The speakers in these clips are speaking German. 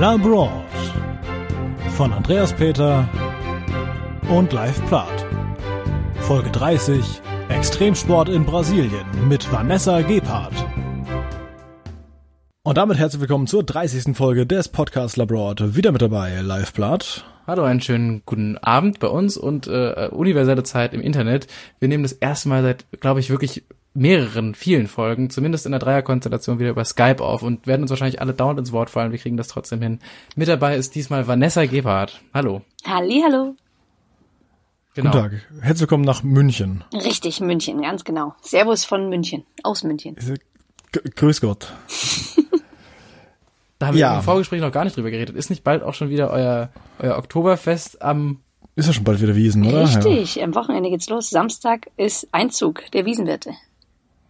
Labroad von Andreas Peter und Live Plath. Folge 30 Extremsport in Brasilien mit Vanessa Gebhardt. Und damit herzlich willkommen zur 30. Folge des Podcast Labroad. Wieder mit dabei Live Plath. Hallo, einen schönen guten Abend bei uns und äh, universelle Zeit im Internet. Wir nehmen das erste Mal seit, glaube ich, wirklich mehreren, vielen Folgen, zumindest in der Dreierkonstellation wieder über Skype auf und werden uns wahrscheinlich alle dauernd ins Wort fallen. Wir kriegen das trotzdem hin. Mit dabei ist diesmal Vanessa Gebhardt. Hallo. Halli, hallo. Genau. Guten Tag. Herzlich willkommen nach München. Richtig, München, ganz genau. Servus von München, aus München. G Grüß Gott. Da haben ja. wir im Vorgespräch noch gar nicht drüber geredet. Ist nicht bald auch schon wieder euer, euer Oktoberfest am ist ja schon bald wieder Wiesen, oder? Richtig, ja. am Wochenende geht's los. Samstag ist Einzug der Wiesenwirte.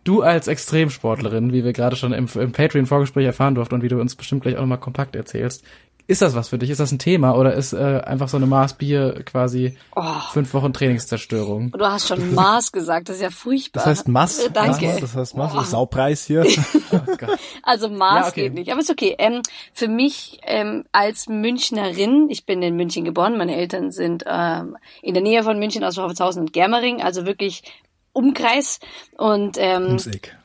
Du als Extremsportlerin, wie wir gerade schon im, im Patreon-Vorgespräch erfahren durften und wie du uns bestimmt gleich auch nochmal kompakt erzählst, ist das was für dich? Ist das ein Thema oder ist äh, einfach so eine Maß Bier quasi oh. fünf Wochen Trainingszerstörung? Du hast schon Maß gesagt, das ist ja furchtbar. Das heißt Maß? Äh, danke. Maß, das heißt Maß, oh. Saupreis hier. oh also Maß ja, okay. geht nicht, aber ist okay. Ähm, für mich ähm, als Münchnerin, ich bin in München geboren, meine Eltern sind ähm, in der Nähe von München aus Hoffenshausen und Germering, also wirklich Umkreis und ähm,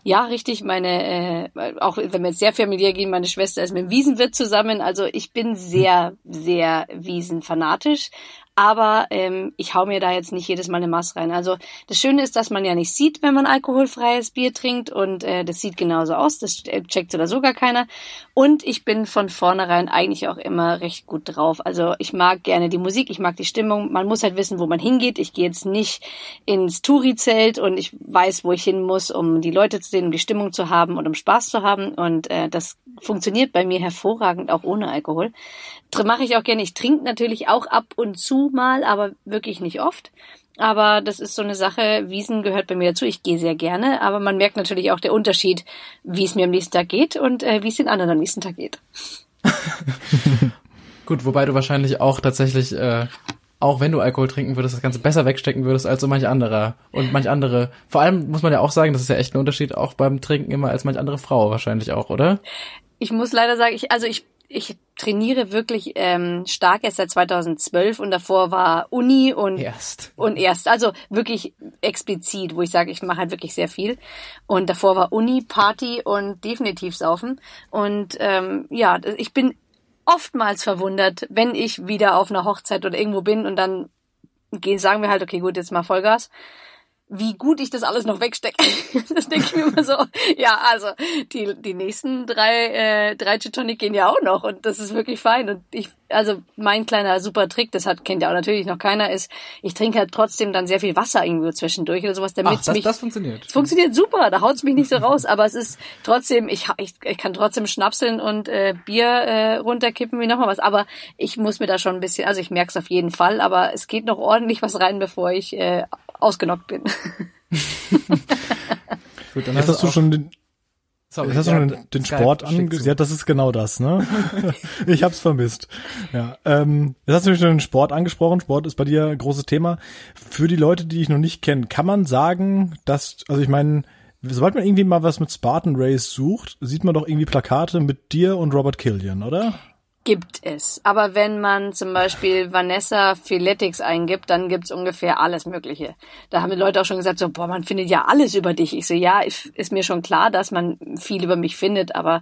ja richtig meine äh, auch wenn wir jetzt sehr familiär gehen meine Schwester ist mit dem Wiesenwirt zusammen also ich bin sehr sehr Wiesenfanatisch aber ähm, ich hau mir da jetzt nicht jedes Mal eine Maß rein. Also das Schöne ist, dass man ja nicht sieht, wenn man alkoholfreies Bier trinkt und äh, das sieht genauso aus, das checkt oder sogar keiner. Und ich bin von vornherein eigentlich auch immer recht gut drauf. Also ich mag gerne die Musik, ich mag die Stimmung. Man muss halt wissen, wo man hingeht. Ich gehe jetzt nicht ins Touri-Zelt und ich weiß, wo ich hin muss, um die Leute zu sehen, um die Stimmung zu haben und um Spaß zu haben. Und äh, das funktioniert bei mir hervorragend, auch ohne Alkohol. Mache ich auch gerne. Ich trinke natürlich auch ab und zu mal, aber wirklich nicht oft. Aber das ist so eine Sache, Wiesen gehört bei mir dazu. Ich gehe sehr gerne, aber man merkt natürlich auch der Unterschied, wie es mir am nächsten Tag geht und äh, wie es den anderen am nächsten Tag geht. Gut, wobei du wahrscheinlich auch tatsächlich, äh, auch wenn du Alkohol trinken würdest, das Ganze besser wegstecken würdest als so manch anderer. Und manch andere. Vor allem muss man ja auch sagen, das ist ja echt ein Unterschied, auch beim Trinken immer als manch andere Frau wahrscheinlich auch, oder? Ich muss leider sagen, ich, also ich ich trainiere wirklich ähm, stark erst seit 2012 und davor war Uni und erst und erst also wirklich explizit, wo ich sage, ich mache halt wirklich sehr viel und davor war Uni, Party und definitiv Saufen und ähm, ja, ich bin oftmals verwundert, wenn ich wieder auf einer Hochzeit oder irgendwo bin und dann sagen wir halt, okay, gut, jetzt mal Vollgas wie gut ich das alles noch wegstecke. das denke ich mir immer so. Ja, also die, die nächsten drei, äh, drei Gin gehen ja auch noch und das ist wirklich fein. Und ich, also mein kleiner super Trick, das hat kennt ja auch natürlich noch keiner, ist, ich trinke halt trotzdem dann sehr viel Wasser irgendwo zwischendurch oder sowas, damit Ach, das, mich. Das funktioniert. Es funktioniert super, da haut's mich nicht so raus, aber es ist trotzdem, ich, ich, ich kann trotzdem schnapseln und äh, Bier äh, runterkippen wie nochmal was. Aber ich muss mir da schon ein bisschen, also ich merke es auf jeden Fall, aber es geht noch ordentlich was rein, bevor ich äh, ausgenockt bin. Gut, dann Jetzt hast, du schon den, Sorry, Jetzt hast du schon den, den Sport angesehen. Ja, das ist genau das, ne? ich hab's vermisst. Ja, ähm, jetzt hast du schon den Sport angesprochen. Sport ist bei dir ein großes Thema. Für die Leute, die ich noch nicht kenne, kann man sagen, dass, also ich meine, sobald man irgendwie mal was mit Spartan Race sucht, sieht man doch irgendwie Plakate mit dir und Robert Killian, oder? Gibt es. Aber wenn man zum Beispiel Vanessa Philetics eingibt, dann gibt's ungefähr alles Mögliche. Da haben die Leute auch schon gesagt, so, boah, man findet ja alles über dich. Ich so, ja, ist mir schon klar, dass man viel über mich findet, aber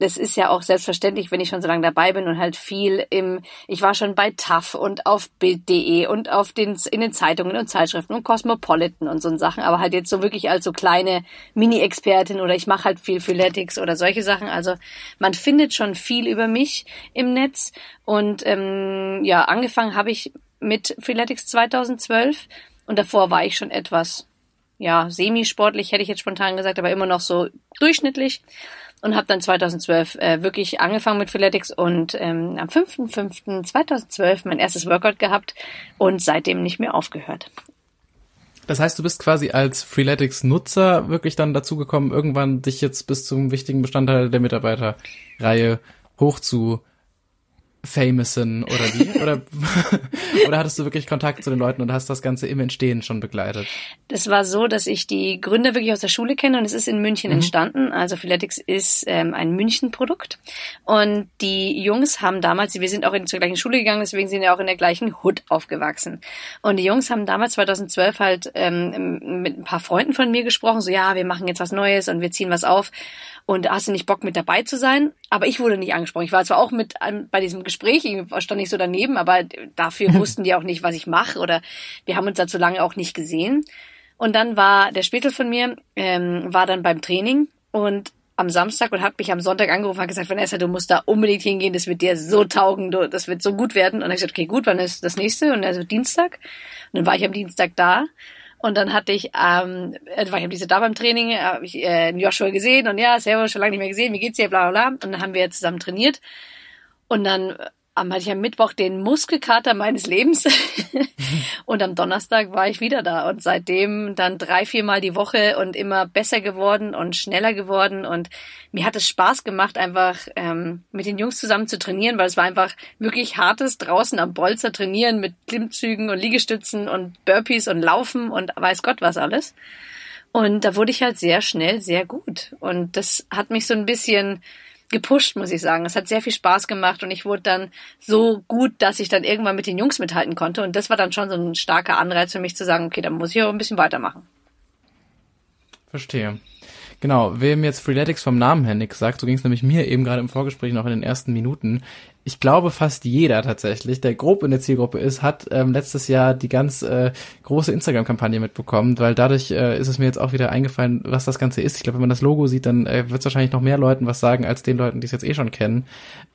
das ist ja auch selbstverständlich, wenn ich schon so lange dabei bin und halt viel im, ich war schon bei TAF und auf Bild.de und auf den, in den Zeitungen und Zeitschriften und Cosmopolitan und so Sachen, aber halt jetzt so wirklich als so kleine Mini-Expertin oder ich mache halt viel Philetics oder solche Sachen. Also man findet schon viel über mich im Netz und ähm, ja, angefangen habe ich mit Freeletics 2012 und davor war ich schon etwas, ja, semi-sportlich, hätte ich jetzt spontan gesagt, aber immer noch so durchschnittlich und habe dann 2012 äh, wirklich angefangen mit Freeletics und ähm, am 5.5.2012 mein erstes Workout gehabt und seitdem nicht mehr aufgehört. Das heißt, du bist quasi als Freeletics-Nutzer wirklich dann dazu gekommen, irgendwann dich jetzt bis zum wichtigen Bestandteil der Mitarbeiterreihe hoch zu Famousen oder wie? Oder, oder hattest du wirklich Kontakt zu den Leuten und hast das Ganze im Entstehen schon begleitet? Das war so, dass ich die Gründer wirklich aus der Schule kenne und es ist in München mhm. entstanden. Also Philetics ist ähm, ein München-Produkt. Und die Jungs haben damals, wir sind auch in zur gleichen Schule gegangen, deswegen sind wir auch in der gleichen Hood aufgewachsen. Und die Jungs haben damals 2012 halt ähm, mit ein paar Freunden von mir gesprochen, so ja, wir machen jetzt was Neues und wir ziehen was auf und hast du nicht Bock mit dabei zu sein? Aber ich wurde nicht angesprochen. Ich war zwar auch mit an, bei diesem Gespräch, ich stand nicht so daneben, aber dafür wussten die auch nicht, was ich mache oder wir haben uns dazu lange auch nicht gesehen. Und dann war der Spätel von mir, ähm, war dann beim Training und am Samstag und hat mich am Sonntag angerufen und gesagt, Vanessa, du musst da unbedingt hingehen, das wird dir so taugen, du, das wird so gut werden. Und dann habe ich gesagt, okay, gut, wann ist das nächste? Und also Dienstag. Und dann war ich am Dienstag da und dann hatte ich, ähm, äh, ich am Dienstag da beim Training, habe ich äh, Joshua gesehen und ja, servus, schon lange nicht mehr gesehen, wie geht's dir, bla bla bla. Und dann haben wir zusammen trainiert. Und dann hatte ich am Mittwoch den Muskelkater meines Lebens. Und am Donnerstag war ich wieder da. Und seitdem dann drei, viermal die Woche und immer besser geworden und schneller geworden. Und mir hat es Spaß gemacht, einfach ähm, mit den Jungs zusammen zu trainieren, weil es war einfach wirklich hartes draußen am Bolzer trainieren mit Klimmzügen und Liegestützen und Burpees und Laufen und weiß Gott was alles. Und da wurde ich halt sehr schnell sehr gut. Und das hat mich so ein bisschen gepusht, muss ich sagen. Es hat sehr viel Spaß gemacht und ich wurde dann so gut, dass ich dann irgendwann mit den Jungs mithalten konnte. Und das war dann schon so ein starker Anreiz für mich zu sagen, okay, dann muss ich auch ein bisschen weitermachen. Verstehe. Genau, wem jetzt Freeletics vom Namen her nichts sagt, so ging es nämlich mir eben gerade im Vorgespräch noch in den ersten Minuten. Ich glaube, fast jeder tatsächlich, der grob in der Zielgruppe ist, hat ähm, letztes Jahr die ganz äh, große Instagram-Kampagne mitbekommen, weil dadurch äh, ist es mir jetzt auch wieder eingefallen, was das Ganze ist. Ich glaube, wenn man das Logo sieht, dann äh, wird es wahrscheinlich noch mehr Leuten was sagen, als den Leuten, die es jetzt eh schon kennen.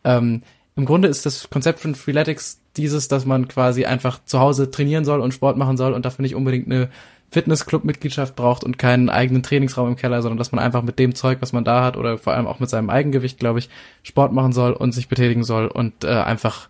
Ähm, Im Grunde ist das Konzept von Freeletics dieses, dass man quasi einfach zu Hause trainieren soll und Sport machen soll und dafür nicht unbedingt eine Fitnessclub-Mitgliedschaft braucht und keinen eigenen Trainingsraum im Keller, sondern dass man einfach mit dem Zeug, was man da hat oder vor allem auch mit seinem Eigengewicht, glaube ich, Sport machen soll und sich betätigen soll und äh, einfach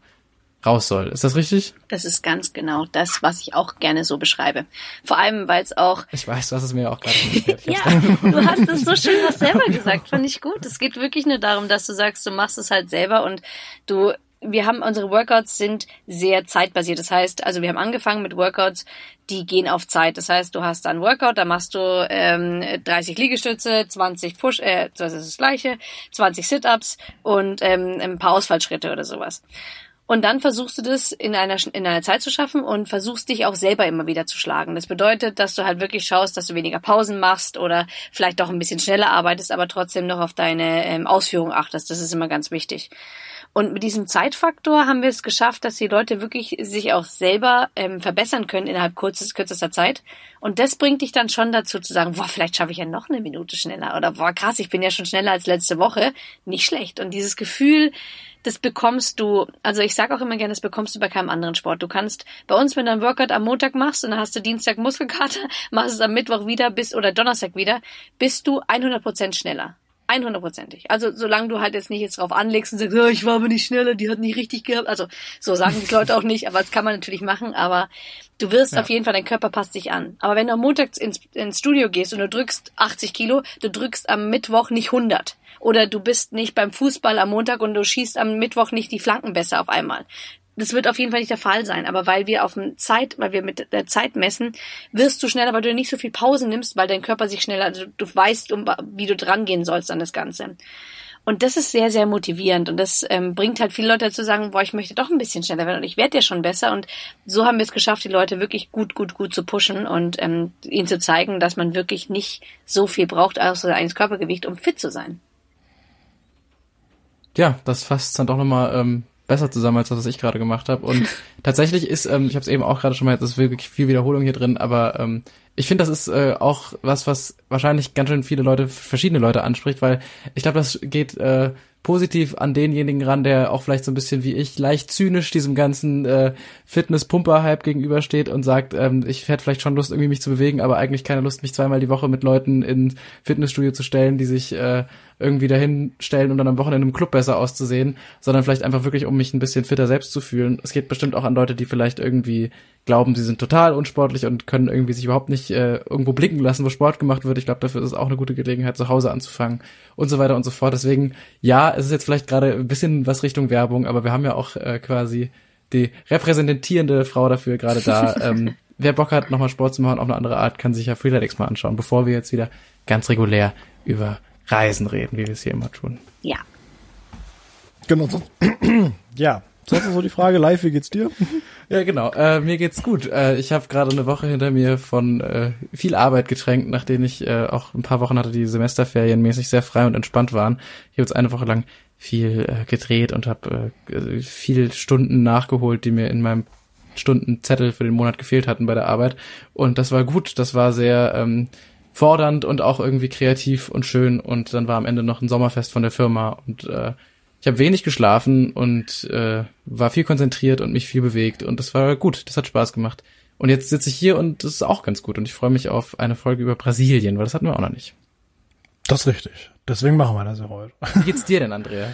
raus soll. Ist das richtig? Das ist ganz genau das, was ich auch gerne so beschreibe. Vor allem, weil es auch. Ich weiß, du hast es mir auch gerade erklärt. ja, du hast es so schön was selber gesagt, fand ich gut. Es geht wirklich nur darum, dass du sagst, du machst es halt selber und du wir haben unsere Workouts sind sehr zeitbasiert. Das heißt, also wir haben angefangen mit Workouts, die gehen auf Zeit. Das heißt, du hast dann Workout, da machst du ähm, 30 Liegestütze, 20 Push, äh, das ist das gleiche, 20 Sit-ups und ähm, ein paar Ausfallschritte oder sowas. Und dann versuchst du das in einer, in einer Zeit zu schaffen und versuchst dich auch selber immer wieder zu schlagen. Das bedeutet, dass du halt wirklich schaust, dass du weniger Pausen machst oder vielleicht auch ein bisschen schneller arbeitest, aber trotzdem noch auf deine ähm, Ausführung achtest. Das ist immer ganz wichtig. Und mit diesem Zeitfaktor haben wir es geschafft, dass die Leute wirklich sich auch selber ähm, verbessern können innerhalb kurzes, kürzester Zeit. Und das bringt dich dann schon dazu zu sagen, boah, vielleicht schaffe ich ja noch eine Minute schneller. Oder boah, krass, ich bin ja schon schneller als letzte Woche. Nicht schlecht. Und dieses Gefühl, das bekommst du, also ich sage auch immer gerne, das bekommst du bei keinem anderen Sport. Du kannst bei uns, wenn du einen Workout am Montag machst und dann hast du Dienstag Muskelkater, machst es am Mittwoch wieder bis oder Donnerstag wieder, bist du 100 Prozent schneller. 100%ig. Also solange du halt jetzt nicht jetzt drauf anlegst und sagst, oh, ich war aber nicht schneller, die hat nicht richtig gehabt. Also so sagen die Leute auch nicht, aber das kann man natürlich machen. Aber du wirst ja. auf jeden Fall, dein Körper passt sich an. Aber wenn du am Montag ins, ins Studio gehst und du drückst 80 Kilo, du drückst am Mittwoch nicht 100. Oder du bist nicht beim Fußball am Montag und du schießt am Mittwoch nicht die Flanken besser auf einmal. Das wird auf jeden Fall nicht der Fall sein, aber weil wir auf dem Zeit, weil wir mit der Zeit messen, wirst du schneller, weil du nicht so viel Pause nimmst, weil dein Körper sich schneller, also du weißt, um, wie du dran gehen sollst an das Ganze. Und das ist sehr, sehr motivierend und das ähm, bringt halt viele Leute dazu sagen, boah, ich möchte doch ein bisschen schneller werden und ich werde ja schon besser. Und so haben wir es geschafft, die Leute wirklich gut, gut, gut zu pushen und ähm, ihnen zu zeigen, dass man wirklich nicht so viel braucht, außer eines Körpergewicht, um fit zu sein. Ja, das fasst dann doch nochmal ähm, besser zusammen als das, was ich gerade gemacht habe. Und tatsächlich ist, ähm, ich habe es eben auch gerade schon mal, es ist wirklich viel Wiederholung hier drin, aber ähm, ich finde, das ist äh, auch was, was wahrscheinlich ganz schön viele Leute, verschiedene Leute anspricht, weil ich glaube, das geht äh, positiv an denjenigen ran, der auch vielleicht so ein bisschen wie ich leicht zynisch diesem ganzen äh, Fitness-Pumper-Hype gegenübersteht und sagt, ähm, ich hätte vielleicht schon Lust, irgendwie mich zu bewegen, aber eigentlich keine Lust, mich zweimal die Woche mit Leuten in Fitnessstudio zu stellen, die sich äh, irgendwie dahin um dann am Wochenende im Club besser auszusehen, sondern vielleicht einfach wirklich, um mich ein bisschen fitter selbst zu fühlen. Es geht bestimmt auch an Leute, die vielleicht irgendwie glauben, sie sind total unsportlich und können irgendwie sich überhaupt nicht äh, irgendwo blicken lassen, wo Sport gemacht wird. Ich glaube, dafür ist es auch eine gute Gelegenheit, zu Hause anzufangen und so weiter und so fort. Deswegen, ja, es ist jetzt vielleicht gerade ein bisschen was Richtung Werbung, aber wir haben ja auch äh, quasi die repräsentierende Frau dafür gerade da. ähm, wer Bock hat, nochmal Sport zu machen auf eine andere Art, kann sich ja Freeletics mal anschauen, bevor wir jetzt wieder ganz regulär über Reisen reden, wie wir es hier immer tun. Ja. Genau. ja, Sonst ist so die Frage, live, wie geht's dir? Ja, genau. Äh, mir geht's gut. Äh, ich habe gerade eine Woche hinter mir von äh, viel Arbeit getränkt, nachdem ich äh, auch ein paar Wochen hatte, die Semesterferien mäßig sehr frei und entspannt waren. Ich habe jetzt eine Woche lang viel äh, gedreht und habe äh, viel Stunden nachgeholt, die mir in meinem Stundenzettel für den Monat gefehlt hatten bei der Arbeit. Und das war gut. Das war sehr ähm, fordernd und auch irgendwie kreativ und schön. Und dann war am Ende noch ein Sommerfest von der Firma und äh, ich habe wenig geschlafen und äh, war viel konzentriert und mich viel bewegt und das war gut, das hat Spaß gemacht. Und jetzt sitze ich hier und das ist auch ganz gut und ich freue mich auf eine Folge über Brasilien, weil das hatten wir auch noch nicht. Das ist richtig. Deswegen machen wir das ja heute. Wie geht's dir denn, Andrea?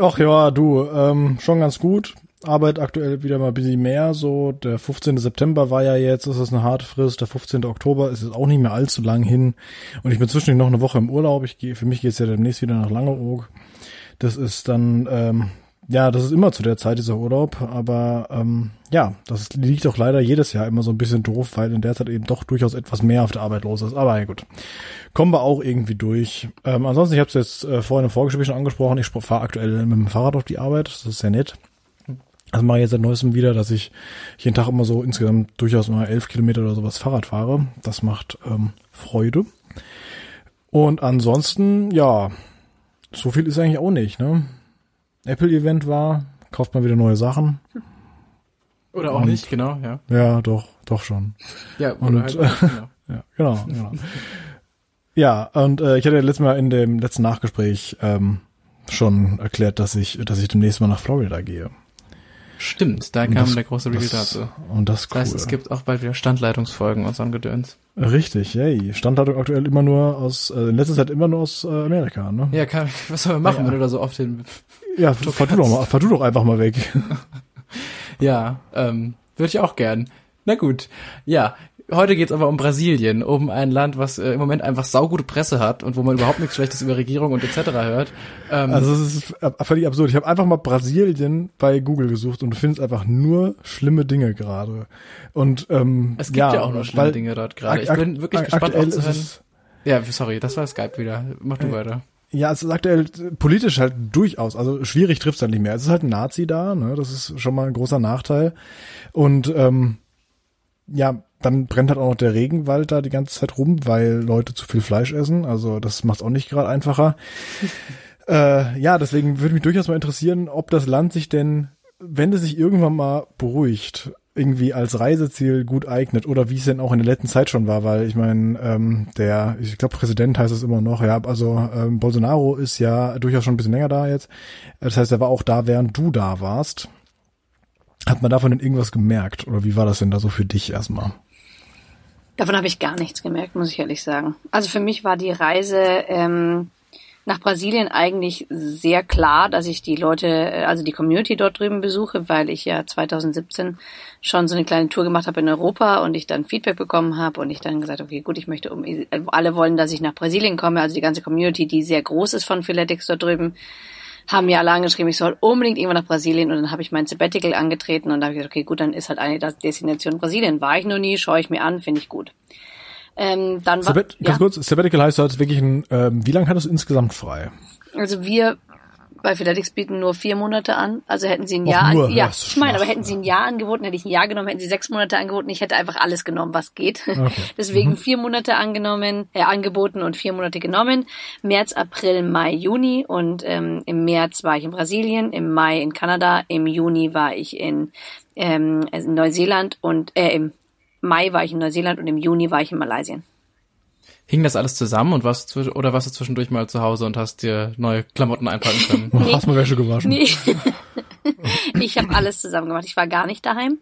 Ach ja, du, ähm, schon ganz gut. Arbeit aktuell wieder mal ein bisschen mehr. So, der 15. September war ja jetzt, ist das eine harte Frist. Der 15. Oktober ist jetzt auch nicht mehr allzu lang hin. Und ich bin zwischendurch noch eine Woche im Urlaub. Ich gehe, für mich geht's ja demnächst wieder nach Langeoog. Das ist dann, ähm, ja, das ist immer zu der Zeit dieser Urlaub, aber ähm, ja, das liegt auch leider jedes Jahr immer so ein bisschen doof, weil in der Zeit eben doch durchaus etwas mehr auf der Arbeit los ist. Aber ja gut, kommen wir auch irgendwie durch. Ähm, ansonsten, ich habe es jetzt äh, vorhin im Vorgespräch schon angesprochen, ich fahre aktuell mit dem Fahrrad auf die Arbeit, das ist sehr nett. Das mache ich jetzt seit neuestem wieder, dass ich jeden Tag immer so insgesamt durchaus mal elf Kilometer oder sowas Fahrrad fahre. Das macht ähm, Freude. Und ansonsten, ja, so viel ist eigentlich auch nicht, ne? Apple-Event war, kauft man wieder neue Sachen. Oder auch und, nicht, genau, ja. Ja, doch, doch schon. Ja, oder und, halt auch, genau. ja, genau, genau. ja, und äh, ich hatte letztes Mal in dem letzten Nachgespräch ähm, schon erklärt, dass ich, dass ich demnächst mal nach Florida gehe. Stimmt, da kam das, der große Reveal dazu. Und das, cool. das heißt, es gibt auch bald wieder Standleitungsfolgen und so ein Gedöns. Richtig, yay. Standleitung aktuell immer nur aus, äh, in letzter Zeit immer nur aus äh, Amerika, ne? Ja, kann, was soll man machen, ja, wenn du da so oft hin... Ja, fahr du doch mal, fahr du doch einfach mal weg. ja, ähm, würde ich auch gern. Na gut. Ja, Heute geht's aber um Brasilien, um ein Land, was äh, im Moment einfach saugute Presse hat und wo man überhaupt nichts Schlechtes über Regierung und etc. hört. Ähm, also es ist völlig absurd. Ich habe einfach mal Brasilien bei Google gesucht und du findest einfach nur schlimme Dinge gerade. Und ähm, es gibt ja, ja auch nur schlimme Dinge dort gerade. Ich bin wirklich gespannt auch zu hören. Ja, sorry, das war Skype wieder. Mach du äh, weiter. Ja, es ist aktuell politisch halt durchaus, also schwierig trifft's dann nicht mehr. Es ist halt ein Nazi da, ne? Das ist schon mal ein großer Nachteil. Und ähm, ja, dann brennt halt auch noch der Regenwald da die ganze Zeit rum, weil Leute zu viel Fleisch essen. Also das macht auch nicht gerade einfacher. äh, ja, deswegen würde mich durchaus mal interessieren, ob das Land sich denn, wenn es sich irgendwann mal beruhigt, irgendwie als Reiseziel gut eignet oder wie es denn auch in der letzten Zeit schon war, weil ich meine, ähm, der, ich glaube Präsident heißt es immer noch, ja, also ähm, Bolsonaro ist ja durchaus schon ein bisschen länger da jetzt. Das heißt, er war auch da, während du da warst. Hat man davon denn irgendwas gemerkt oder wie war das denn da so für dich erstmal? Davon habe ich gar nichts gemerkt, muss ich ehrlich sagen. Also für mich war die Reise ähm, nach Brasilien eigentlich sehr klar, dass ich die Leute, äh, also die Community dort drüben besuche, weil ich ja 2017 schon so eine kleine Tour gemacht habe in Europa und ich dann Feedback bekommen habe und ich dann gesagt, okay, gut, ich möchte um, alle wollen, dass ich nach Brasilien komme, also die ganze Community, die sehr groß ist von Philetics dort drüben, haben mir alle angeschrieben, ich soll unbedingt irgendwann nach Brasilien und dann habe ich mein Sabbatical angetreten und da habe ich gesagt, okay, gut, dann ist halt eine Destination Brasilien. War ich noch nie, schaue ich mir an, finde ich gut. Ähm, dann war, Sabbat, ganz ja. kurz, Sabbatical heißt, du hattest wirklich ein, ähm, wie lange hattest du insgesamt frei? Also wir bei Philatix bieten nur vier Monate an. Also hätten sie ein Jahr, an, ja, ich meine, aber hätten sie ein Jahr angeboten, hätte ich ein Jahr genommen, hätten sie sechs Monate angeboten. Ich hätte einfach alles genommen, was geht. Okay. Deswegen mhm. vier Monate angenommen, äh, angeboten und vier Monate genommen. März, April, Mai, Juni und ähm, im März war ich in Brasilien, im Mai in Kanada, im Juni war ich in, ähm, in Neuseeland und äh, im Mai war ich in Neuseeland und im Juni war ich in Malaysia. Hing das alles zusammen und warst du, oder warst du zwischendurch mal zu Hause und hast dir neue Klamotten einpacken können? nee. Hast mal Wäsche gewaschen? Nee. Ich habe alles zusammen gemacht. Ich war gar nicht daheim.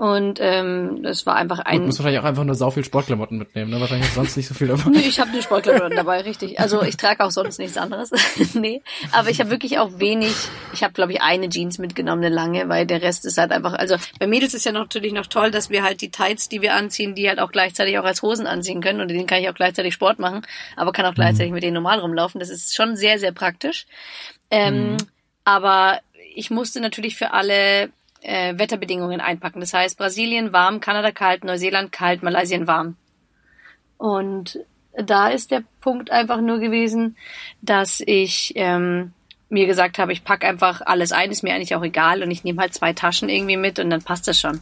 Und ähm, das war einfach ein. Du musst wahrscheinlich auch einfach nur sau viel Sportklamotten mitnehmen, ne? Wahrscheinlich sonst nicht so viel davon. nee, ich habe nur Sportklamotten dabei, richtig. Also ich trage auch sonst nichts anderes. nee. Aber ich habe wirklich auch wenig, ich habe, glaube ich, eine Jeans mitgenommen, eine lange, weil der Rest ist halt einfach. Also bei Mädels ist ja natürlich noch toll, dass wir halt die Tights, die wir anziehen, die halt auch gleichzeitig auch als Hosen anziehen können. Und denen kann ich auch gleichzeitig Sport machen, aber kann auch gleichzeitig mhm. mit denen normal rumlaufen. Das ist schon sehr, sehr praktisch. Ähm, mhm. Aber ich musste natürlich für alle äh, Wetterbedingungen einpacken. Das heißt Brasilien warm, Kanada kalt, Neuseeland kalt, Malaysia warm. Und da ist der Punkt einfach nur gewesen, dass ich ähm, mir gesagt habe, ich pack einfach alles ein, ist mir eigentlich auch egal und ich nehme halt zwei Taschen irgendwie mit und dann passt das schon.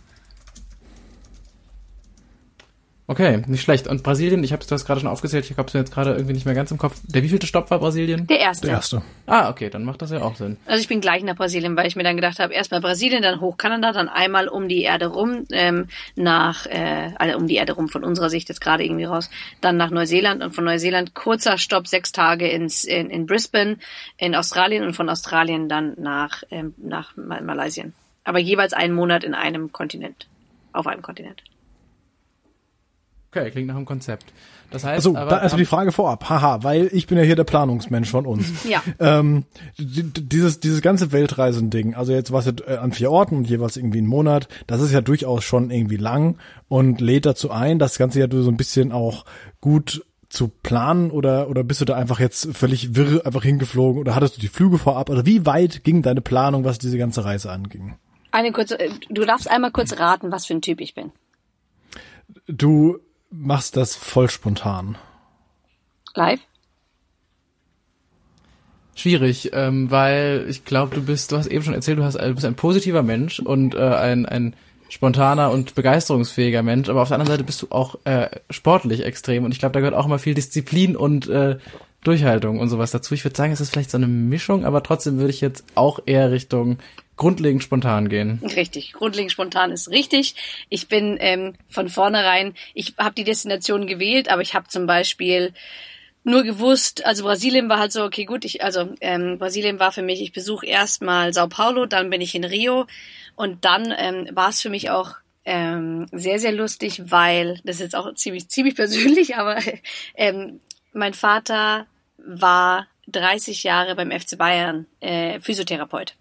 Okay, nicht schlecht. Und Brasilien, ich habe das gerade schon aufgezählt, ich habe es jetzt gerade irgendwie nicht mehr ganz im Kopf. Der wievielte Stopp war Brasilien? Der erste. Der erste. Ah, okay, dann macht das ja auch Sinn. Also ich bin gleich nach Brasilien, weil ich mir dann gedacht habe, erstmal Brasilien, dann hoch Kanada, dann einmal um die Erde rum, ähm, nach, äh, also um die Erde rum, von unserer Sicht jetzt gerade irgendwie raus, dann nach Neuseeland und von Neuseeland kurzer Stopp, sechs Tage ins, in, in Brisbane, in Australien und von Australien dann nach, ähm, nach Malaysia. Aber jeweils einen Monat in einem Kontinent, auf einem Kontinent. Okay, klingt nach einem Konzept. Das heißt, also, aber, da also die Frage vorab, haha, weil ich bin ja hier der Planungsmensch von uns. Ja. Ähm, dieses dieses ganze Weltreisending, also jetzt was äh, an vier Orten und jeweils irgendwie einen Monat, das ist ja durchaus schon irgendwie lang und lädt dazu ein, das Ganze ja so ein bisschen auch gut zu planen oder oder bist du da einfach jetzt völlig wirr einfach hingeflogen oder hattest du die Flüge vorab oder wie weit ging deine Planung, was diese ganze Reise anging? Eine kurze, äh, du darfst einmal kurz raten, was für ein Typ ich bin. Du machst das voll spontan. Live? Schwierig, ähm, weil ich glaube, du bist, du hast eben schon erzählt, du, hast, du bist ein positiver Mensch und äh, ein, ein spontaner und begeisterungsfähiger Mensch, aber auf der anderen Seite bist du auch äh, sportlich extrem und ich glaube, da gehört auch immer viel Disziplin und äh, Durchhaltung und sowas dazu. Ich würde sagen, es ist vielleicht so eine Mischung, aber trotzdem würde ich jetzt auch eher Richtung grundlegend spontan gehen. Richtig, grundlegend spontan ist richtig. Ich bin ähm, von vornherein, ich habe die Destination gewählt, aber ich habe zum Beispiel nur gewusst, also Brasilien war halt so, okay, gut, ich, also ähm, Brasilien war für mich, ich besuche erstmal Sao Paulo, dann bin ich in Rio und dann ähm, war es für mich auch ähm, sehr, sehr lustig, weil, das ist jetzt auch ziemlich, ziemlich persönlich, aber ähm, mein Vater war 30 Jahre beim FC Bayern äh, Physiotherapeut.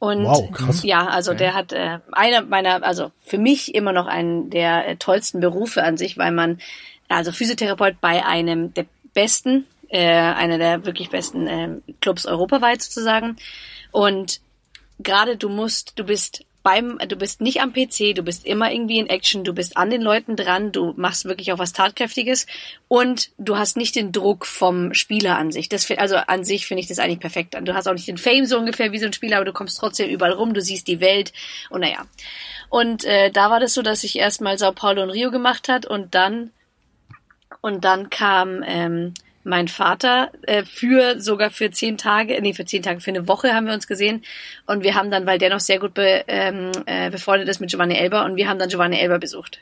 Und wow, krass. ja, also okay. der hat äh, einer meiner, also für mich immer noch einen der äh, tollsten Berufe an sich, weil man, also Physiotherapeut bei einem der besten, äh, einer der wirklich besten äh, Clubs europaweit sozusagen. Und gerade du musst, du bist beim, du bist nicht am PC, du bist immer irgendwie in Action, du bist an den Leuten dran, du machst wirklich auch was Tatkräftiges und du hast nicht den Druck vom Spieler an sich. Das, also an sich finde ich das eigentlich perfekt. Du hast auch nicht den Fame so ungefähr wie so ein Spieler, aber du kommst trotzdem überall rum, du siehst die Welt und naja. Und äh, da war das so, dass ich erstmal Sao Paulo und Rio gemacht hat und dann und dann kam ähm, mein Vater äh, für sogar für zehn Tage, nee, für zehn Tage, für eine Woche haben wir uns gesehen. Und wir haben dann, weil der noch sehr gut be, ähm, äh, befreundet ist mit Giovanni Elber, und wir haben dann Giovanni Elber besucht.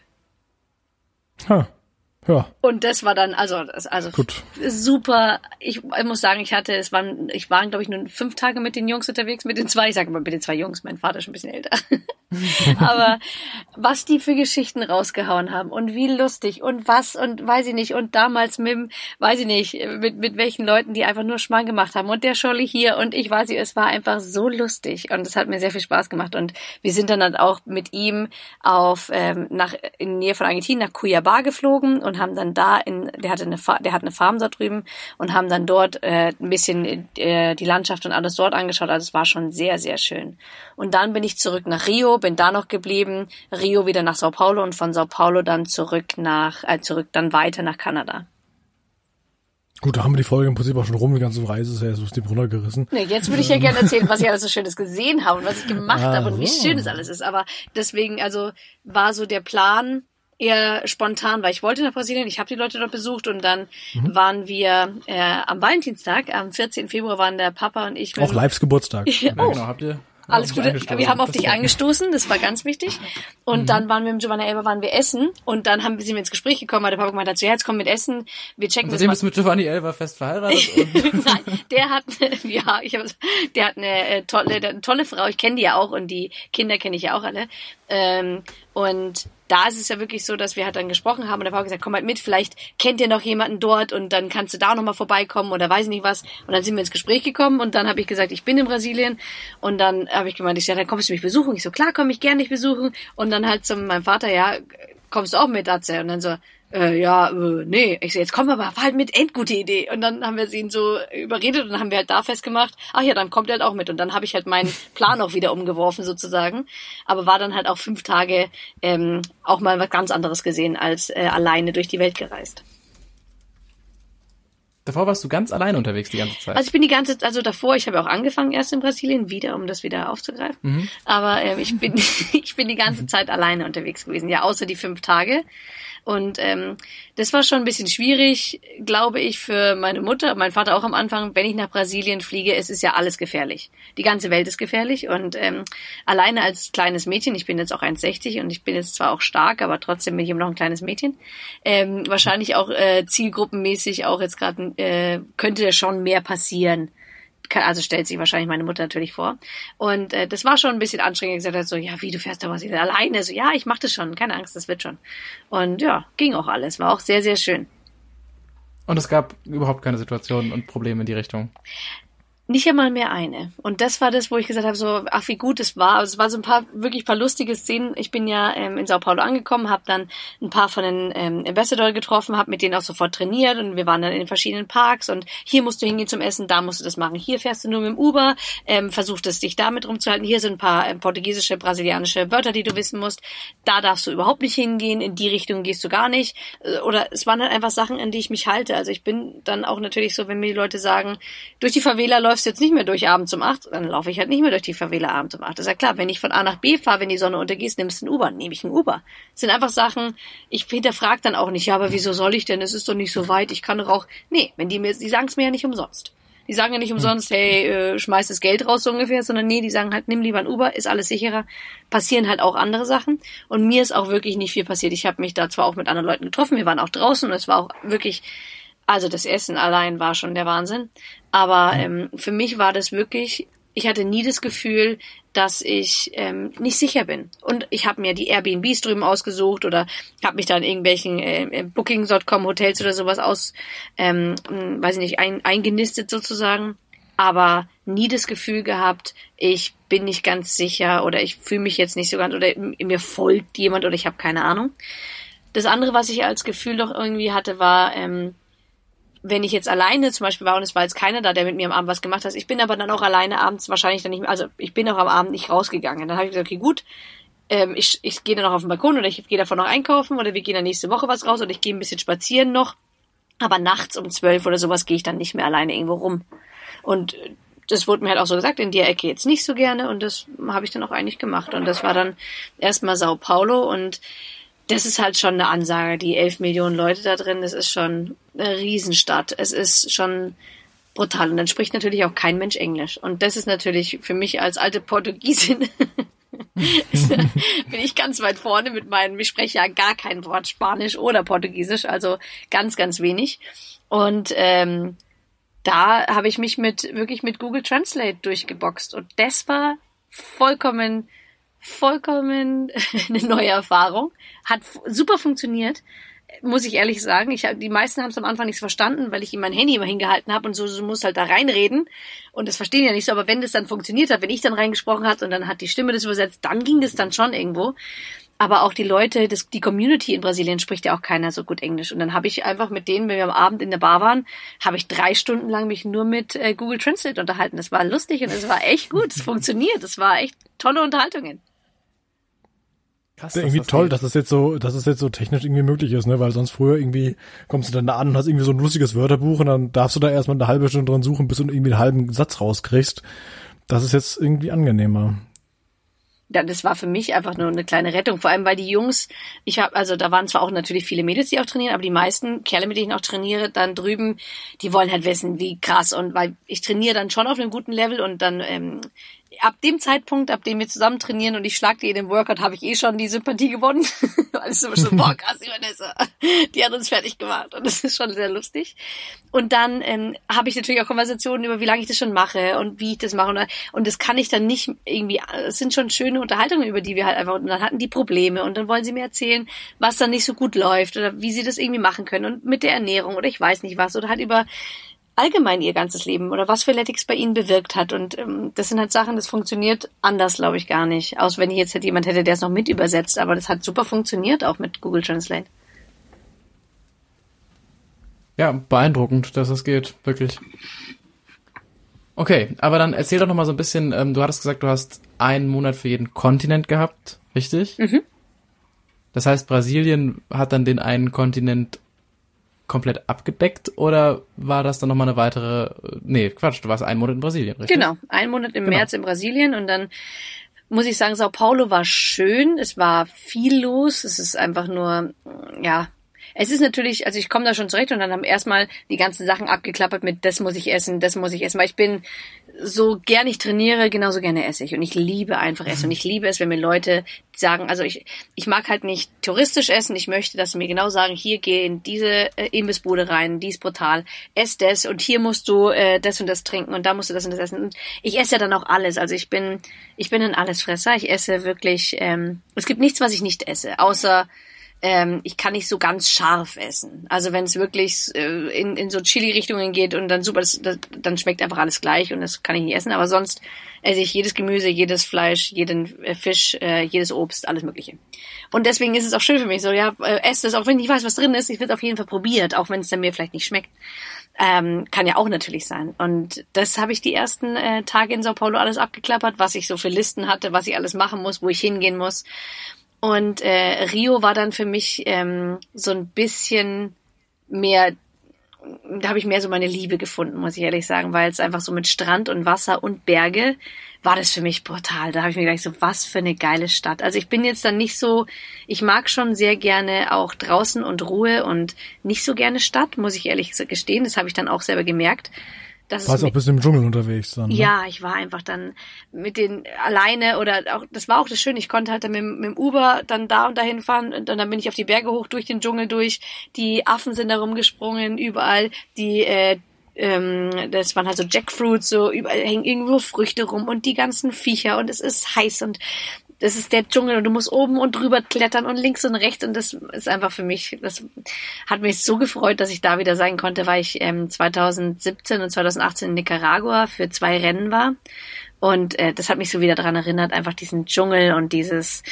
Ha. Ja. Und das war dann, also, also Gut. super. Ich, ich muss sagen, ich hatte, es waren, ich war, glaube ich, nur fünf Tage mit den Jungs unterwegs, mit den zwei, ich sage mal mit den zwei Jungs, mein Vater ist schon ein bisschen älter. Aber was die für Geschichten rausgehauen haben und wie lustig und was und weiß ich nicht und damals mit, weiß ich nicht, mit, mit welchen Leuten, die einfach nur Schmarrn gemacht haben und der Scholli hier und ich weiß nicht, es war einfach so lustig und es hat mir sehr viel Spaß gemacht und wir sind dann halt auch mit ihm auf, ähm, nach, in der Nähe von Argentinien nach Cuiabá geflogen und haben dann da in, der hatte eine, der hat eine Farm da drüben und haben dann dort äh, ein bisschen äh, die Landschaft und alles dort angeschaut, also es war schon sehr, sehr schön. Und dann bin ich zurück nach Rio bin da noch geblieben, Rio wieder nach Sao Paulo und von Sao Paulo dann zurück nach, äh, zurück dann weiter nach Kanada. Gut, da haben wir die Folge im Prinzip auch schon rum, die ganze Reise ist ja so Stipp runtergerissen. Nee, jetzt würde ich ja gerne erzählen, was ich alles so Schönes gesehen habe und was ich gemacht ah, habe und wie schön es alles ist. Aber deswegen, also war so der Plan eher spontan, weil ich wollte nach Brasilien, ich habe die Leute dort besucht und dann mhm. waren wir äh, am Valentinstag, am 14. Februar waren der Papa und ich. Auch Lives Geburtstag. ja, oh. genau, habt ihr alles Gute. Wir haben auf dich angestoßen, das war ganz wichtig. Und mhm. dann waren wir mit Giovanna Elba waren wir essen und dann haben, sind wir ins Gespräch gekommen, weil der Papa gemeint hat, so, ja, jetzt komm mit essen, wir checken und das. bist du mit Giovanni Elba fest verheiratet? Nein, der hat, ja, ich hab, der hat eine äh, tolle, eine tolle Frau, ich kenne die ja auch und die Kinder kenne ich ja auch alle. Ähm, und da ist es ja wirklich so, dass wir halt dann gesprochen haben und der Papa gesagt, komm halt mit, vielleicht kennt ihr noch jemanden dort und dann kannst du da nochmal vorbeikommen oder weiß nicht was. Und dann sind wir ins Gespräch gekommen und dann habe ich gesagt, ich bin in Brasilien und dann habe ich gemeint, ich sag, dann kommst du mich besuchen. Ich so, klar, komm ich gerne dich besuchen. Und dann halt zu meinem Vater, ja, kommst du auch mit, Atze? Und dann so, äh, ja, äh, nee. Ich so, jetzt komm aber, war halt mit endgute Idee. Und dann haben wir sie ihn so überredet und dann haben wir halt da festgemacht, ach ja, dann kommt er halt auch mit. Und dann habe ich halt meinen Plan auch wieder umgeworfen sozusagen. Aber war dann halt auch fünf Tage ähm, auch mal was ganz anderes gesehen als äh, alleine durch die Welt gereist. Davor warst du ganz alleine unterwegs die ganze Zeit. Also ich bin die ganze, also davor, ich habe auch angefangen erst in Brasilien wieder, um das wieder aufzugreifen. Mhm. Aber ähm, ich bin, ich bin die ganze Zeit alleine unterwegs gewesen. Ja, außer die fünf Tage. Und ähm, das war schon ein bisschen schwierig, glaube ich, für meine Mutter, mein Vater auch am Anfang. Wenn ich nach Brasilien fliege, es ist ja alles gefährlich. Die ganze Welt ist gefährlich. Und ähm, alleine als kleines Mädchen, ich bin jetzt auch 1,60 und ich bin jetzt zwar auch stark, aber trotzdem bin ich immer noch ein kleines Mädchen. Ähm, wahrscheinlich auch äh, zielgruppenmäßig auch jetzt gerade äh, könnte schon mehr passieren also stellt sich wahrscheinlich meine Mutter natürlich vor. Und äh, das war schon ein bisschen anstrengend. Gesagt hat so, ja, wie du fährst da was alleine? So, ja, ich mach das schon, keine Angst, das wird schon. Und ja, ging auch alles, war auch sehr, sehr schön. Und es gab überhaupt keine Situationen und Probleme in die Richtung nicht einmal mehr eine. Und das war das, wo ich gesagt habe, so, ach, wie gut es war. Also es war so ein paar, wirklich paar lustige Szenen. Ich bin ja ähm, in Sao Paulo angekommen, habe dann ein paar von den ähm, Ambassador getroffen, habe mit denen auch sofort trainiert und wir waren dann in den verschiedenen Parks und hier musst du hingehen zum Essen, da musst du das machen. Hier fährst du nur mit dem Uber, ähm, versucht es dich damit rumzuhalten. Hier sind ein paar ähm, portugiesische, brasilianische Wörter, die du wissen musst. Da darfst du überhaupt nicht hingehen, in die Richtung gehst du gar nicht. Äh, oder es waren halt einfach Sachen, an die ich mich halte. Also ich bin dann auch natürlich so, wenn mir die Leute sagen, durch die Favela läuft läufst jetzt nicht mehr durch abends um acht, dann laufe ich halt nicht mehr durch die Favela abends um acht. Das ist ja klar, wenn ich von A nach B fahre, wenn die Sonne untergeht, nimmst du ein Uber, nehme ich ein Uber. Das sind einfach Sachen, ich hinterfrage dann auch nicht, ja, aber wieso soll ich denn? Es ist doch nicht so weit, ich kann doch auch. Nee, wenn die mir, die sagen es mir ja nicht umsonst. Die sagen ja nicht umsonst, hey, äh, schmeiß das Geld raus so ungefähr, sondern nee, die sagen halt, nimm lieber ein Uber, ist alles sicherer. Passieren halt auch andere Sachen. Und mir ist auch wirklich nicht viel passiert. Ich habe mich da zwar auch mit anderen Leuten getroffen, wir waren auch draußen und es war auch wirklich also das Essen allein war schon der Wahnsinn. Aber ähm, für mich war das wirklich, ich hatte nie das Gefühl, dass ich ähm, nicht sicher bin. Und ich habe mir die Airbnbs drüben ausgesucht oder habe mich da in irgendwelchen äh, Booking.com Hotels oder sowas aus, ähm, weiß ich nicht, ein, eingenistet sozusagen. Aber nie das Gefühl gehabt, ich bin nicht ganz sicher oder ich fühle mich jetzt nicht so ganz oder mir folgt jemand oder ich habe keine Ahnung. Das andere, was ich als Gefühl doch irgendwie hatte, war, ähm, wenn ich jetzt alleine zum Beispiel war und es war jetzt keiner da, der mit mir am Abend was gemacht hat, ich bin aber dann auch alleine abends wahrscheinlich dann nicht mehr, also ich bin auch am Abend nicht rausgegangen. Dann habe ich gesagt, okay, gut, ähm, ich, ich gehe dann noch auf den Balkon oder ich gehe davon noch einkaufen oder wir gehen dann nächste Woche was raus oder ich gehe ein bisschen spazieren noch. Aber nachts um zwölf oder sowas gehe ich dann nicht mehr alleine irgendwo rum. Und das wurde mir halt auch so gesagt, in der Ecke jetzt nicht so gerne und das habe ich dann auch eigentlich gemacht. Und das war dann erstmal Sao Paulo und das ist halt schon eine Ansage, die elf Millionen Leute da drin, das ist schon eine Riesenstadt. Es ist schon brutal. Und dann spricht natürlich auch kein Mensch Englisch. Und das ist natürlich für mich als alte Portugiesin bin ich ganz weit vorne mit meinen, ich spreche ja gar kein Wort Spanisch oder Portugiesisch, also ganz, ganz wenig. Und ähm, da habe ich mich mit wirklich mit Google Translate durchgeboxt. Und das war vollkommen vollkommen eine neue Erfahrung. Hat super funktioniert, muss ich ehrlich sagen. Ich die meisten haben es am Anfang nicht verstanden, weil ich ihm mein Handy immer hingehalten habe und so, so muss halt da reinreden. Und das verstehen ja nicht so, aber wenn das dann funktioniert hat, wenn ich dann reingesprochen hat und dann hat die Stimme das übersetzt, dann ging das dann schon irgendwo. Aber auch die Leute, das, die Community in Brasilien spricht ja auch keiner so gut Englisch. Und dann habe ich einfach mit denen, wenn wir am Abend in der Bar waren, habe ich drei Stunden lang mich nur mit äh, Google Translate unterhalten. Das war lustig und es war echt gut. Es funktioniert. Es war echt tolle Unterhaltungen. Krass, irgendwie das toll, dass das jetzt so, dass es jetzt so technisch irgendwie möglich ist, ne? Weil sonst früher irgendwie kommst du dann da an und hast irgendwie so ein lustiges Wörterbuch und dann darfst du da erstmal eine halbe Stunde dran suchen, bis du irgendwie einen halben Satz rauskriegst. Das ist jetzt irgendwie angenehmer. Das war für mich einfach nur eine kleine Rettung. Vor allem, weil die Jungs, ich habe, also da waren zwar auch natürlich viele Mädels, die auch trainieren, aber die meisten Kerle, mit denen ich auch trainiere, dann drüben, die wollen halt wissen, wie krass und weil ich trainiere dann schon auf einem guten Level und dann ähm, ab dem Zeitpunkt, ab dem wir zusammen trainieren und ich schlag die in den Workout, habe ich eh schon die Sympathie gewonnen. Weil es immer schon, boah, krass, die Vanessa, die hat uns fertig gemacht und das ist schon sehr lustig. Und dann ähm, habe ich natürlich auch Konversationen über, wie lange ich das schon mache und wie ich das mache. Und, und das kann ich dann nicht irgendwie, es sind schon schöne Unterhaltungen, über die wir halt einfach, und dann hatten die Probleme und dann wollen sie mir erzählen, was dann nicht so gut läuft oder wie sie das irgendwie machen können und mit der Ernährung oder ich weiß nicht was oder halt über allgemein ihr ganzes Leben oder was Freeletics bei ihnen bewirkt hat. Und ähm, das sind halt Sachen, das funktioniert anders, glaube ich, gar nicht. Aus wenn ich jetzt halt jemand hätte, der es noch mit übersetzt, aber das hat super funktioniert, auch mit Google Translate. Ja, beeindruckend, dass es geht, wirklich. Okay, aber dann erzähl doch noch mal so ein bisschen, ähm, du hattest gesagt, du hast einen Monat für jeden Kontinent gehabt, richtig? Mhm. Das heißt, Brasilien hat dann den einen Kontinent komplett abgedeckt oder war das dann nochmal eine weitere, nee, Quatsch, du warst einen Monat in Brasilien, richtig? Genau, einen Monat im genau. März in Brasilien und dann muss ich sagen, Sao Paulo war schön, es war viel los, es ist einfach nur, ja, es ist natürlich, also ich komme da schon zurecht und dann haben erstmal die ganzen Sachen abgeklappert mit, das muss ich essen, das muss ich essen, weil ich bin so gern ich trainiere, genauso gerne esse ich. Und ich liebe einfach Essen. Und ich liebe es, wenn mir Leute sagen, also ich, ich mag halt nicht touristisch essen. Ich möchte, dass sie mir genau sagen, hier geh in diese äh, Imbissbude rein, die ist brutal, ess das und hier musst du äh, das und das trinken und da musst du das und das essen. Und ich esse ja dann auch alles. Also ich bin, ich bin ein Allesfresser. Ich esse wirklich, ähm, es gibt nichts, was ich nicht esse, außer ähm, ich kann nicht so ganz scharf essen. Also wenn es wirklich äh, in, in so Chili-Richtungen geht und dann super, das, das, dann schmeckt einfach alles gleich und das kann ich nicht essen. Aber sonst esse ich jedes Gemüse, jedes Fleisch, jeden äh, Fisch, äh, jedes Obst, alles Mögliche. Und deswegen ist es auch schön für mich so, ja, äh, esse es, auch wenn ich weiß, was drin ist, ich wird auf jeden Fall probiert, auch wenn es dann mir vielleicht nicht schmeckt. Ähm, kann ja auch natürlich sein. Und das habe ich die ersten äh, Tage in Sao Paulo alles abgeklappert, was ich so für Listen hatte, was ich alles machen muss, wo ich hingehen muss. Und äh, Rio war dann für mich ähm, so ein bisschen mehr, da habe ich mehr so meine Liebe gefunden, muss ich ehrlich sagen, weil es einfach so mit Strand und Wasser und Berge war das für mich brutal. Da habe ich mir gedacht, so was für eine geile Stadt. Also ich bin jetzt dann nicht so, ich mag schon sehr gerne auch draußen und Ruhe und nicht so gerne Stadt, muss ich ehrlich gestehen. Das habe ich dann auch selber gemerkt. Das Warst auch bis im Dschungel unterwegs dann. Ne? Ja, ich war einfach dann mit den alleine oder auch, das war auch das Schöne, ich konnte halt dann mit, mit dem Uber dann da und dahin fahren und dann bin ich auf die Berge hoch, durch den Dschungel durch, die Affen sind da rumgesprungen, überall, die, äh, ähm, das waren halt so Jackfruits, so überall hängen irgendwo Früchte rum und die ganzen Viecher und es ist heiß und das ist der Dschungel und du musst oben und drüber klettern und links und rechts und das ist einfach für mich, das hat mich so gefreut, dass ich da wieder sein konnte, weil ich ähm, 2017 und 2018 in Nicaragua für zwei Rennen war und äh, das hat mich so wieder daran erinnert, einfach diesen Dschungel und dieses,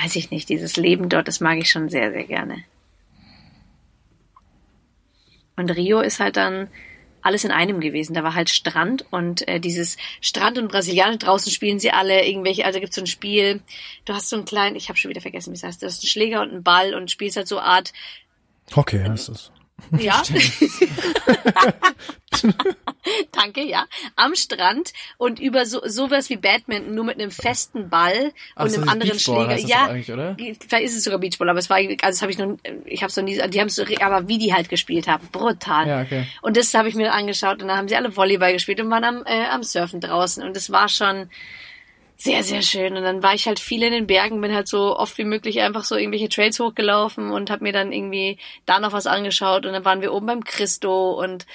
weiß ich nicht, dieses Leben dort, das mag ich schon sehr, sehr gerne. Und Rio ist halt dann alles in einem gewesen. Da war halt Strand und äh, dieses Strand und Brasilianer draußen spielen sie alle irgendwelche, also gibt's so ein Spiel, du hast so einen kleinen, ich habe schon wieder vergessen, wie es heißt, du hast einen Schläger und einen Ball und spielst halt so Art Hockey heißt es. Ja. Danke, ja. Am Strand und über so sowas wie Badminton, nur mit einem festen Ball Ach, und einem anderen Schläger. Ja, vielleicht ist es sogar Beachball, aber es war, also das habe ich noch, ich habe so nie, die haben so, aber wie die halt gespielt haben, brutal. Ja, okay. Und das habe ich mir angeschaut und dann haben sie alle Volleyball gespielt und waren am, äh, am Surfen draußen und es war schon, sehr, sehr schön. Und dann war ich halt viel in den Bergen, bin halt so oft wie möglich einfach so irgendwelche Trails hochgelaufen und habe mir dann irgendwie da noch was angeschaut. Und dann waren wir oben beim Christo und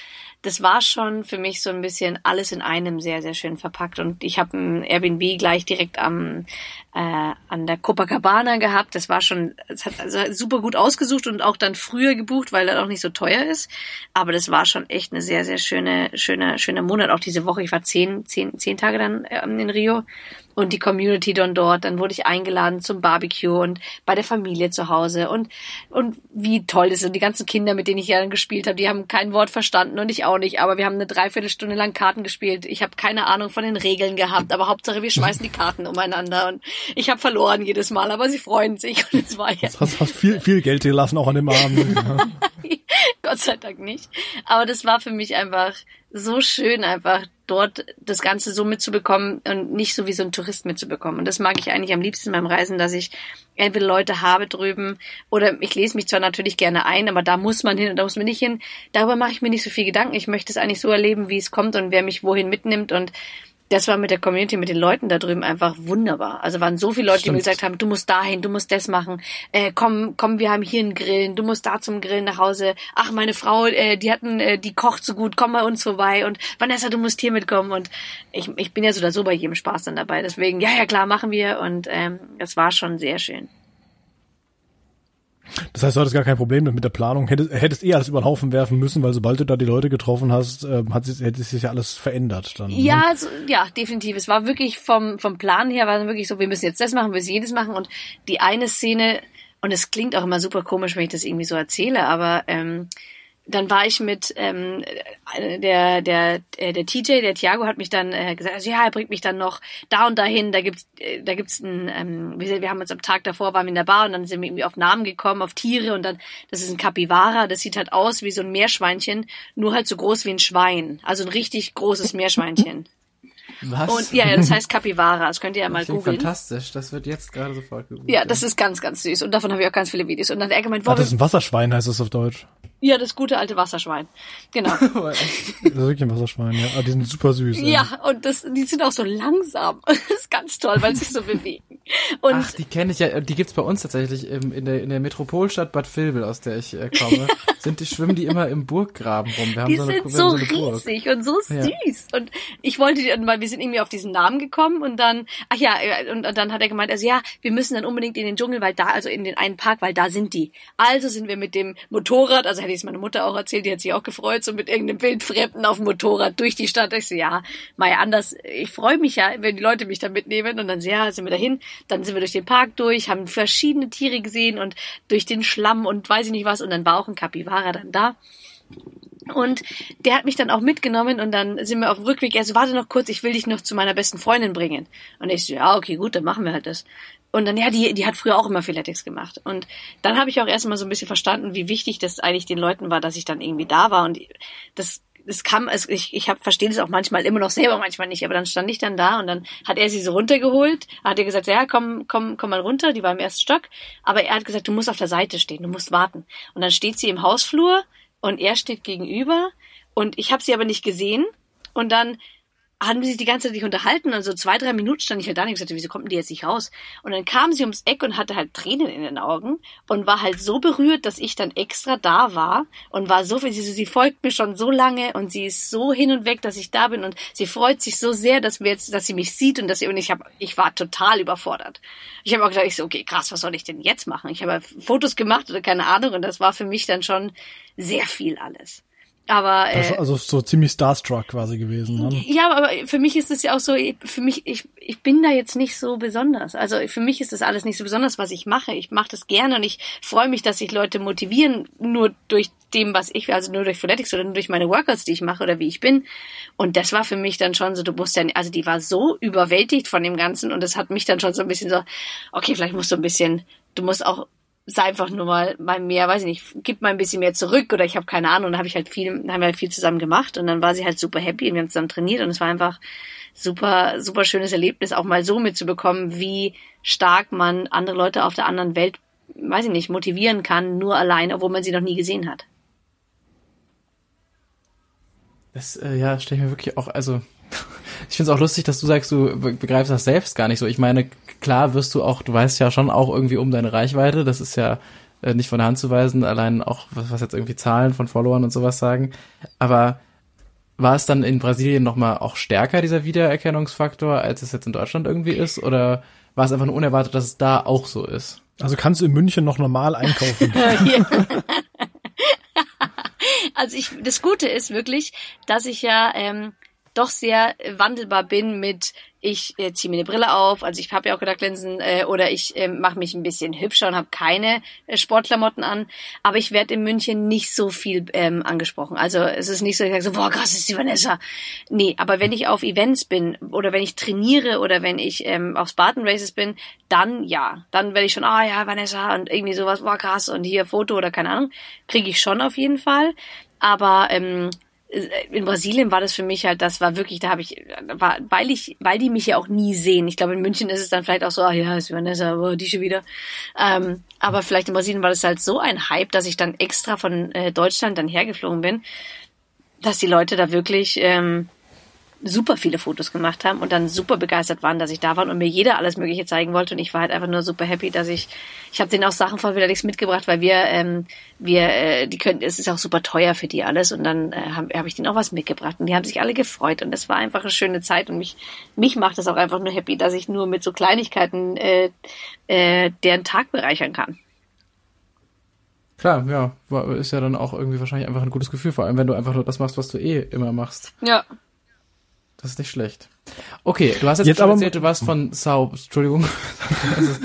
das war schon für mich so ein bisschen alles in einem sehr, sehr schön verpackt. Und ich habe ein Airbnb gleich direkt am äh, an der Copacabana gehabt. Das war schon, es hat also super gut ausgesucht und auch dann früher gebucht, weil er auch nicht so teuer ist. Aber das war schon echt eine sehr, sehr schöne, schöne, schöne Monat. Auch diese Woche. Ich war zehn, zehn, zehn Tage dann ähm, in Rio und die Community dann dort. Dann wurde ich eingeladen zum Barbecue und bei der Familie zu Hause und und wie toll das ist. Und die ganzen Kinder, mit denen ich ja dann gespielt habe, die haben kein Wort verstanden und ich auch nicht. Aber wir haben eine Dreiviertelstunde lang Karten gespielt. Ich habe keine Ahnung von den Regeln gehabt, aber Hauptsache wir schmeißen die Karten umeinander und ich habe verloren jedes Mal, aber sie freuen sich und es war ja. Du hast, hast viel viel Geld gelassen auch an dem Abend. Gott sei Dank nicht. Aber das war für mich einfach so schön, einfach dort das Ganze so mitzubekommen und nicht so wie so ein Tourist mitzubekommen. Und das mag ich eigentlich am liebsten beim Reisen, dass ich entweder Leute habe drüben oder ich lese mich zwar natürlich gerne ein, aber da muss man hin und da muss man nicht hin. Darüber mache ich mir nicht so viel Gedanken. Ich möchte es eigentlich so erleben, wie es kommt und wer mich wohin mitnimmt und das war mit der Community, mit den Leuten da drüben einfach wunderbar. Also waren so viele Leute, Stimmt. die mir gesagt haben, du musst dahin, du musst das machen, äh, komm, komm, wir haben hier einen Grillen, du musst da zum Grillen nach Hause. Ach, meine Frau, äh, die hatten, äh, die kocht so gut, komm bei uns vorbei und Vanessa, du musst hier mitkommen. Und ich, ich bin ja so oder so bei jedem Spaß dann dabei. Deswegen, ja, ja, klar, machen wir. Und ähm, das war schon sehr schön. Das heißt, du hattest gar kein Problem mit der Planung. Hättest, hättest eh alles über den Haufen werfen müssen, weil sobald du da die Leute getroffen hast, äh, hat sich, hätte sich ja alles verändert dann. Ja, ne? also, ja, definitiv. Es war wirklich vom, vom Plan her, war wirklich so, wir müssen jetzt das machen, wir müssen jedes machen. Und die eine Szene, und es klingt auch immer super komisch, wenn ich das irgendwie so erzähle, aber ähm, dann war ich mit ähm, der der äh, der TJ, der Thiago hat mich dann äh, gesagt, also ja, er bringt mich dann noch da und dahin. Da gibt's äh, da gibt's ein ähm, wir, wir haben uns am Tag davor waren wir in der Bar und dann sind wir irgendwie auf Namen gekommen, auf Tiere und dann das ist ein Capybara, das sieht halt aus wie so ein Meerschweinchen, nur halt so groß wie ein Schwein, also ein richtig großes Meerschweinchen. Was? Und ja, das heißt Capybara. Das könnt ihr ja mal googeln. Fantastisch, das wird jetzt gerade sofort gegoogelt. Ja, das ist ganz, ganz süß. Und davon habe ich auch ganz viele Videos. Und dann hat er gemeint, ah, das ist ein Wasserschwein, heißt das auf Deutsch. Ja, das gute alte Wasserschwein. Genau. das ist wirklich ein Wasserschwein, ja. Aber die sind super süß. Ja, ja. und das, die sind auch so langsam. Das ist ganz toll, weil sie sich so bewegen. Und Ach, die kenne ich ja, die gibt's bei uns tatsächlich im, in, der, in der Metropolstadt Bad Vilbel, aus der ich äh, komme. sind die, schwimmen die immer im Burggraben rum. Wir haben die so eine, sind so, so riesig und so süß. Ja. Und ich wollte, weil wir sind irgendwie auf diesen Namen gekommen und dann, ach ja, und, dann hat er gemeint, also ja, wir müssen dann unbedingt in den Dschungel, weil da, also in den einen Park, weil da sind die. Also sind wir mit dem Motorrad, also hätte ich es meiner Mutter auch erzählt, die hat sich auch gefreut, so mit irgendeinem Wildfremden auf dem Motorrad durch die Stadt. Ich so, ja, mal anders, ich freue mich ja, wenn die Leute mich da mitnehmen und dann, ja, sind wir dahin, dann sind wir durch den Park durch, haben verschiedene Tiere gesehen und durch den Schlamm und weiß ich nicht was und dann war auch ein Capybara dann da. Und der hat mich dann auch mitgenommen und dann sind wir auf dem Rückweg. Er so, warte noch kurz, ich will dich noch zu meiner besten Freundin bringen. Und ich so, ja, okay, gut, dann machen wir halt das. Und dann, ja, die, die hat früher auch immer Philetics gemacht. Und dann habe ich auch erstmal so ein bisschen verstanden, wie wichtig das eigentlich den Leuten war, dass ich dann irgendwie da war. Und das, das kam, also ich, ich hab, verstehe das auch manchmal immer noch selber, manchmal nicht. Aber dann stand ich dann da und dann hat er sie so runtergeholt. Hat er gesagt, ja, komm, komm, komm mal runter. Die war im ersten Stock. Aber er hat gesagt, du musst auf der Seite stehen, du musst warten. Und dann steht sie im Hausflur und er steht gegenüber. Und ich habe sie aber nicht gesehen. Und dann haben sie sich die ganze Zeit nicht unterhalten und so zwei, drei Minuten stand ich halt da und ich gesagt, wieso kommt die jetzt nicht raus? Und dann kam sie ums Eck und hatte halt Tränen in den Augen und war halt so berührt, dass ich dann extra da war und war so, sie, sie folgt mir schon so lange und sie ist so hin und weg, dass ich da bin und sie freut sich so sehr, dass wir jetzt, dass sie mich sieht und dass sie, und ich habe, ich war total überfordert. Ich habe auch gedacht, ich so, okay, krass, was soll ich denn jetzt machen? Ich habe Fotos gemacht oder keine Ahnung und das war für mich dann schon sehr viel alles. Aber äh, also so ziemlich starstruck quasi gewesen. Ne? Ja, aber für mich ist es ja auch so, für mich ich ich bin da jetzt nicht so besonders. Also für mich ist das alles nicht so besonders, was ich mache. Ich mache das gerne und ich freue mich, dass sich Leute motivieren nur durch dem, was ich, also nur durch Phonetics oder nur durch meine Workouts, die ich mache oder wie ich bin. Und das war für mich dann schon so, du musst ja, also die war so überwältigt von dem Ganzen und das hat mich dann schon so ein bisschen so, okay, vielleicht musst du ein bisschen, du musst auch sei einfach nur mal, mal mehr, weiß ich nicht, gib mal ein bisschen mehr zurück oder ich habe keine Ahnung. Und dann habe ich halt viel, haben wir halt viel zusammen gemacht und dann war sie halt super happy und wir haben zusammen trainiert und es war einfach super, super schönes Erlebnis, auch mal so mitzubekommen, wie stark man andere Leute auf der anderen Welt, weiß ich nicht, motivieren kann, nur allein, obwohl man sie noch nie gesehen hat. Das, äh, ja, stelle ich mir wirklich auch, also ich finde es auch lustig, dass du sagst, du begreifst das selbst gar nicht so. Ich meine, klar wirst du auch, du weißt ja schon auch irgendwie um deine Reichweite, das ist ja äh, nicht von der Hand zu weisen, allein auch, was, was jetzt irgendwie Zahlen von Followern und sowas sagen. Aber war es dann in Brasilien nochmal auch stärker, dieser Wiedererkennungsfaktor, als es jetzt in Deutschland irgendwie ist? Oder war es einfach nur unerwartet, dass es da auch so ist? Also kannst du in München noch normal einkaufen? also ich, das Gute ist wirklich, dass ich ja ähm, doch sehr wandelbar bin mit ich äh, ziehe mir eine Brille auf, also ich habe ja auch Kontaktlinsen äh, oder ich äh, mache mich ein bisschen hübscher und habe keine äh, Sportklamotten an, aber ich werde in München nicht so viel ähm, angesprochen. Also es ist nicht so, ich sage so, boah, krass, ist die Vanessa. Nee, aber wenn ich auf Events bin oder wenn ich trainiere oder wenn ich ähm, auf Spartan Races bin, dann ja, dann werde ich schon, ah oh, ja, Vanessa und irgendwie sowas, boah, krass und hier Foto oder keine Ahnung, kriege ich schon auf jeden Fall. Aber ähm, in Brasilien war das für mich halt, das war wirklich, da habe ich, war, weil ich, weil die mich ja auch nie sehen. Ich glaube, in München ist es dann vielleicht auch so, ah ja, ist Vanessa, aber die schon wieder. Ähm, aber vielleicht in Brasilien war das halt so ein Hype, dass ich dann extra von äh, Deutschland dann hergeflogen bin, dass die Leute da wirklich ähm, super viele Fotos gemacht haben und dann super begeistert waren, dass ich da war und mir jeder alles Mögliche zeigen wollte und ich war halt einfach nur super happy, dass ich, ich habe denen auch Sachen von Widerlichs mitgebracht, weil wir, ähm, wir, äh, die können, es ist auch super teuer für die alles und dann äh, habe hab ich denen auch was mitgebracht und die haben sich alle gefreut und es war einfach eine schöne Zeit und mich, mich macht das auch einfach nur happy, dass ich nur mit so Kleinigkeiten äh, äh, deren Tag bereichern kann. Klar, ja, ist ja dann auch irgendwie wahrscheinlich einfach ein gutes Gefühl, vor allem wenn du einfach nur das machst, was du eh immer machst. Ja. Das ist nicht schlecht. Okay, du hast jetzt, jetzt aber erzählt, du warst von Sau, Entschuldigung. das ist,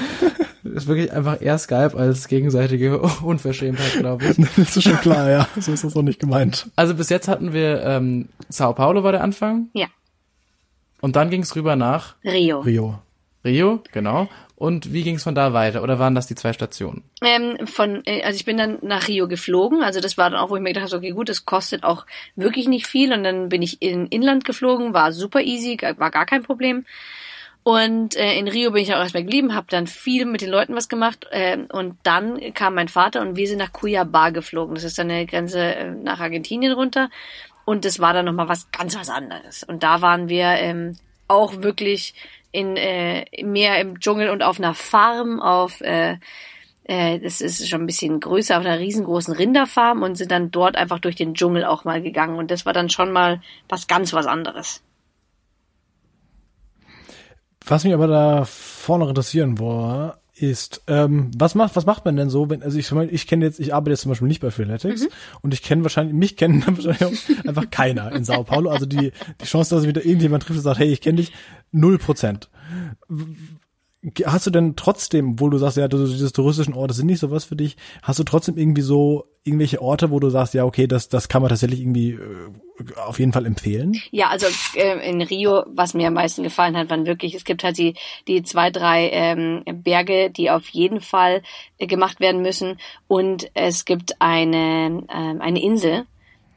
das ist wirklich einfach eher Skype als gegenseitige Unverschämtheit, glaube ich. das ist schon klar, ja. So ist das auch nicht gemeint. Also bis jetzt hatten wir ähm, Sao Paulo war der Anfang. Ja. Und dann ging es rüber nach Rio. Rio. Rio, genau. Und wie ging es von da weiter? Oder waren das die zwei Stationen? Ähm, von, äh, also ich bin dann nach Rio geflogen. Also das war dann auch, wo ich mir gedacht habe, okay, gut, das kostet auch wirklich nicht viel. Und dann bin ich in Inland geflogen, war super easy, war gar kein Problem. Und äh, in Rio bin ich auch erstmal geblieben, habe dann viel mit den Leuten was gemacht. Äh, und dann kam mein Vater und wir sind nach Cuiabá geflogen. Das ist dann eine Grenze äh, nach Argentinien runter. Und das war dann nochmal was ganz was anderes. Und da waren wir ähm, auch wirklich in äh, mehr im Dschungel und auf einer Farm, auf äh, äh, das ist schon ein bisschen größer, auf einer riesengroßen Rinderfarm und sind dann dort einfach durch den Dschungel auch mal gegangen. Und das war dann schon mal was ganz was anderes. Was mich aber da vorne interessieren war, ist, ähm, was macht, was macht man denn so, wenn, also ich, ich kenne jetzt, ich arbeite jetzt zum Beispiel nicht bei Freeletics mhm. und ich kenne wahrscheinlich, mich kennen wahrscheinlich auch einfach keiner in Sao Paulo. Also die, die Chance, dass ich wieder irgendjemand trifft und sagt, hey, ich kenne dich, null Prozent hast du denn trotzdem, wo du sagst, ja, diese touristischen Orte sind nicht so was für dich, hast du trotzdem irgendwie so irgendwelche Orte, wo du sagst, ja, okay, das, das kann man tatsächlich irgendwie äh, auf jeden Fall empfehlen? Ja, also äh, in Rio, was mir am meisten gefallen hat, waren wirklich, es gibt halt die, die zwei, drei ähm, Berge, die auf jeden Fall äh, gemacht werden müssen und es gibt eine, ähm, eine Insel,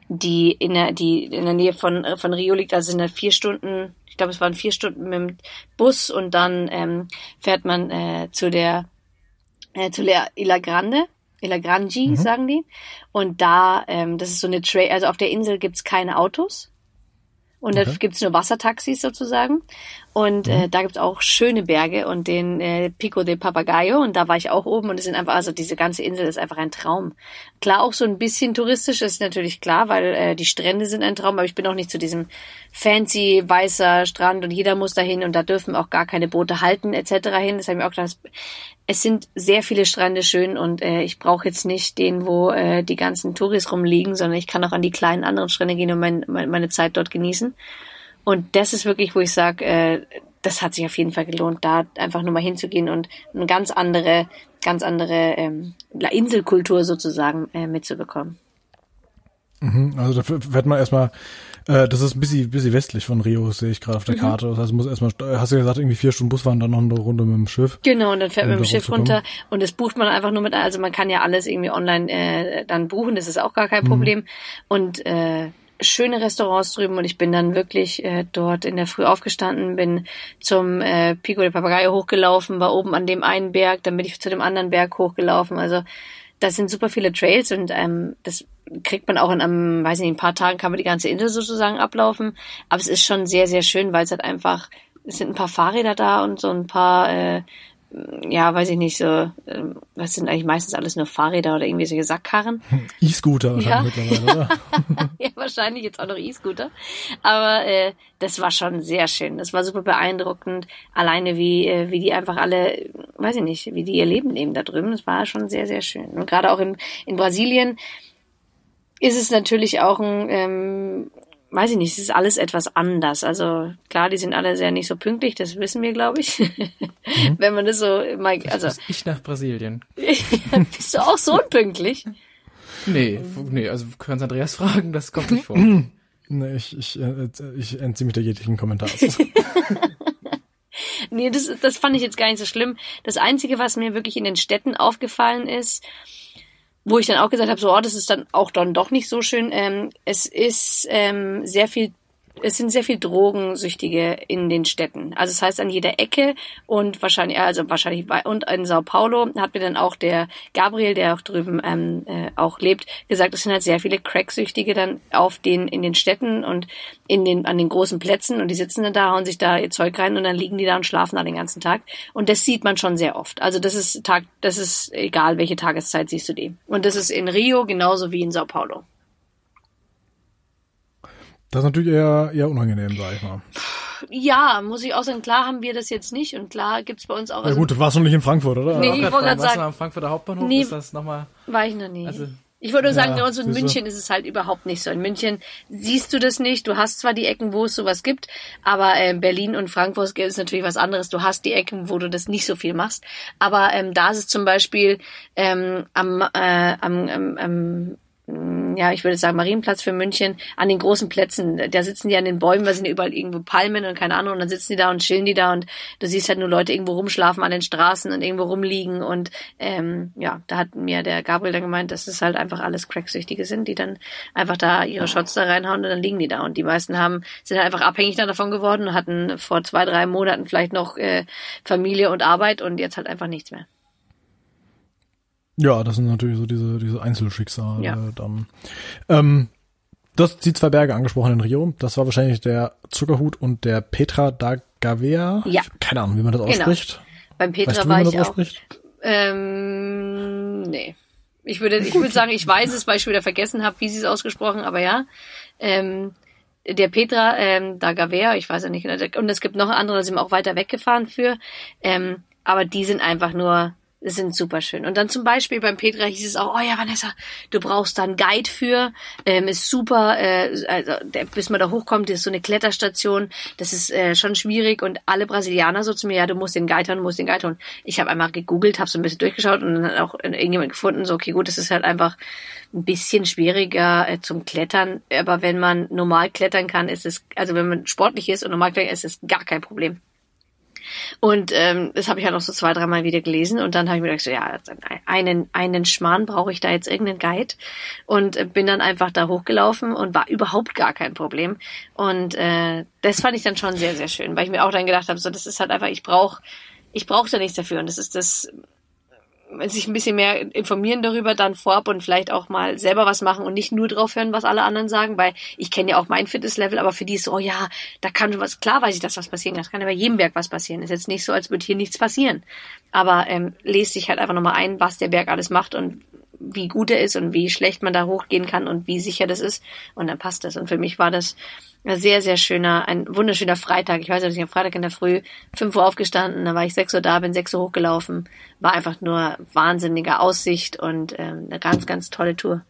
die in der, die in der Nähe von, äh, von Rio liegt, also sind da vier Stunden, ich glaube, es waren vier Stunden mit dem Bus und dann ähm, fährt man äh, zu der äh, zu der Ila Grande. Ila Grande, mhm. sagen die. Und da, ähm, das ist so eine Trail, also auf der Insel gibt's keine Autos. Und okay. da gibt's nur Wassertaxis sozusagen. Und äh, mhm. da gibt's auch schöne Berge und den äh, Pico de Papagayo. Und da war ich auch oben und es sind einfach, also diese ganze Insel ist einfach ein Traum. Klar, auch so ein bisschen touristisch ist natürlich klar, weil äh, die Strände sind ein Traum, aber ich bin auch nicht zu diesem fancy weißer Strand und jeder muss dahin und da dürfen auch gar keine Boote halten etc. hin. Das habe ich mir auch gedacht. Es sind sehr viele Strände schön und äh, ich brauche jetzt nicht den, wo äh, die ganzen Touris rumliegen, sondern ich kann auch an die kleinen anderen Strände gehen und mein, meine Zeit dort genießen. Und das ist wirklich, wo ich sage, äh, das hat sich auf jeden Fall gelohnt, da einfach nur mal hinzugehen und eine ganz andere, ganz andere ähm, Inselkultur sozusagen äh, mitzubekommen. Mhm, also da wird man erstmal äh, das ist ein bisschen, bisschen westlich von Rio, sehe ich gerade auf der mhm. Karte. Das heißt, muss erstmal, hast du ja gesagt, irgendwie vier Stunden Bus fahren, dann noch eine Runde mit dem Schiff. Genau, und dann fährt man mit dem Schiff runter und das bucht man einfach nur mit, also man kann ja alles irgendwie online äh, dann buchen, das ist auch gar kein mhm. Problem. Und äh, schöne Restaurants drüben und ich bin dann wirklich äh, dort in der Früh aufgestanden, bin zum äh, Pico de Papagayo hochgelaufen, war oben an dem einen Berg, dann bin ich zu dem anderen Berg hochgelaufen. Also das sind super viele Trails und ähm, das kriegt man auch in einem, weiß nicht, ein paar Tagen kann man die ganze Insel sozusagen ablaufen. Aber es ist schon sehr, sehr schön, weil es halt einfach, es sind ein paar Fahrräder da und so ein paar, äh, ja, weiß ich nicht, so, äh, was sind eigentlich meistens alles nur Fahrräder oder irgendwie solche Sackkarren? E-Scooter wahrscheinlich ja. mittlerweile, oder? ja, wahrscheinlich jetzt auch noch E-Scooter. Aber äh, das war schon sehr schön. Das war super beeindruckend. Alleine wie, äh, wie die einfach alle, weiß ich nicht, wie die ihr Leben leben da drüben. Das war schon sehr, sehr schön. Und gerade auch in, in Brasilien, ist es natürlich auch ein, ähm, weiß ich nicht, es ist alles etwas anders. Also klar, die sind alle sehr nicht so pünktlich, das wissen wir, glaube ich. Mhm. Wenn man das so mal, also. Ich nach Brasilien. Bist du auch so unpünktlich? Nee, nee, also du kannst Andreas fragen, das kommt nicht vor. nee, ich, ich, äh, ich entziehe mich der jeglichen Kommentar. nee, das, das fand ich jetzt gar nicht so schlimm. Das Einzige, was mir wirklich in den Städten aufgefallen ist, wo ich dann auch gesagt habe, so, oh, das ist dann auch dann doch nicht so schön. Ähm, es ist ähm, sehr viel es sind sehr viel Drogensüchtige in den Städten. Also das heißt an jeder Ecke und wahrscheinlich, also wahrscheinlich bei, und in Sao Paulo hat mir dann auch der Gabriel, der auch drüben ähm, äh, auch lebt, gesagt, es sind halt sehr viele Cracksüchtige dann auf den in den Städten und in den an den großen Plätzen und die sitzen dann da, hauen sich da ihr Zeug rein und dann liegen die da und schlafen da den ganzen Tag. Und das sieht man schon sehr oft. Also das ist Tag, das ist egal, welche Tageszeit siehst du die. Und das ist in Rio genauso wie in Sao Paulo. Das ist natürlich eher, eher unangenehm, sag ich mal. Ja, muss ich auch sagen, klar haben wir das jetzt nicht und klar gibt's bei uns auch. Ja also, gut, du warst noch nicht in Frankfurt, oder? Nee, ich wollte gerade sagen. am Frankfurter Hauptbahnhof nee, ist das nochmal. War ich noch nie. Also, ich wollte nur sagen, ja, uns in München ist es halt überhaupt nicht so. In München siehst du das nicht. Du hast zwar die Ecken, wo es sowas gibt, aber ähm, Berlin und Frankfurt ist natürlich was anderes. Du hast die Ecken, wo du das nicht so viel machst. Aber ähm, da ist es zum Beispiel ähm, am, äh, am, am, am ja, ich würde sagen Marienplatz für München, an den großen Plätzen. Da sitzen die an den Bäumen, weil sind überall irgendwo Palmen und keine Ahnung. Und dann sitzen die da und chillen die da und du siehst halt nur Leute irgendwo rumschlafen an den Straßen und irgendwo rumliegen. Und ähm, ja, da hat mir der Gabriel dann gemeint, dass es halt einfach alles Cracksüchtige sind, die dann einfach da ihre Shots da reinhauen und dann liegen die da. Und die meisten haben, sind halt einfach abhängig davon geworden und hatten vor zwei, drei Monaten vielleicht noch äh, Familie und Arbeit und jetzt halt einfach nichts mehr. Ja, das sind natürlich so diese, diese Einzelschicksale ja. dann. Ähm, du hast die zwei Berge angesprochen in Rio. Das war wahrscheinlich der Zuckerhut und der Petra da Gavea. Ja. Keine Ahnung, wie man das genau. ausspricht. Beim Petra weißt du, war ich auch. Ähm, nee. Ich würde, ich würde sagen, ich weiß es, weil ich schon wieder vergessen habe, wie sie es ausgesprochen, aber ja. Ähm, der Petra ähm, da Gavea, ich weiß ja nicht genau. Und es gibt noch andere, da sind wir auch weiter weggefahren für. Ähm, aber die sind einfach nur sind super schön. Und dann zum Beispiel beim Petra hieß es auch, oh ja, Vanessa, du brauchst da einen Guide für, ähm, ist super, äh, also bis man da hochkommt, ist so eine Kletterstation, das ist äh, schon schwierig und alle Brasilianer so zu mir, ja, du musst den Guide haben, du musst den Guide haben. Ich habe einmal gegoogelt, habe so ein bisschen durchgeschaut und dann auch irgendjemand gefunden, so, okay, gut, das ist halt einfach ein bisschen schwieriger äh, zum Klettern, aber wenn man normal klettern kann, ist es, also wenn man sportlich ist und normal klettern, ist es gar kein Problem. Und ähm, das habe ich ja halt noch so zwei, dreimal wieder gelesen und dann habe ich mir gedacht, so, ja, einen, einen Schmarrn brauche ich da jetzt irgendeinen Guide und äh, bin dann einfach da hochgelaufen und war überhaupt gar kein Problem. Und äh, das fand ich dann schon sehr, sehr schön, weil ich mir auch dann gedacht habe, so, das ist halt einfach, ich brauche ich brauche da nichts dafür und das ist das sich ein bisschen mehr informieren darüber, dann vorab und vielleicht auch mal selber was machen und nicht nur drauf hören, was alle anderen sagen, weil ich kenne ja auch mein Fitnesslevel, aber für die ist so, oh ja, da kann schon was, klar weiß ich, dass was passieren kann, das kann ja bei jedem Berg was passieren. Ist jetzt nicht so, als würde hier nichts passieren. Aber ähm, lest sich halt einfach nochmal ein, was der Berg alles macht und wie gut er ist und wie schlecht man da hochgehen kann und wie sicher das ist. Und dann passt das. Und für mich war das ein sehr, sehr schöner, ein wunderschöner Freitag. Ich weiß nicht, ich am Freitag in der Früh fünf Uhr aufgestanden, dann war ich sechs Uhr da, bin sechs Uhr hochgelaufen. War einfach nur wahnsinnige Aussicht und ähm, eine ganz, ganz tolle Tour.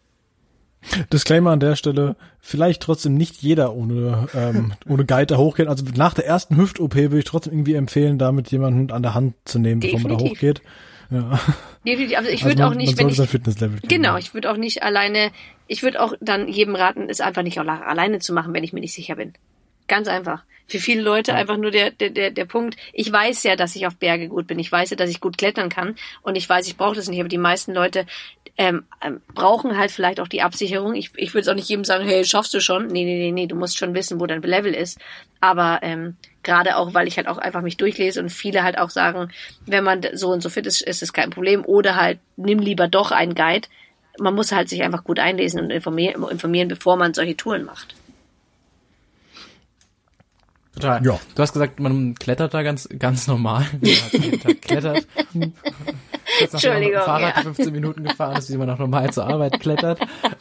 Disclaimer an der Stelle, vielleicht trotzdem nicht jeder ohne, ähm, ohne Guide da hochgeht. Also nach der ersten Hüft-OP würde ich trotzdem irgendwie empfehlen, damit jemanden an der Hand zu nehmen, bevor Definitiv. man da hochgeht. Ja. Definitiv. Also ich würde also auch nicht, wenn ich, genau, ich würde auch nicht alleine, ich würde auch dann jedem raten, es einfach nicht alleine zu machen, wenn ich mir nicht sicher bin. Ganz einfach. Für viele Leute ja. einfach nur der, der, der, der Punkt, ich weiß ja, dass ich auf Berge gut bin. Ich weiß ja, dass ich gut klettern kann. Und ich weiß, ich brauche das nicht. Aber die meisten Leute ähm, ähm, brauchen halt vielleicht auch die Absicherung. Ich, ich will es auch nicht jedem sagen, hey, schaffst du schon. Nee, nee, nee, nee, du musst schon wissen, wo dein Level ist. Aber ähm, Gerade auch, weil ich halt auch einfach mich durchlese und viele halt auch sagen, wenn man so und so fit ist, ist es kein Problem. Oder halt, nimm lieber doch einen Guide. Man muss halt sich einfach gut einlesen und informieren, informieren bevor man solche Touren macht. Total. Ja. Du hast gesagt, man klettert da ganz, ganz normal. Man klettert. Entschuldigung. Fahrrad ja. 15 Minuten gefahren ist, wie man auch normal zur Arbeit klettert.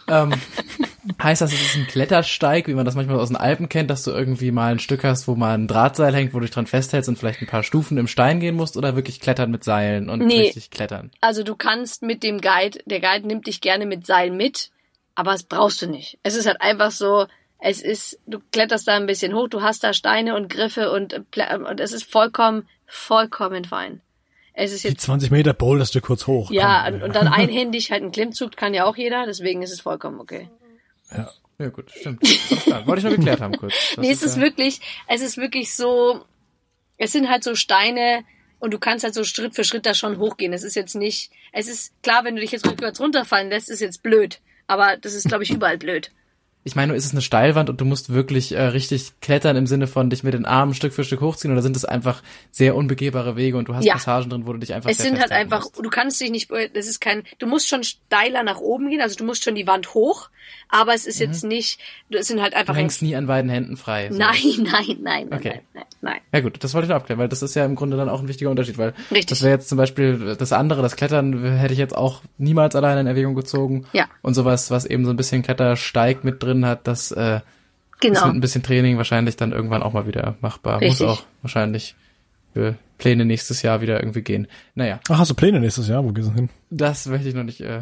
Ähm, heißt das, es ist ein Klettersteig, wie man das manchmal aus den Alpen kennt, dass du irgendwie mal ein Stück hast, wo mal ein Drahtseil hängt, wo du dich dran festhältst und vielleicht ein paar Stufen im Stein gehen musst oder wirklich klettern mit Seilen und nee. richtig klettern? Also du kannst mit dem Guide, der Guide nimmt dich gerne mit Seilen mit, aber es brauchst du nicht. Es ist halt einfach so, es ist, du kletterst da ein bisschen hoch, du hast da Steine und Griffe und, und es ist vollkommen, vollkommen fein. Es ist jetzt. Die 20 Meter boulderst du kurz hoch. Ja, und, und dann einhändig halt ein Klimmzug kann ja auch jeder, deswegen ist es vollkommen okay. Ja. Ja gut, stimmt. Wollte ich nur geklärt haben kurz. Das nee, es ist, ist ja wirklich, es ist wirklich so, es sind halt so Steine und du kannst halt so Schritt für Schritt da schon hochgehen. Es ist jetzt nicht, es ist klar, wenn du dich jetzt rückwärts runterfallen lässt, ist jetzt blöd. Aber das ist, glaube ich, überall blöd. Ich meine, ist es eine Steilwand und du musst wirklich äh, richtig klettern im Sinne von dich mit den Armen Stück für Stück hochziehen oder sind es einfach sehr unbegehbare Wege und du hast ja. Passagen drin, wo du dich einfach Es sind halt einfach, musst. du kannst dich nicht, das ist kein, du musst schon steiler nach oben gehen, also du musst schon die Wand hoch, aber es ist mhm. jetzt nicht, es sind halt einfach. Du hängst nie an beiden Händen frei. So. Nein, nein, nein, okay. nein, nein, nein. Ja gut, das wollte ich noch abklären, weil das ist ja im Grunde dann auch ein wichtiger Unterschied, weil Richtig. das wäre jetzt zum Beispiel das andere, das Klettern hätte ich jetzt auch niemals alleine in Erwägung gezogen. Ja. Und sowas, was eben so ein bisschen Klettersteig mit drin hat, das äh, Genau. Ist mit ein bisschen Training wahrscheinlich dann irgendwann auch mal wieder machbar. Richtig. Muss auch wahrscheinlich für Pläne nächstes Jahr wieder irgendwie gehen. Naja. Ach, hast du Pläne nächstes Jahr? Wo gehst du hin? Das möchte ich noch nicht. Äh,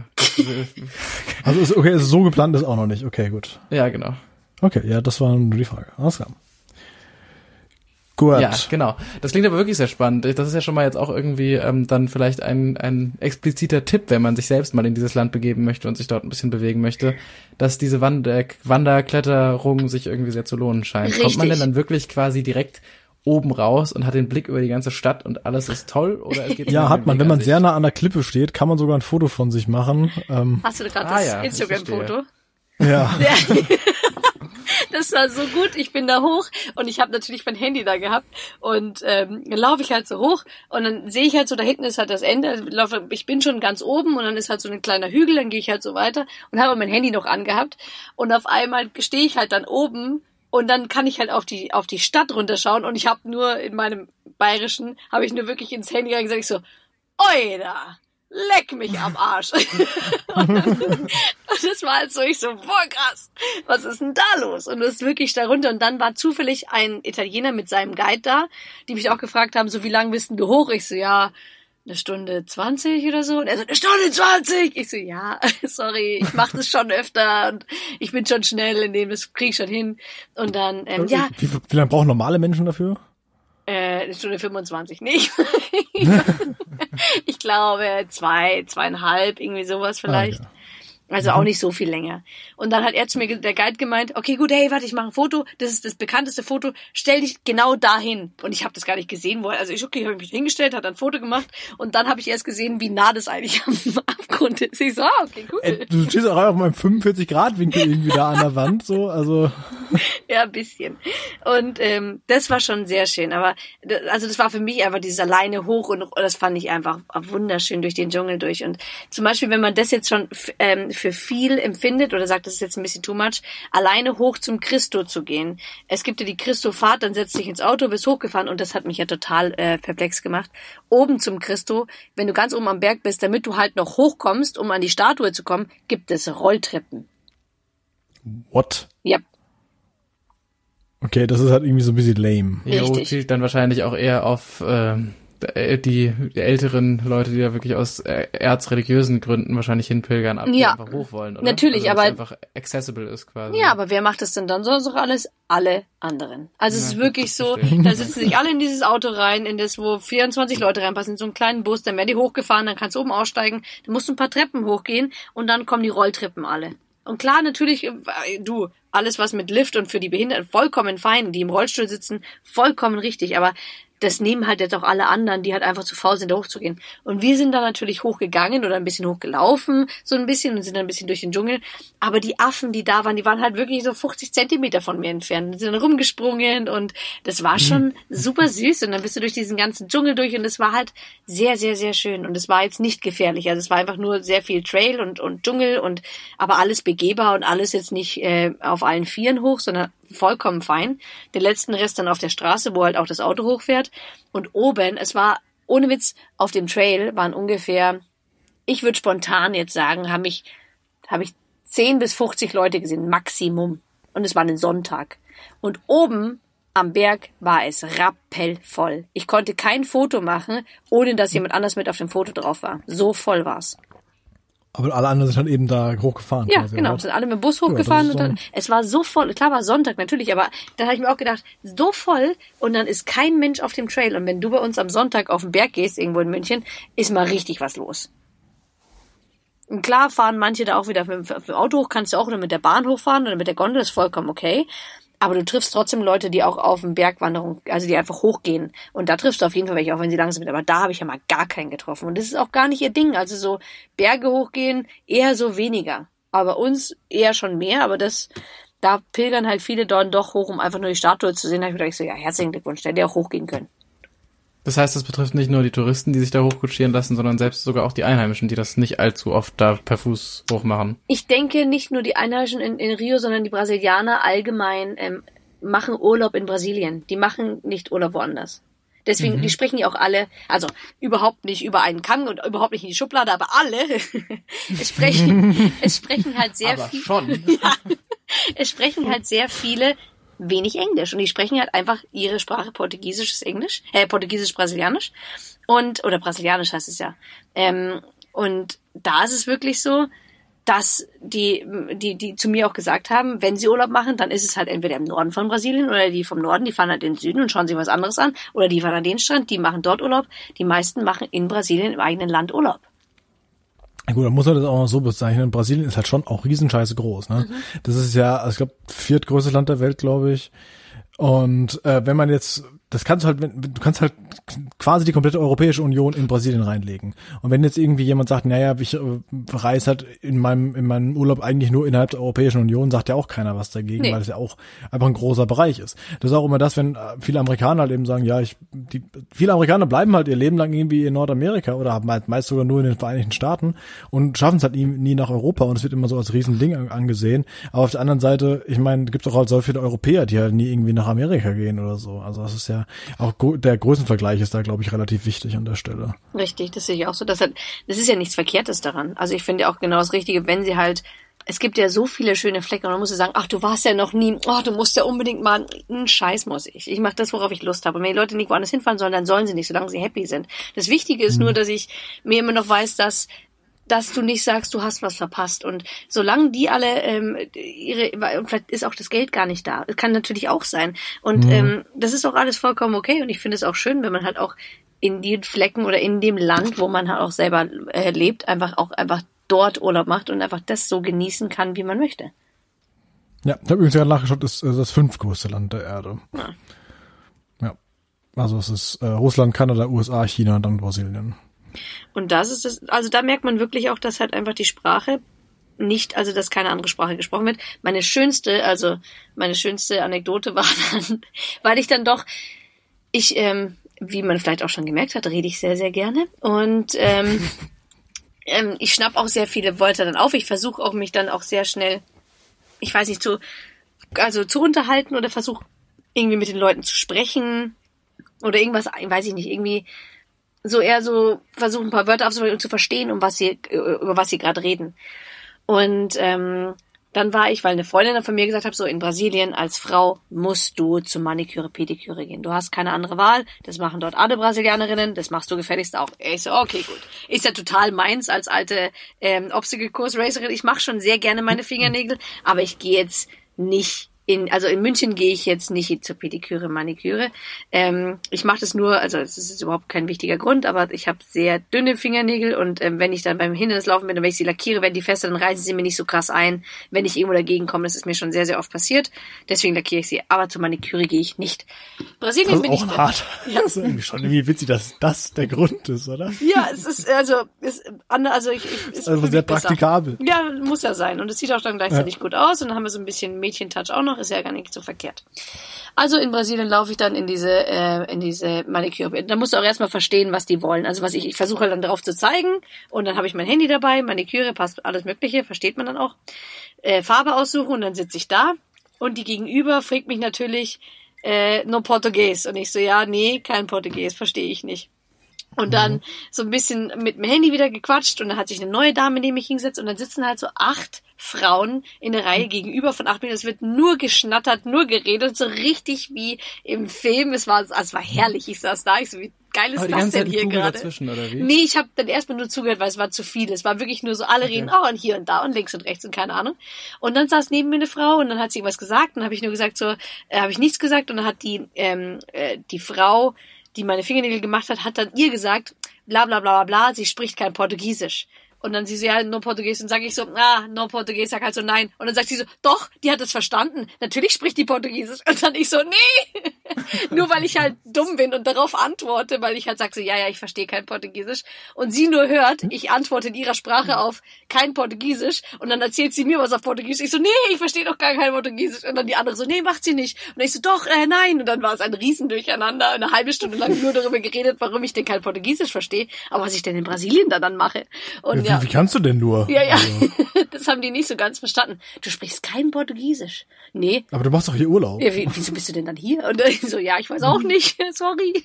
also ist, okay, ist so geplant ist auch noch nicht. Okay, gut. Ja, genau. Okay, ja, das war nur die Frage. Alles klar. Gut. Ja, genau. Das klingt aber wirklich sehr spannend. Das ist ja schon mal jetzt auch irgendwie ähm, dann vielleicht ein, ein expliziter Tipp, wenn man sich selbst mal in dieses Land begeben möchte und sich dort ein bisschen bewegen möchte, dass diese Wander Wanderkletterung sich irgendwie sehr zu lohnen scheint. Richtig. Kommt man denn dann wirklich quasi direkt oben raus und hat den Blick über die ganze Stadt und alles ist toll? Oder geht's ja, hat man. Wenn man sehr nah an der Klippe steht, kann man sogar ein Foto von sich machen. Ähm, Hast du gerade ah, das ja, Instagram-Foto? Ja. das war so gut. Ich bin da hoch und ich habe natürlich mein Handy da gehabt und ähm, laufe ich halt so hoch und dann sehe ich halt so, da hinten ist halt das Ende. Ich bin schon ganz oben und dann ist halt so ein kleiner Hügel, dann gehe ich halt so weiter und habe mein Handy noch angehabt und auf einmal stehe ich halt dann oben und dann kann ich halt auf die auf die Stadt runterschauen und ich habe nur in meinem bayerischen habe ich nur wirklich ins Handy gesagt, ich so, Oida! Leck mich am Arsch. und, das war halt so, ich so, boah, krass, was ist denn da los? Und das ist wirklich darunter. Und dann war zufällig ein Italiener mit seinem Guide da, die mich auch gefragt haben, so, wie lange bist denn du hoch? Ich so, ja, eine Stunde zwanzig oder so. Und er so, eine Stunde zwanzig. Ich so, ja, sorry, ich mache das schon öfter und ich bin schon schnell in dem, das krieg ich schon hin. Und dann, ähm, ja. Wie, wie lange brauchen normale Menschen dafür? Äh, eine Stunde 25 nicht. ich glaube zwei, zweieinhalb, irgendwie sowas vielleicht. Ah, ja. Also mhm. auch nicht so viel länger. Und dann hat er zu mir, der Guide gemeint, okay, gut, hey, warte, ich mache ein Foto. Das ist das bekannteste Foto. Stell dich genau dahin. Und ich habe das gar nicht gesehen, wo also ich, okay, habe mich hingestellt, hat ein Foto gemacht. Und dann habe ich erst gesehen, wie nah das eigentlich am Abgrund ist. Ich so, ah, okay, gut. Ey, du stehst auch auf meinem 45 Grad Winkel irgendwie da an der Wand, so, also. ja, ein bisschen. Und ähm, das war schon sehr schön. Aber also das war für mich einfach dieses alleine hoch und das fand ich einfach wunderschön durch den Dschungel durch. Und zum Beispiel, wenn man das jetzt schon ähm, für viel empfindet oder sagt, ist jetzt ein bisschen too much, alleine hoch zum Christo zu gehen. Es gibt ja die Christo-Fahrt, dann setzt dich ins Auto, wirst hochgefahren und das hat mich ja total äh, perplex gemacht. Oben zum Christo, wenn du ganz oben am Berg bist, damit du halt noch hochkommst, um an die Statue zu kommen, gibt es Rolltreppen. What? Ja. Okay, das ist halt irgendwie so ein bisschen lame. Jo, zielt dann wahrscheinlich auch eher auf ähm, äh, die, die älteren Leute, die da wirklich aus äh, erzreligiösen Gründen wahrscheinlich hinpilgern, ab, ja, einfach hoch wollen, oder? Natürlich, also, aber einfach accessible ist quasi. Ja, aber wer macht das denn dann? Sonst doch alles alle anderen. Also es ist wirklich so, da sitzen sich alle in dieses Auto rein, in das wo 24 Leute reinpassen, in so einen kleinen Bus, dann werden die hochgefahren, dann kannst du oben aussteigen, dann musst du ein paar Treppen hochgehen und dann kommen die Rolltreppen alle. Und klar, natürlich, äh, du, alles was mit Lift und für die Behinderten vollkommen fein, die im Rollstuhl sitzen, vollkommen richtig, aber das nehmen halt jetzt auch alle anderen, die halt einfach zu faul sind, da hochzugehen. Und wir sind da natürlich hochgegangen oder ein bisschen hochgelaufen, so ein bisschen und sind dann ein bisschen durch den Dschungel. Aber die Affen, die da waren, die waren halt wirklich so 50 Zentimeter von mir entfernt, die sind dann rumgesprungen und das war schon mhm. super süß. Und dann bist du durch diesen ganzen Dschungel durch und es war halt sehr, sehr, sehr schön. Und es war jetzt nicht gefährlich. Also es war einfach nur sehr viel Trail und, und Dschungel und aber alles begehbar und alles jetzt nicht äh, auf allen Vieren hoch, sondern vollkommen fein. Den letzten Rest dann auf der Straße, wo halt auch das Auto hochfährt. Und oben, es war, ohne Witz, auf dem Trail waren ungefähr, ich würde spontan jetzt sagen, habe ich, habe ich 10 bis 50 Leute gesehen, Maximum. Und es war ein Sonntag. Und oben am Berg war es rappellvoll. Ich konnte kein Foto machen, ohne dass jemand anders mit auf dem Foto drauf war. So voll war's. Aber alle anderen sind dann eben da hochgefahren. Ja, quasi, genau. Oder? Sind alle mit dem Bus hochgefahren ja, und dann, es war so voll. Klar war Sonntag natürlich, aber dann habe ich mir auch gedacht, so voll und dann ist kein Mensch auf dem Trail. Und wenn du bei uns am Sonntag auf den Berg gehst, irgendwo in München, ist mal richtig was los. Und klar fahren manche da auch wieder mit dem Auto hoch, kannst du auch oder mit der Bahn hochfahren oder mit der Gondel, ist vollkommen okay. Aber du triffst trotzdem Leute, die auch auf dem Bergwanderung, also die einfach hochgehen. Und da triffst du auf jeden Fall welche, auch wenn sie langsam sind. Aber da habe ich ja mal gar keinen getroffen. Und das ist auch gar nicht ihr Ding. Also so Berge hochgehen, eher so weniger. Aber uns eher schon mehr. Aber das da pilgern halt viele dort doch hoch, um einfach nur die Statue zu sehen. Da habe ich gedacht, so, ja, herzlichen Glückwunsch, der hätte auch hochgehen können. Das heißt, das betrifft nicht nur die Touristen, die sich da hochkutschieren lassen, sondern selbst sogar auch die Einheimischen, die das nicht allzu oft da per Fuß hochmachen. Ich denke nicht nur die Einheimischen in, in Rio, sondern die Brasilianer allgemein ähm, machen Urlaub in Brasilien. Die machen nicht Urlaub woanders. Deswegen, mhm. die sprechen ja auch alle, also überhaupt nicht über einen Kamm und überhaupt nicht in die Schublade, aber alle es sprechen, es sprechen halt sehr aber viel, schon. ja, es sprechen halt sehr viele wenig Englisch und die sprechen halt einfach ihre Sprache Portugiesisches Englisch, äh, Portugiesisch-Brasilianisch und oder Brasilianisch heißt es ja. Ähm, und da ist es wirklich so, dass die, die, die zu mir auch gesagt haben, wenn sie Urlaub machen, dann ist es halt entweder im Norden von Brasilien oder die vom Norden, die fahren halt in den Süden und schauen sich was anderes an. Oder die fahren an den Strand, die machen dort Urlaub. Die meisten machen in Brasilien im eigenen Land Urlaub. Gut, dann muss man das auch mal so bezeichnen. Brasilien ist halt schon auch riesenscheiße groß. Ne? Mhm. Das ist ja, also ich glaube, viertgrößte Land der Welt, glaube ich. Und äh, wenn man jetzt das kannst du halt, du kannst halt quasi die komplette Europäische Union in Brasilien reinlegen. Und wenn jetzt irgendwie jemand sagt, naja, ich äh, reise halt in meinem, in meinem Urlaub eigentlich nur innerhalb der Europäischen Union, sagt ja auch keiner was dagegen, nee. weil es ja auch einfach ein großer Bereich ist. Das ist auch immer das, wenn äh, viele Amerikaner halt eben sagen, ja, ich, die, viele Amerikaner bleiben halt ihr Leben lang irgendwie in Nordamerika oder haben halt meist sogar nur in den Vereinigten Staaten und schaffen es halt nie, nie nach Europa und es wird immer so als Riesending angesehen. Aber auf der anderen Seite, ich meine, gibt es auch halt so viele Europäer, die halt nie irgendwie nach Amerika gehen oder so. Also das ist ja auch der Größenvergleich ist da, glaube ich, relativ wichtig an der Stelle. Richtig, das sehe ich auch so. Das, hat, das ist ja nichts Verkehrtes daran. Also ich finde ja auch genau das Richtige, wenn sie halt es gibt ja so viele schöne Flecke und dann musst du sagen, ach, du warst ja noch nie, oh, du musst ja unbedingt mal, einen Scheiß muss ich. Ich mache das, worauf ich Lust habe. Und wenn die Leute nicht woanders hinfahren sollen, dann sollen sie nicht, solange sie happy sind. Das Wichtige ist mhm. nur, dass ich mir immer noch weiß, dass dass du nicht sagst, du hast was verpasst. Und solange die alle ähm, ihre, vielleicht ist auch das Geld gar nicht da. Das kann natürlich auch sein. Und mhm. ähm, das ist auch alles vollkommen okay. Und ich finde es auch schön, wenn man halt auch in den Flecken oder in dem Land, wo man halt auch selber äh, lebt, einfach auch einfach dort Urlaub macht und einfach das so genießen kann, wie man möchte. Ja, ich habe übrigens gerade nachgeschaut, ist das fünftgrößte Land der Erde. Ja. ja. Also es ist äh, Russland, Kanada, USA, China und dann Brasilien. Und das ist es, also da merkt man wirklich auch, dass halt einfach die Sprache nicht, also dass keine andere Sprache gesprochen wird. Meine schönste, also meine schönste Anekdote war dann, weil ich dann doch, ich, ähm, wie man vielleicht auch schon gemerkt hat, rede ich sehr, sehr gerne. Und ähm, ähm, ich schnapp auch sehr viele Wörter dann auf. Ich versuche auch mich dann auch sehr schnell, ich weiß nicht, zu, also zu unterhalten oder versuche irgendwie mit den Leuten zu sprechen oder irgendwas, weiß ich nicht, irgendwie so eher so versuchen, ein paar Wörter aufzunehmen und zu verstehen, um was sie, über was sie gerade reden. Und ähm, dann war ich, weil eine Freundin von mir gesagt hat, so in Brasilien als Frau musst du zur Maniküre, Pediküre gehen. Du hast keine andere Wahl. Das machen dort alle Brasilianerinnen. Das machst du gefälligst auch. Ich so, okay, gut. Ist ja total meins als alte ähm, Obstacle-Kurs-Racerin. Ich mache schon sehr gerne meine Fingernägel, aber ich gehe jetzt nicht in, also in München gehe ich jetzt nicht zur Pediküre, Maniküre. Ähm, ich mache das nur, also es ist überhaupt kein wichtiger Grund, aber ich habe sehr dünne Fingernägel und ähm, wenn ich dann beim Hindernislaufen bin und wenn ich sie lackiere, werden die fester, dann reißen sie mir nicht so krass ein, wenn ich irgendwo dagegen komme. Das ist mir schon sehr, sehr oft passiert. Deswegen lackiere ich sie. Aber zur Maniküre gehe ich nicht. Brasilien das ist bin auch ich hart. Ja. Das ist irgendwie schon irgendwie witzig, dass das der Grund ist, oder? Ja, es ist, also, ist, also ich, ich ist also sehr praktikabel. Besser. Ja, muss ja sein. Und es sieht auch dann gleichzeitig ja. gut aus und dann haben wir so ein bisschen Mädchentouch auch noch, ist ja gar nicht so verkehrt. Also in Brasilien laufe ich dann in diese, äh, in diese Maniküre. Da musst du auch erstmal verstehen, was die wollen. Also was ich, ich versuche dann darauf zu zeigen und dann habe ich mein Handy dabei, Maniküre, passt alles Mögliche, versteht man dann auch. Äh, Farbe aussuchen und dann sitze ich da und die Gegenüber fragt mich natürlich, äh, no Portugies. Und ich so, ja, nee, kein Portugies, verstehe ich nicht. Und dann mhm. so ein bisschen mit dem Handy wieder gequatscht und dann hat sich eine neue Dame neben mich hingesetzt und dann sitzen halt so acht Frauen in der Reihe gegenüber von acht Minuten. Es wird nur geschnattert, nur geredet, so richtig wie im Film. Es war, es war herrlich. Ich saß da, ich so, wie geil ist das denn hier gerade? Nee, ich habe dann erstmal nur zugehört, weil es war zu viel. Es war wirklich nur so, alle okay. reden, oh, und hier und da und links und rechts und keine Ahnung. Und dann saß neben mir eine Frau und dann hat sie irgendwas gesagt und dann habe ich nur gesagt, so, äh, habe ich nichts gesagt und dann hat die, ähm, äh, die Frau, die meine Fingernägel gemacht hat, hat dann ihr gesagt, bla bla bla bla bla, sie spricht kein Portugiesisch. Und dann sie so, ja, no Portugies. Und sage ich so, ah, no Portugies. Sag halt so, nein. Und dann sagt sie so, doch, die hat es verstanden. Natürlich spricht die Portugiesisch. Und dann ich so, nee, nur weil ich halt dumm bin und darauf antworte, weil ich halt sage so, ja, ja, ich verstehe kein Portugiesisch. Und sie nur hört, ich antworte in ihrer Sprache auf kein Portugiesisch und dann erzählt sie mir was auf Portugiesisch. Ich so, nee, ich verstehe doch gar kein Portugiesisch. Und dann die andere so, nee, macht sie nicht. Und ich so, doch, äh, nein. Und dann war es ein Riesendurcheinander, eine halbe Stunde lang nur darüber geredet, warum ich denn kein Portugiesisch verstehe, aber was ich denn in Brasilien da dann mache. Und ja, ja. Wie, kannst du denn nur? Ja, ja. Also. das haben die nicht so ganz verstanden. Du sprichst kein Portugiesisch. Nee. Aber du machst doch hier Urlaub. Ja, wie, wieso bist du denn dann hier? Und ich so, ja, ich weiß auch nicht. Sorry.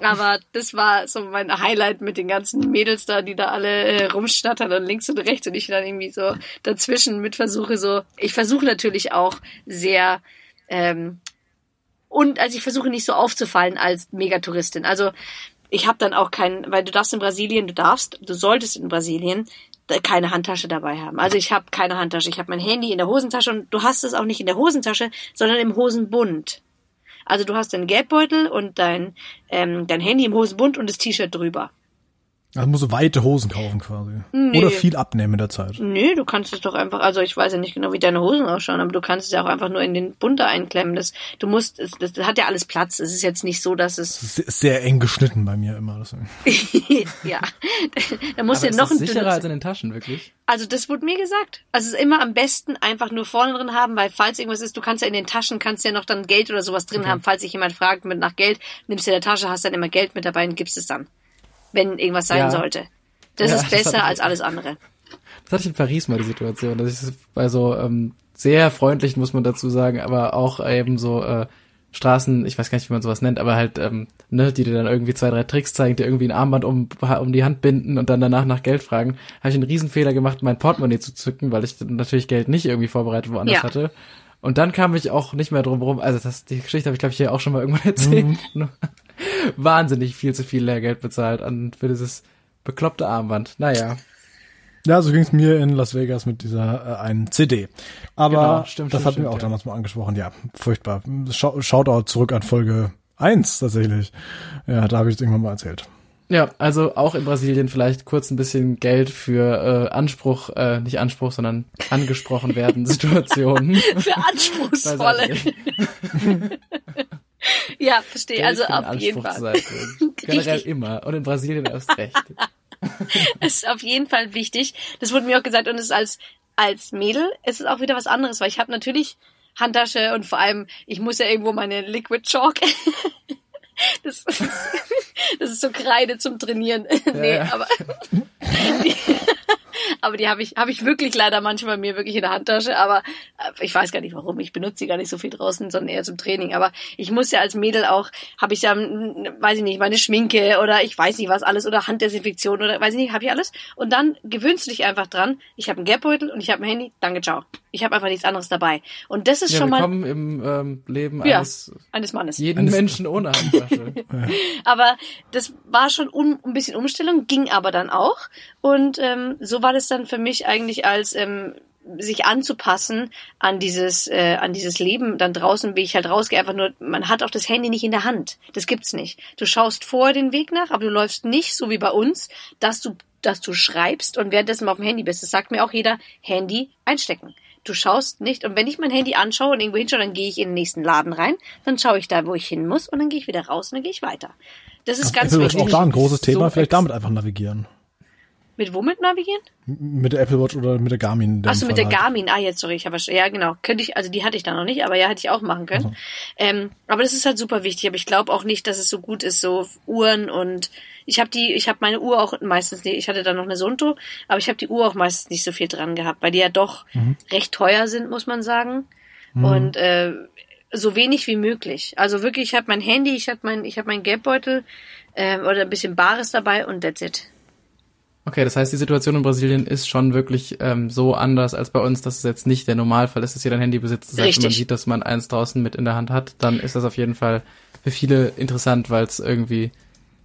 Aber das war so mein Highlight mit den ganzen Mädels da, die da alle äh, rumstattern und links und rechts und ich dann irgendwie so dazwischen mit versuche so. Ich versuche natürlich auch sehr ähm, und also ich versuche nicht so aufzufallen als Megatouristin. Also ich habe dann auch keinen, weil du darfst in Brasilien, du darfst, du solltest in Brasilien keine Handtasche dabei haben. Also ich habe keine Handtasche, ich habe mein Handy in der Hosentasche und du hast es auch nicht in der Hosentasche, sondern im Hosenbund. Also du hast deinen Geldbeutel und dein, ähm, dein Handy im Hosenbund und das T-Shirt drüber. Also musst du weite Hosen kaufen quasi. Nee. Oder viel abnehmen in der Zeit. Nee, du kannst es doch einfach, also ich weiß ja nicht genau, wie deine Hosen ausschauen, aber du kannst es ja auch einfach nur in den Bunter einklemmen. Das, du musst, das, das hat ja alles Platz. Es ist jetzt nicht so, dass es. Sehr, sehr eng geschnitten bei mir immer. ja. da musst aber du noch ein sicherer als in den Taschen, wirklich? Also das wurde mir gesagt. Also es ist immer am besten einfach nur vorne drin haben, weil falls irgendwas ist, du kannst ja in den Taschen, kannst ja noch dann Geld oder sowas drin okay. haben. Falls sich jemand fragt mit nach Geld, nimmst du in der Tasche, hast dann immer Geld mit dabei und gibst es dann wenn irgendwas sein ja. sollte. Das ja, ist besser das als alles andere. Das hatte ich in Paris mal die Situation, dass ich bei so ähm, sehr freundlichen, muss man dazu sagen, aber auch eben so äh, Straßen, ich weiß gar nicht, wie man sowas nennt, aber halt, ähm, ne, die dir dann irgendwie zwei, drei Tricks zeigen, dir irgendwie ein Armband um, um die Hand binden und dann danach nach Geld fragen, habe ich einen Riesenfehler gemacht, mein Portemonnaie zu zücken, weil ich natürlich Geld nicht irgendwie vorbereitet woanders ja. hatte. Und dann kam ich auch nicht mehr drum rum, also das, die Geschichte habe ich glaube ich hier auch schon mal irgendwann erzählt. Mhm. wahnsinnig viel zu viel Lehrgeld bezahlt an für dieses bekloppte Armband. Naja. Ja, so ging es mir in Las Vegas mit dieser äh, einen CD. Aber genau, stimmt, das stimmt, hatten wir auch ja. damals mal angesprochen. Ja, furchtbar. Shoutout zurück an Folge 1 tatsächlich. Ja, da habe ich es irgendwann mal erzählt. Ja, also auch in Brasilien vielleicht kurz ein bisschen Geld für äh, Anspruch, äh, nicht Anspruch, sondern angesprochen werden Situationen. für anspruchsvolle. ja, verstehe. Also auf jeden Fall. Generell immer. Und in Brasilien erst recht. Es ist auf jeden Fall wichtig. Das wurde mir auch gesagt und es ist als, als Mädel ist es auch wieder was anderes, weil ich habe natürlich Handtasche und vor allem, ich muss ja irgendwo meine Liquid Chalk. das, ist, das ist so Kreide zum Trainieren. Nee, ja. aber die, aber die habe ich, habe ich wirklich leider manchmal mir wirklich in der Handtasche, aber äh, ich weiß gar nicht warum. Ich benutze sie gar nicht so viel draußen, sondern eher zum Training. Aber ich muss ja als Mädel auch, habe ich ja, weiß ich nicht, meine Schminke oder ich weiß nicht was alles oder Handdesinfektion oder weiß ich nicht, habe ich alles. Und dann gewöhnst du dich einfach dran. Ich habe einen Geldbeutel und ich habe ein Handy. Danke, ciao. Ich habe einfach nichts anderes dabei. Und das ist ja, schon mal. Willkommen im ähm, Leben ja, eines, eines Mannes. Jeden eines Menschen ohne Handtasche. aber das war schon un, ein bisschen Umstellung, ging aber dann auch. Und ähm, so war das dann für mich eigentlich als ähm, sich anzupassen an dieses äh, an dieses Leben dann draußen, wie ich halt rausgehe, einfach nur man hat auch das Handy nicht in der Hand. Das gibt's nicht. Du schaust vorher den Weg nach, aber du läufst nicht so wie bei uns, dass du dass du schreibst und währenddessen mal auf dem Handy bist. Das sagt mir auch jeder, Handy einstecken. Du schaust nicht und wenn ich mein Handy anschaue und irgendwo hinschaue, dann gehe ich in den nächsten Laden rein, dann schaue ich da, wo ich hin muss und dann gehe ich wieder raus und dann gehe ich weiter. Das ist ganz wichtig. auch da ein großes Thema, so vielleicht damit einfach navigieren. Mit womit navigieren? Mit der Apple Watch oder mit der Garmin. Achso, mit der halt. Garmin. Ah, jetzt, sorry, ich habe ja genau. Könnte ich, also die hatte ich da noch nicht, aber ja, hätte ich auch machen können. Also. Ähm, aber das ist halt super wichtig. Aber ich glaube auch nicht, dass es so gut ist, so Uhren und ich habe die, ich habe meine Uhr auch meistens nicht. Ich hatte da noch eine Sunto, aber ich habe die Uhr auch meistens nicht so viel dran gehabt, weil die ja doch mhm. recht teuer sind, muss man sagen. Mhm. Und äh, so wenig wie möglich. Also wirklich, ich habe mein Handy, ich habe mein, ich habe mein Geldbeutel äh, oder ein bisschen Bares dabei und that's it. Okay, das heißt, die Situation in Brasilien ist schon wirklich ähm, so anders als bei uns, dass es jetzt nicht der Normalfall ist, dass jeder ein Handy besitzt. Das heißt, wenn man sieht, dass man eins draußen mit in der Hand hat, dann ist das auf jeden Fall für viele interessant, weil es irgendwie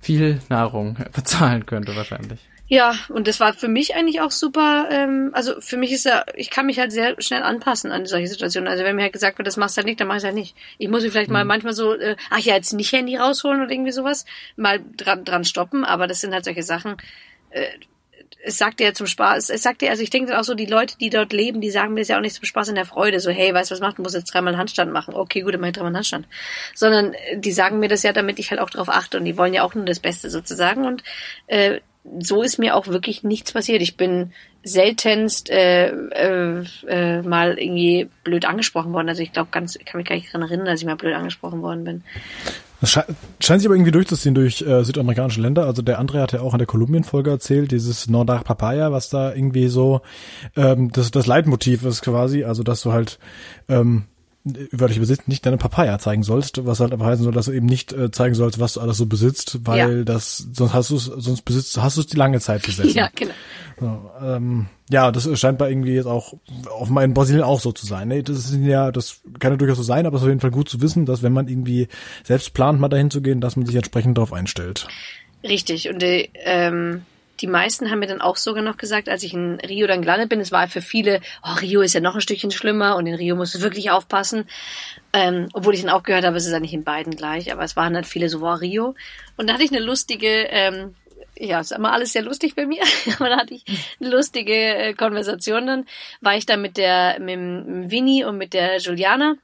viel Nahrung bezahlen könnte wahrscheinlich. Ja, und das war für mich eigentlich auch super. Ähm, also für mich ist ja, ich kann mich halt sehr schnell anpassen an solche Situationen. Also wenn mir halt gesagt wird, das machst du halt nicht, dann mach ich halt nicht. Ich muss mich vielleicht mhm. mal manchmal so, äh, ach ja, jetzt nicht Handy rausholen oder irgendwie sowas, mal dran, dran stoppen. Aber das sind halt solche Sachen. Äh, es sagt ja zum Spaß, es sagt ja, also ich denke auch so, die Leute, die dort leben, die sagen mir das ja auch nicht zum Spaß in der Freude, so, hey, weißt du, was macht, du musst jetzt dreimal Handstand machen. Okay, gut, dann mach ich dreimal Handstand. Sondern äh, die sagen mir das ja, damit ich halt auch drauf achte und die wollen ja auch nur das Beste sozusagen und äh, so ist mir auch wirklich nichts passiert. Ich bin seltenst äh, äh, äh, mal irgendwie blöd angesprochen worden. Also ich glaube ganz, ich kann mich gar nicht daran erinnern, dass ich mal blöd angesprochen worden bin. Das sche scheint sich aber irgendwie durchzuziehen durch äh, südamerikanische Länder. Also der André hat ja auch in der Kolumbien-Folge erzählt, dieses Nordar Papaya, was da irgendwie so ähm, das, das Leitmotiv ist quasi. Also dass du halt ähm, wörtlich besitzt, nicht deine Papaya zeigen sollst, was halt aber heißen soll, dass du eben nicht äh, zeigen sollst, was du alles so besitzt, weil ja. das sonst hast du sonst besitzt hast du es die lange Zeit besessen. Ja, genau. So, ähm, ja, das scheint bei irgendwie jetzt auch auf in Brasilien auch so zu sein. Ne? Das ist ja, das kann ja durchaus so sein, aber es ist auf jeden Fall gut zu wissen, dass wenn man irgendwie selbst plant, mal dahin zu gehen, dass man sich entsprechend darauf einstellt. Richtig. Und äh, ähm, die meisten haben mir dann auch sogar noch gesagt, als ich in Rio dann gelandet bin, es war für viele, oh, Rio ist ja noch ein Stückchen schlimmer und in Rio musst du wirklich aufpassen. Ähm, obwohl ich dann auch gehört habe, es ist ja nicht in beiden gleich, aber es waren halt viele so, wow, Rio. Und da hatte ich eine lustige ähm, ja, ist immer alles sehr lustig bei mir, aber da hatte ich eine lustige äh, Konversation dann, war ich da mit der, mit dem Winnie und mit der Juliana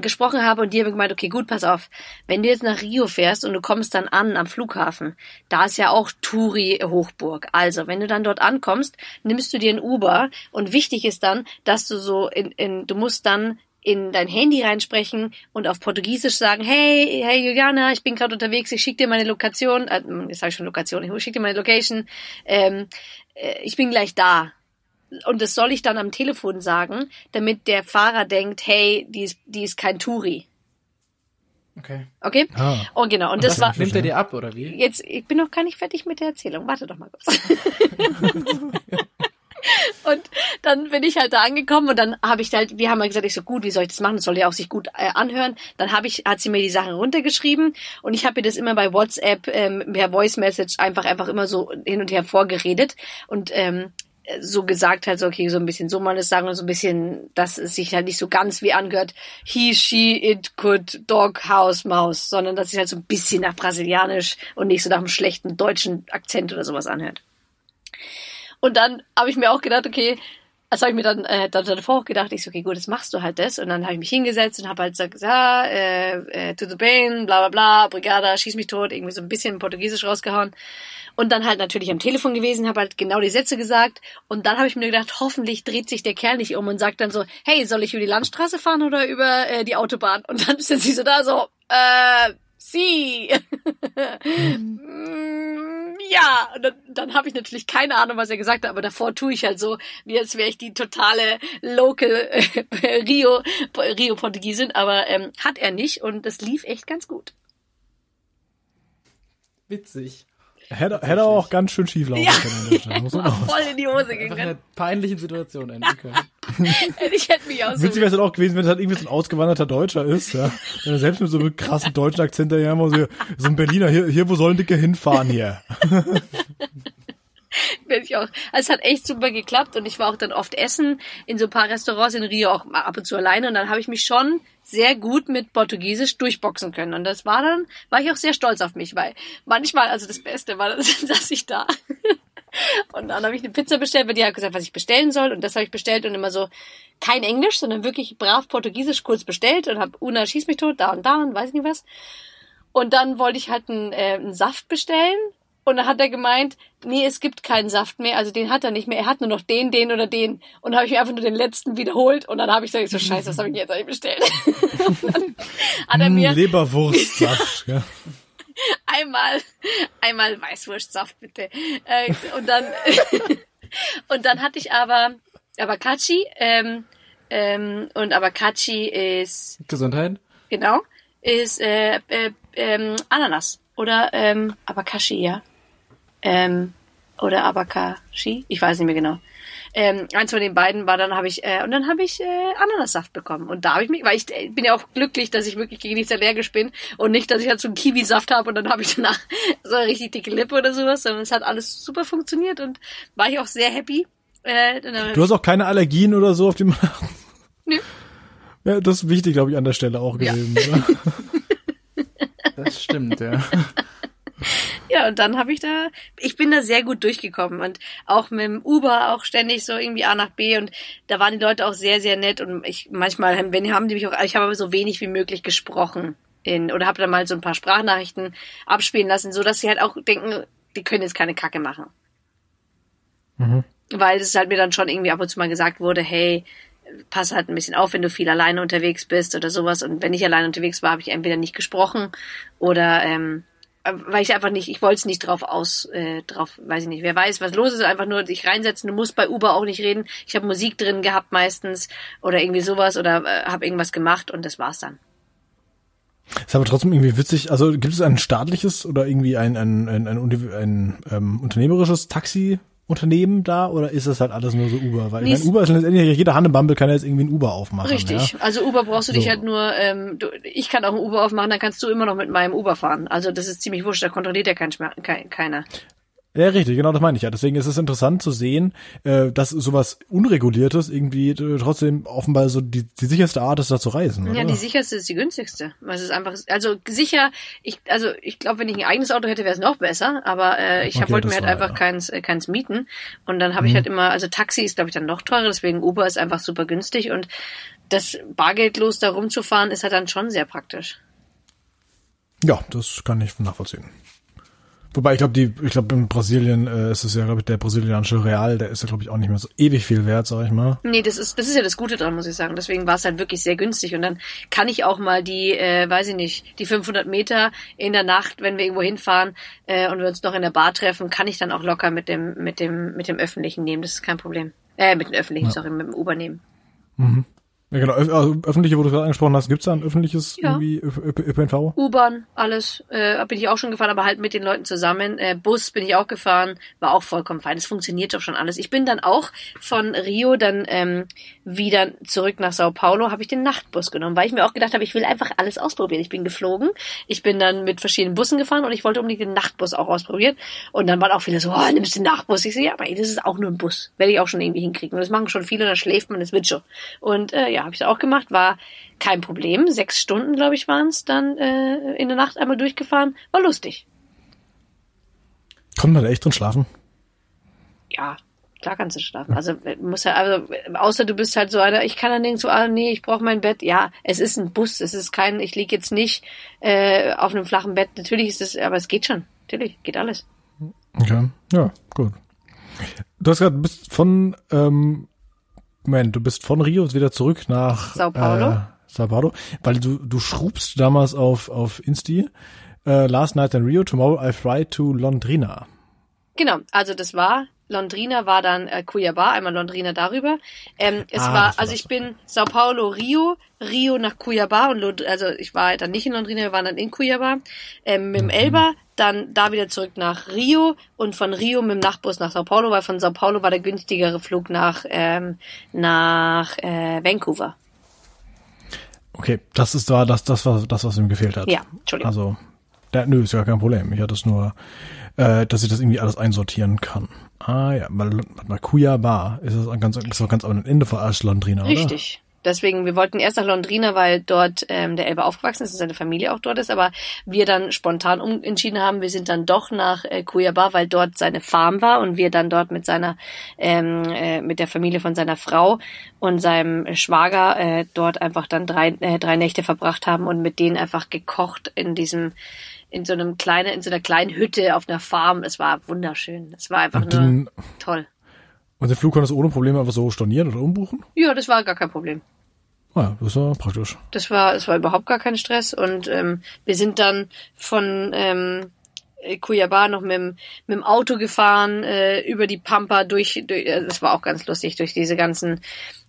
gesprochen habe und die haben gemeint, okay, gut, pass auf, wenn du jetzt nach Rio fährst und du kommst dann an am Flughafen, da ist ja auch Turi Hochburg. Also, wenn du dann dort ankommst, nimmst du dir ein Uber und wichtig ist dann, dass du so in, in du musst dann in dein Handy reinsprechen und auf Portugiesisch sagen, hey, hey Juliana, ich bin gerade unterwegs, ich schicke dir meine Lokation, äh, jetzt sage ich schon Lokation, ich schicke dir meine Location, ähm, äh, ich bin gleich da. Und das soll ich dann am Telefon sagen, damit der Fahrer denkt, hey, die ist, die ist kein Touri. Okay. Okay? Ah. Und genau. Und, und das, das war. Nimmt er dir ab, oder wie? Jetzt, ich bin noch gar nicht fertig mit der Erzählung. Warte doch mal kurz. Und dann bin ich halt da angekommen und dann habe ich halt, wir haben halt gesagt, ich so gut, wie soll ich das machen? Das soll ja auch sich gut äh, anhören. Dann habe ich, hat sie mir die Sachen runtergeschrieben und ich habe ihr das immer bei WhatsApp ähm, per Voice Message einfach einfach immer so hin und her vorgeredet und ähm, so gesagt halt so, okay, so ein bisschen so mal das sagen und so ein bisschen, dass es sich halt nicht so ganz wie angehört, he, she, it, could, dog, house, mouse, sondern dass es halt so ein bisschen nach brasilianisch und nicht so nach einem schlechten deutschen Akzent oder sowas anhört. Und dann habe ich mir auch gedacht, okay, das habe ich mir dann, äh, dann davor auch gedacht, ich so, okay, gut, jetzt machst du halt das. Und dann habe ich mich hingesetzt und habe halt gesagt, ja, äh, äh, to the pain, bla bla bla, Brigada, schieß mich tot, irgendwie so ein bisschen Portugiesisch rausgehauen. Und dann halt natürlich am Telefon gewesen, habe halt genau die Sätze gesagt. Und dann habe ich mir gedacht, hoffentlich dreht sich der Kerl nicht um und sagt dann so, hey, soll ich über die Landstraße fahren oder über äh, die Autobahn? Und dann sind sie so da so, äh, sie. Mhm. ja, und dann, dann habe ich natürlich keine Ahnung, was er gesagt hat, aber davor tue ich halt so, wie als wäre ich die totale Local äh, Rio Rio Portugiesin, aber ähm, hat er nicht und das lief echt ganz gut. Witzig. Hätte, hätte auch ganz schön schief laufen ja. können. Auch voll in die Hose gegangen. In einer peinlichen Situation enden können. ich hätte mich auch so Witzig wäre es dann auch gewesen, wenn es halt irgendwie so ein ausgewanderter Deutscher ist, ja. Wenn er selbst mit so einem krassen deutschen Akzent daher immer so, so ein Berliner, hier, hier, wo sollen Dicke hinfahren hier? Bin ich auch. Also es hat echt super geklappt und ich war auch dann oft essen in so ein paar Restaurants in Rio auch ab und zu alleine und dann habe ich mich schon sehr gut mit Portugiesisch durchboxen können und das war dann, war ich auch sehr stolz auf mich, weil manchmal, also das Beste war, saß ich da und dann habe ich eine Pizza bestellt, weil die hat gesagt, was ich bestellen soll und das habe ich bestellt und immer so kein Englisch, sondern wirklich brav Portugiesisch kurz bestellt und habe Una schieß mich tot, da und da und weiß nicht was. Und dann wollte ich halt einen, äh, einen Saft bestellen und dann hat er gemeint, nee, es gibt keinen Saft mehr, also den hat er nicht mehr, er hat nur noch den, den oder den. Und dann habe ich mir einfach nur den letzten wiederholt und dann habe ich gesagt, so scheiße, was habe ich jetzt eigentlich bestellt? hat er mir Leberwurstsaft, ja. einmal, einmal Weißwurstsaft bitte. Äh, und dann und dann hatte ich aber Abakachi ähm, ähm, und Abakachi ist Gesundheit. Genau, ist äh, äh, ähm, Ananas oder ähm, Abakashi, ja ähm, oder Abakashi, ich weiß nicht mehr genau. Ähm, eins von den beiden war dann habe ich äh, und dann habe ich äh, Ananassaft bekommen und da habe ich mich, weil ich äh, bin ja auch glücklich, dass ich wirklich gegen nichts allergisch bin und nicht, dass ich halt so einen Kiwi-Saft habe und dann habe ich danach so eine richtig dicke Lippe oder sowas, sondern es hat alles super funktioniert und war ich auch sehr happy. Äh, du hast auch keine Allergien oder so auf dem Nö. Ja, das ist wichtig, glaube ich, an der Stelle auch gewesen. Ja. das stimmt, ja. Ja, und dann habe ich da, ich bin da sehr gut durchgekommen und auch mit dem Uber auch ständig so irgendwie A nach B und da waren die Leute auch sehr, sehr nett und ich manchmal, wenn haben die mich auch, ich habe aber so wenig wie möglich gesprochen in, oder habe dann mal so ein paar Sprachnachrichten abspielen lassen, so dass sie halt auch denken, die können jetzt keine Kacke machen. Mhm. Weil es halt mir dann schon irgendwie ab und zu mal gesagt wurde, hey, pass halt ein bisschen auf, wenn du viel alleine unterwegs bist oder sowas. Und wenn ich alleine unterwegs war, habe ich entweder nicht gesprochen oder ähm, weil ich einfach nicht, ich wollte es nicht drauf aus, äh, drauf, weiß ich nicht, wer weiß, was los ist, einfach nur dich reinsetzen, du musst bei Uber auch nicht reden. Ich habe Musik drin gehabt meistens oder irgendwie sowas oder äh, habe irgendwas gemacht und das war's dann. Ist aber trotzdem irgendwie witzig. Also gibt es ein staatliches oder irgendwie ein, ein, ein, ein, ein, ein ähm, unternehmerisches Taxi Unternehmen da oder ist das halt alles nur so Uber? Weil ich meine, Uber ist letztendlich, jeder Hannebumble kann jetzt irgendwie ein Uber aufmachen. Richtig. Ja? Also Uber brauchst du so. dich halt nur, ähm, du, ich kann auch ein Uber aufmachen, dann kannst du immer noch mit meinem Uber fahren. Also das ist ziemlich wurscht, da kontrolliert ja kein, kein, keiner. Ja, richtig, genau das meine ich ja. Deswegen ist es interessant zu sehen, äh, dass sowas Unreguliertes irgendwie äh, trotzdem offenbar so die, die sicherste Art ist, da zu reisen. Oder? Ja, die sicherste ist die günstigste. Es ist einfach, also sicher, ich, also ich glaube, wenn ich ein eigenes Auto hätte, wäre es noch besser, aber äh, ich okay, wollte mir halt war, einfach ja. keins, äh, keins mieten. Und dann habe mhm. ich halt immer, also Taxi ist, glaube ich, dann noch teurer, deswegen Uber ist einfach super günstig und das bargeldlos da rumzufahren ist halt dann schon sehr praktisch. Ja, das kann ich nachvollziehen. Wobei ich glaube, die, ich glaube in Brasilien äh, ist es ja, glaube ich, der brasilianische Real, der ist ja, glaube ich, auch nicht mehr so ewig viel wert, sag ich mal. Nee, das ist, das ist ja das Gute dran, muss ich sagen. Deswegen war es halt wirklich sehr günstig. Und dann kann ich auch mal die, äh, weiß ich nicht, die 500 Meter in der Nacht, wenn wir irgendwo hinfahren äh, und wir uns noch in der Bar treffen, kann ich dann auch locker mit dem, mit dem, mit dem Öffentlichen nehmen. Das ist kein Problem. Äh, mit dem Öffentlichen, ja. sorry, mit dem Uber nehmen. Mhm. Ja, genau. Also öffentliche, wo du gerade angesprochen hast, gibt's da ein öffentliches ja. irgendwie ÖPNV? U-Bahn, alles. Äh, bin ich auch schon gefahren, aber halt mit den Leuten zusammen. Äh, Bus bin ich auch gefahren, war auch vollkommen fein. Es funktioniert doch schon alles. Ich bin dann auch von Rio dann ähm, wieder zurück nach Sao Paulo, habe ich den Nachtbus genommen, weil ich mir auch gedacht habe, ich will einfach alles ausprobieren. Ich bin geflogen, ich bin dann mit verschiedenen Bussen gefahren und ich wollte unbedingt den Nachtbus auch ausprobieren. Und dann waren auch viele so, oh, nimmst du den Nachtbus? Ich so, ja, aber ey, das ist auch nur ein Bus. Werde ich auch schon irgendwie hinkriegen. Und das machen schon viele, dann schläft man, das wird schon. Und äh, ja, habe ich auch gemacht, war kein Problem. Sechs Stunden, glaube ich, waren es dann äh, in der Nacht einmal durchgefahren. War lustig. Konnte man da echt drin schlafen? Ja, klar kannst du schlafen. Also muss ja, also außer du bist halt so einer, ich kann dann nirgendwo, ah, nee, ich brauche mein Bett. Ja, es ist ein Bus, es ist kein, ich liege jetzt nicht äh, auf einem flachen Bett. Natürlich ist es, aber es geht schon. Natürlich, geht alles. Okay, ja, gut. Du hast gerade bist von ähm, Moment, du bist von Rio wieder zurück nach Sao Paulo. Äh, Sao Paulo, weil du du schrubst damals auf auf Insti äh, Last Night in Rio, Tomorrow I Fly to Londrina. Genau, also das war Londrina war dann äh, Cuiabá, einmal Londrina darüber. Ähm, es ah, war, also ich bin Sao Paulo, Rio, Rio nach Cuiabá und Lod also ich war dann nicht in Londrina, wir waren dann in Cuiabá ähm, mit dem mhm. Elba, dann da wieder zurück nach Rio und von Rio mit dem Nachtbus nach Sao Paulo, weil von Sao Paulo war der günstigere Flug nach ähm, nach äh, Vancouver. Okay, das ist da das das war das was ihm gefehlt hat. Ja, Entschuldigung. Also, der, nö, ist ja kein Problem. Ich hatte es nur äh, dass ich das irgendwie alles einsortieren kann. Ah ja, weil Cuiabá ist das ganz, ist doch ganz am Ende von Londrina, oder? Richtig. Deswegen, wir wollten erst nach Londrina, weil dort ähm, der Elbe aufgewachsen ist und seine Familie auch dort ist, aber wir dann spontan umentschieden haben, wir sind dann doch nach äh, Cuiabá, weil dort seine Farm war und wir dann dort mit seiner, ähm, äh, mit der Familie von seiner Frau und seinem Schwager äh, dort einfach dann drei, äh, drei Nächte verbracht haben und mit denen einfach gekocht in diesem in so einem kleinen, in so einer kleinen Hütte auf einer Farm. Es war wunderschön. Es war einfach und nur den, toll. Und den Flug konntest du ohne Probleme einfach so stornieren oder umbuchen? Ja, das war gar kein Problem. Ah, das war praktisch. Das war, es war überhaupt gar kein Stress und ähm, wir sind dann von ähm, Cuiabá noch mit, dem, mit dem Auto gefahren äh, über die Pampa durch, durch äh, das war auch ganz lustig durch diese ganzen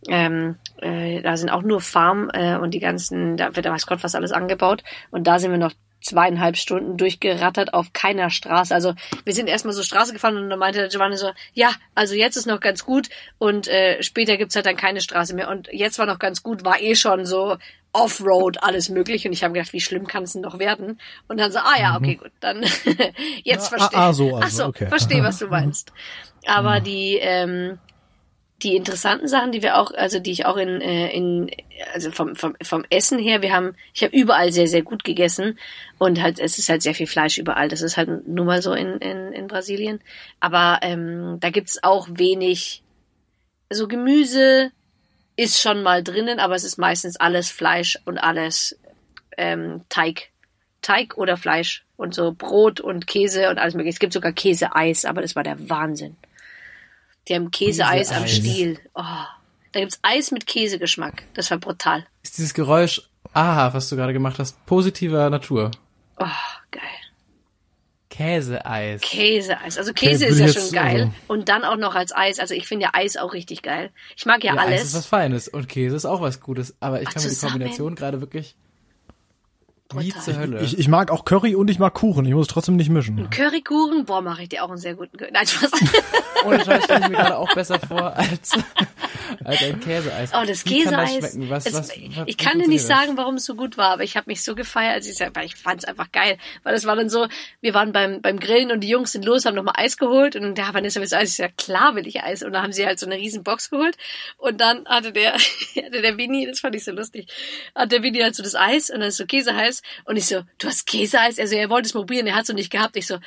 ähm, äh, da sind auch nur Farm äh, und die ganzen da wird weiß Gott was alles angebaut und da sind wir noch zweieinhalb Stunden durchgerattert auf keiner Straße. Also wir sind erstmal so Straße gefahren und dann meinte der Giovanni so, ja, also jetzt ist noch ganz gut und äh, später gibt's halt dann keine Straße mehr. Und jetzt war noch ganz gut, war eh schon so Offroad, alles möglich. Und ich habe gedacht, wie schlimm kann es denn noch werden? Und dann so, ah ja, okay, mhm. gut, dann jetzt verstehe ah, ah, so, also, Ach so, okay. verstehe, was du meinst. Aber mhm. die, ähm, die interessanten Sachen, die wir auch, also die ich auch in, äh, in also vom, vom, vom Essen her, wir haben, ich habe überall sehr, sehr gut gegessen und halt, es ist halt sehr viel Fleisch überall. Das ist halt nur mal so in, in, in Brasilien. Aber ähm, da gibt's auch wenig, also Gemüse ist schon mal drinnen, aber es ist meistens alles Fleisch und alles ähm, Teig. Teig oder Fleisch und so Brot und Käse und alles mögliche. Es gibt sogar Käseeis, aber das war der Wahnsinn. Die haben Käseeis Käse am Stiel. Oh, da gibt's Eis mit Käsegeschmack. Das war brutal. Ist dieses Geräusch, aha, was du gerade gemacht hast, positiver Natur? Oh, geil. Käseeis. Käseeis. Also Käse okay, ist ja schon geil. Also und dann auch noch als Eis. Also ich finde ja Eis auch richtig geil. Ich mag ja, ja alles. Eis ist was Feines und Käse ist auch was Gutes. Aber ich Ach, kann mir die Kombination gerade wirklich wie zur Hölle. Ich, ich mag auch Curry und ich mag Kuchen. Ich muss trotzdem nicht mischen. Currykuchen? Boah, mache ich dir auch einen sehr guten Curry. Nein, Spaß. Ohne Scheiß stelle ich mir gerade auch besser vor als, als ein Käseeis. Oh, das Käseeis. Das was, es, was, was, ich kann dir nicht sagen, warum es so gut war, aber ich habe mich so gefeiert, als ich weil ich fand es einfach geil. Weil es war dann so, wir waren beim, beim Grillen und die Jungs sind los, haben nochmal Eis geholt und der Vanessa will Eis. Ich sag, klar will ich Eis. Und dann haben sie halt so eine riesen Box geholt und dann hatte der, hatte der Winnie, das fand ich so lustig, hat der Winnie halt so das Eis und dann ist so Käseheiß und ich so, du hast Käseeis? Also er wollte es probieren, er hat es noch nicht gehabt. Ich so,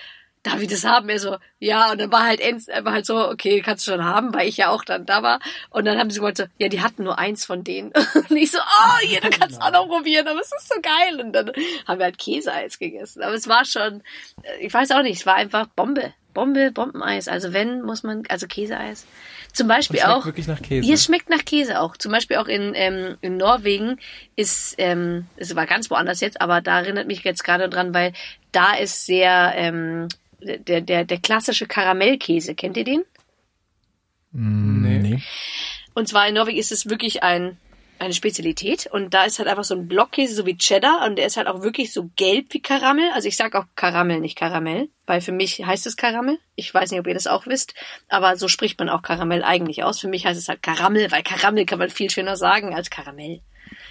darf ich das haben? Er so, ja, und dann war halt, war halt so, okay, kannst du schon haben, weil ich ja auch dann da war. Und dann haben sie gesagt, so, ja, die hatten nur eins von denen. Und ich so, oh, hier, du kannst auch noch probieren, aber es ist so geil. Und dann haben wir halt Käseeis gegessen. Aber es war schon, ich weiß auch nicht, es war einfach Bombe. Bombe, Bombeneis. Also wenn, muss man, also Käseeis. Zum Beispiel schmeckt auch. wirklich nach Käse. Hier schmeckt nach Käse auch. Zum Beispiel auch in, ähm, in Norwegen ist, ähm, es war ganz woanders jetzt, aber da erinnert mich jetzt gerade dran, weil da ist sehr, ähm, der, der, der klassische Karamellkäse. Kennt ihr den? Mm, nee. nee. Und zwar in Norwegen ist es wirklich ein eine Spezialität und da ist halt einfach so ein Blockkäse, so wie Cheddar und der ist halt auch wirklich so gelb wie Karamell. Also ich sag auch Karamell, nicht Karamell, weil für mich heißt es Karamell. Ich weiß nicht, ob ihr das auch wisst, aber so spricht man auch Karamell eigentlich aus. Für mich heißt es halt Karamell, weil Karamell kann man viel schöner sagen als Karamell.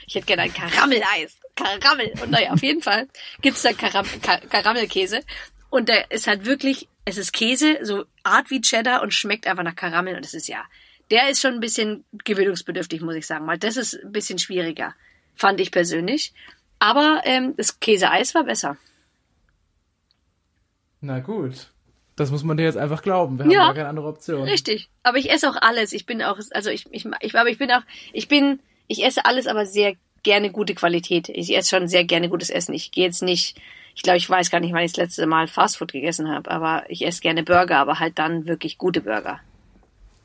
Ich hätte gerne ein Karamelleis. Karamell. Und naja, auf jeden Fall gibt's da Karam Kar Karamellkäse und der ist halt wirklich, es ist Käse, so Art wie Cheddar und schmeckt einfach nach Karamell und das ist ja der ist schon ein bisschen gewöhnungsbedürftig, muss ich sagen. Weil das ist ein bisschen schwieriger, fand ich persönlich. Aber ähm, das Käseeis war besser. Na gut. Das muss man dir jetzt einfach glauben. Wir haben ja, gar keine andere Option. Richtig. Aber ich esse auch alles. Ich bin auch, also ich, ich, ich, aber ich bin auch, ich bin, ich esse alles, aber sehr gerne gute Qualität. Ich esse schon sehr gerne gutes Essen. Ich gehe jetzt nicht, ich glaube, ich weiß gar nicht, wann ich das letzte Mal Fastfood gegessen habe, aber ich esse gerne Burger, aber halt dann wirklich gute Burger.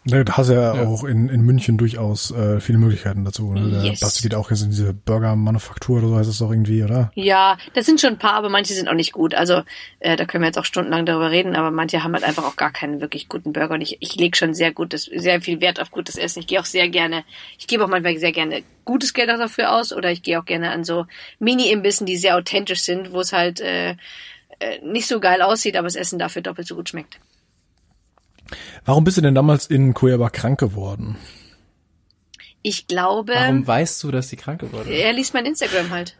Ne, da hast du ja, ja, auch in, in München durchaus äh, viele Möglichkeiten dazu. Ne? Yes. Basti geht auch jetzt in diese Burger-Manufaktur oder so heißt es doch irgendwie, oder? Ja, das sind schon ein paar, aber manche sind auch nicht gut. Also äh, da können wir jetzt auch stundenlang darüber reden, aber manche haben halt einfach auch gar keinen wirklich guten Burger. Und ich, ich lege schon sehr gutes, sehr viel Wert auf gutes Essen. Ich gehe auch sehr gerne, ich gebe auch manchmal sehr gerne gutes Geld dafür aus oder ich gehe auch gerne an so Mini-Imbissen, die sehr authentisch sind, wo es halt äh, äh, nicht so geil aussieht, aber das Essen dafür doppelt so gut schmeckt. Warum bist du denn damals in Cuiabá krank geworden? Ich glaube. Warum weißt du, dass sie krank geworden ist? Er liest mein Instagram halt.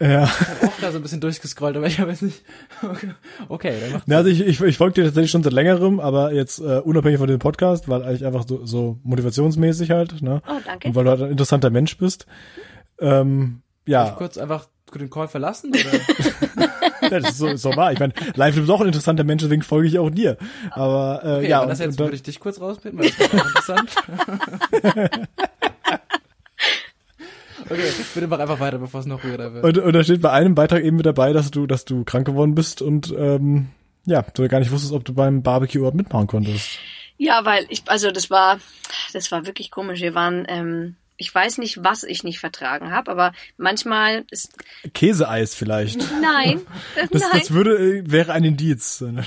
Ja. Ich habe auch da so ein bisschen durchgescrollt, aber ich habe jetzt nicht. Okay, okay dann macht's ja, also ich, ich, ich folge dir tatsächlich schon seit längerem, aber jetzt äh, unabhängig von dem Podcast, weil eigentlich einfach so, so motivationsmäßig halt, ne? Oh, danke. Und weil du halt ein interessanter Mensch bist. Ähm, ja. Darf ich kurz einfach den Call verlassen? Oder? ja, das ist so, so wahr. Ich meine, live ist auch ein interessanter Mensch, deswegen folge ich auch dir. Aber äh, okay, ja. Aber das jetzt würde ich dich kurz rausbitten, weil das ist auch interessant. Okay, bitte mach einfach weiter, bevor es noch weirder wird. Und, und da steht bei einem Beitrag eben mit dabei, dass du, dass du krank geworden bist und ähm, ja, du gar nicht wusstest, ob du beim Barbecue überhaupt mitmachen konntest. Ja, weil ich, also das war, das war wirklich komisch. Wir waren ähm, ich weiß nicht, was ich nicht vertragen habe, aber manchmal ist Käseeis vielleicht. Nein, das, nein. das würde wäre ein Indiz. Nein,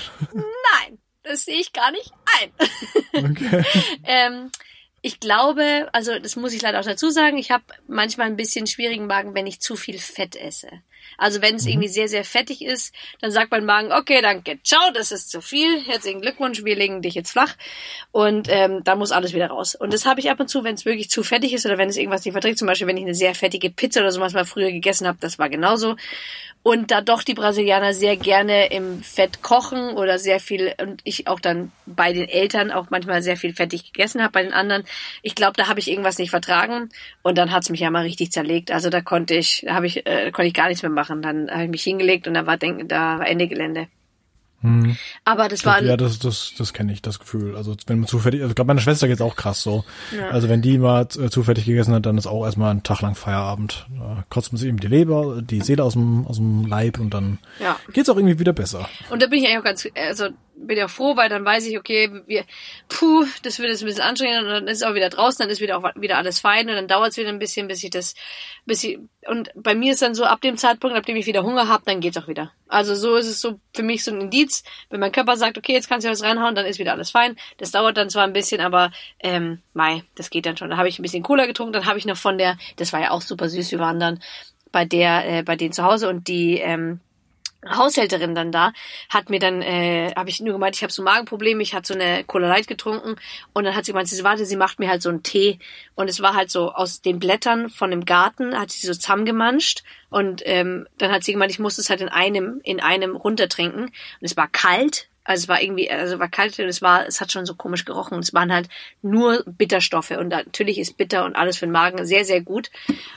das sehe ich gar nicht ein. Okay. ähm, ich glaube, also das muss ich leider auch dazu sagen, ich habe manchmal ein bisschen schwierigen Magen, wenn ich zu viel Fett esse. Also wenn es mhm. irgendwie sehr, sehr fettig ist, dann sagt mein Magen, okay, danke, ciao, das ist zu viel, herzlichen Glückwunsch, wir legen dich jetzt flach und ähm, dann muss alles wieder raus. Und das habe ich ab und zu, wenn es wirklich zu fettig ist oder wenn es irgendwas nicht verträgt, zum Beispiel wenn ich eine sehr fettige Pizza oder sowas mal früher gegessen habe, das war genauso. Und da doch die Brasilianer sehr gerne im Fett kochen oder sehr viel und ich auch dann bei den Eltern auch manchmal sehr viel fettig gegessen habe, bei den anderen, ich glaube, da habe ich irgendwas nicht vertragen und dann hat's mich ja mal richtig zerlegt. Also da konnte ich, da habe ich, äh, konnte ich gar nichts mehr machen. Dann habe ich mich hingelegt und da war, denk, da war Ende Gelände. Hm. Aber das war ja das das das kenne ich das Gefühl. Also wenn man zufällig, also glaube meine Schwester geht's auch krass so. Ja. Also wenn die mal äh, zufällig gegessen hat, dann ist auch erstmal ein Tag lang Feierabend. Da kotzt man sich eben die Leber, die Seele aus dem aus dem Leib und dann ja. geht's auch irgendwie wieder besser. Und da bin ich eigentlich auch ganz also bin ja froh, weil dann weiß ich, okay, wir, puh, das wird jetzt ein bisschen anstrengend und dann ist es auch wieder draußen, dann ist wieder auch wieder alles fein und dann dauert es wieder ein bisschen, bis ich das, bis ich, und bei mir ist dann so, ab dem Zeitpunkt, ab dem ich wieder Hunger habe, dann geht's auch wieder. Also so ist es so für mich so ein Indiz, wenn mein Körper sagt, okay, jetzt kannst du was reinhauen, dann ist wieder alles fein. Das dauert dann zwar ein bisschen, aber ähm, mei, das geht dann schon. Da habe ich ein bisschen Cola getrunken, dann habe ich noch von der, das war ja auch super süß, wir waren dann bei der, äh, bei denen zu Hause und die, ähm, Haushälterin dann da, hat mir dann, äh, habe ich nur gemeint, ich habe so Magenprobleme, ich hatte so eine Cola Light getrunken. Und dann hat sie gemeint, sie warte, sie macht mir halt so einen Tee. Und es war halt so aus den Blättern von dem Garten, hat sie so zusammengemanscht. Und ähm, dann hat sie gemeint, ich muss es halt in einem, in einem runtertrinken. Und es war kalt, also es war irgendwie, also war kalt und es war, es hat schon so komisch gerochen. Und es waren halt nur Bitterstoffe. Und natürlich ist bitter und alles für den Magen sehr, sehr gut.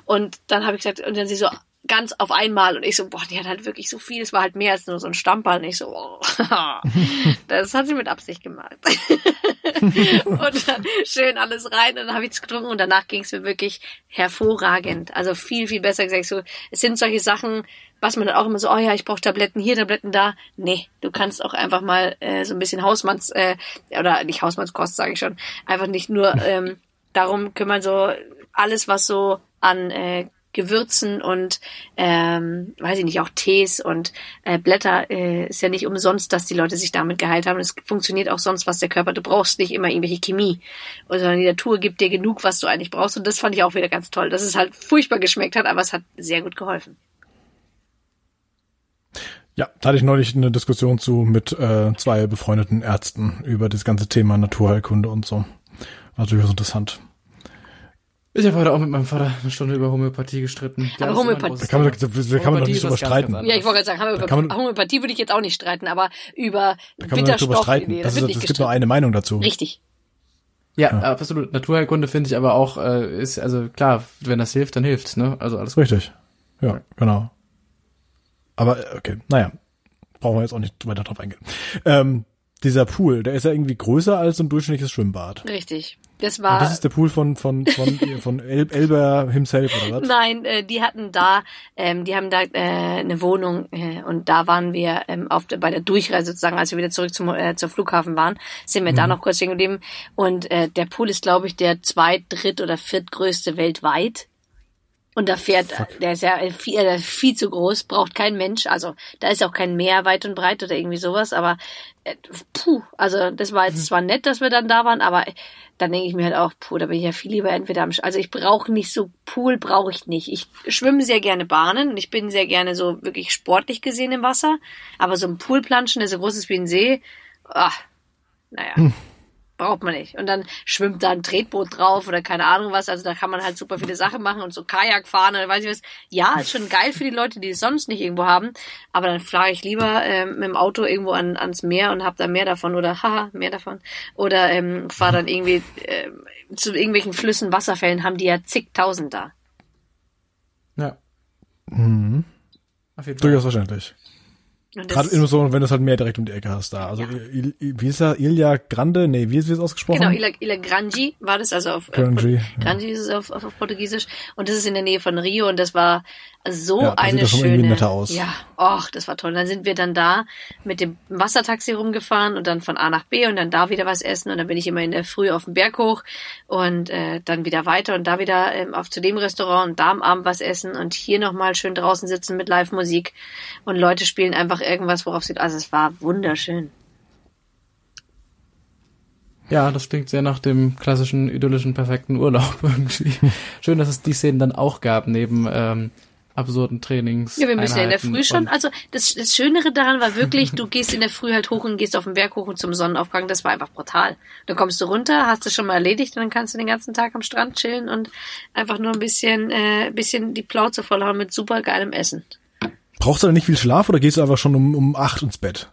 Und dann habe ich gesagt, und dann sie so, ganz auf einmal und ich so, boah, die hat halt wirklich so viel, es war halt mehr als nur so ein Stammball und ich so, oh, das hat sie mit Absicht gemacht. und dann schön alles rein und dann habe ich es getrunken und danach ging es mir wirklich hervorragend. Also viel, viel besser gesagt. So, es sind solche Sachen, was man dann auch immer so, oh ja, ich brauche Tabletten hier, Tabletten da. Nee, du kannst auch einfach mal äh, so ein bisschen Hausmanns, äh, oder nicht Hausmannskost, sage ich schon, einfach nicht nur ähm, darum kümmern, so alles, was so an äh, Gewürzen und ähm, weiß ich nicht, auch Tees und äh, Blätter äh, ist ja nicht umsonst, dass die Leute sich damit geheilt haben. Es funktioniert auch sonst, was der Körper, du brauchst nicht immer irgendwelche Chemie, sondern die Natur gibt dir genug, was du eigentlich brauchst und das fand ich auch wieder ganz toll, dass es halt furchtbar geschmeckt hat, aber es hat sehr gut geholfen. Ja, da hatte ich neulich eine Diskussion zu mit äh, zwei befreundeten Ärzten über das ganze Thema Naturheilkunde und so. War durchaus interessant. Ich habe heute auch mit meinem Vater eine Stunde über Homöopathie gestritten. Der aber Homöopathie, da kann man, da, da kann man doch nicht drüber streiten. Ja, ich wollte gerade sagen, über man, Homöopathie würde ich jetzt auch nicht streiten, aber über da kann man drüber streiten. Nee, das, das, ist, es gibt nur eine Meinung dazu. Richtig. Ja, ja. absolut. Naturheilkunde finde ich aber auch, äh, ist, also klar, wenn das hilft, dann hilft's, ne? Also alles gut. Richtig. Ja, genau. Aber, äh, okay, naja. Brauchen wir jetzt auch nicht weiter drauf eingehen. Ähm, dieser Pool, der ist ja irgendwie größer als ein durchschnittliches Schwimmbad. Richtig. Das war. Und das ist der Pool von von von von El Elber himself oder was? Nein, äh, die hatten da, ähm, die haben da äh, eine Wohnung äh, und da waren wir ähm, auf der, bei der Durchreise sozusagen, als wir wieder zurück zum äh, zur Flughafen waren, sind wir mhm. da noch kurz stehen geblieben und äh, der Pool ist, glaube ich, der zweit, dritt oder viertgrößte weltweit. Und da fährt, Fuck. der ist ja viel, der ist viel zu groß, braucht kein Mensch. Also da ist auch kein Meer weit und breit oder irgendwie sowas. Aber äh, puh, also das war jetzt mhm. zwar nett, dass wir dann da waren, aber dann denke ich mir halt auch, puh, da bin ich ja viel lieber entweder am, Sch also ich brauche nicht so Pool, brauche ich nicht. Ich schwimme sehr gerne Bahnen und ich bin sehr gerne so wirklich sportlich gesehen im Wasser. Aber so ein Poolplanschen, der so groß ist wie ein See, ach, naja. Hm braucht man nicht. Und dann schwimmt da ein Tretboot drauf oder keine Ahnung was. Also da kann man halt super viele Sachen machen und so Kajak fahren oder weiß ich was. Ja, ist schon geil für die Leute, die es sonst nicht irgendwo haben. Aber dann fahre ich lieber ähm, mit dem Auto irgendwo an, ans Meer und hab da mehr davon oder haha, mehr davon. Oder ähm, fahre dann irgendwie äh, zu irgendwelchen Flüssen, Wasserfällen, haben die ja zigtausend da. Ja. Mhm. Durchaus wahrscheinlich. Gerade immer so, wenn du es halt mehr direkt um die Ecke hast da. Also, ja. Il, wie ist er? Ilja Grande? Nee, wie ist es ausgesprochen? Genau, Ilha, Ilha Grangi war das, also auf, Grangi, auf, Grangi ist es auf, auf, auf Portugiesisch. Und das ist in der Nähe von Rio und das war so ja, eine schöne. Netter aus. Ja, och, das war toll. dann sind wir dann da mit dem Wassertaxi rumgefahren und dann von A nach B und dann da wieder was essen und dann bin ich immer in der Früh auf den Berg hoch und äh, dann wieder weiter und da wieder ähm, auf zu dem Restaurant und da am Abend was essen und hier nochmal schön draußen sitzen mit Live-Musik und Leute spielen einfach irgendwas, worauf sie, also es war wunderschön. Ja, das klingt sehr nach dem klassischen, idyllischen, perfekten Urlaub irgendwie. Schön, dass es die Szenen dann auch gab, neben ähm, absurden Trainings. Ja, wir müssen ja in der Früh schon. Also das, das Schönere daran war wirklich, du gehst in der Früh halt hoch und gehst auf den Berg hoch und zum Sonnenaufgang. Das war einfach brutal. Dann kommst du runter, hast es schon mal erledigt und dann kannst du den ganzen Tag am Strand chillen und einfach nur ein bisschen, äh, bisschen die Plauze vollhauen mit super geilem Essen. Brauchst du da nicht viel Schlaf oder gehst du einfach schon um, um acht ins Bett?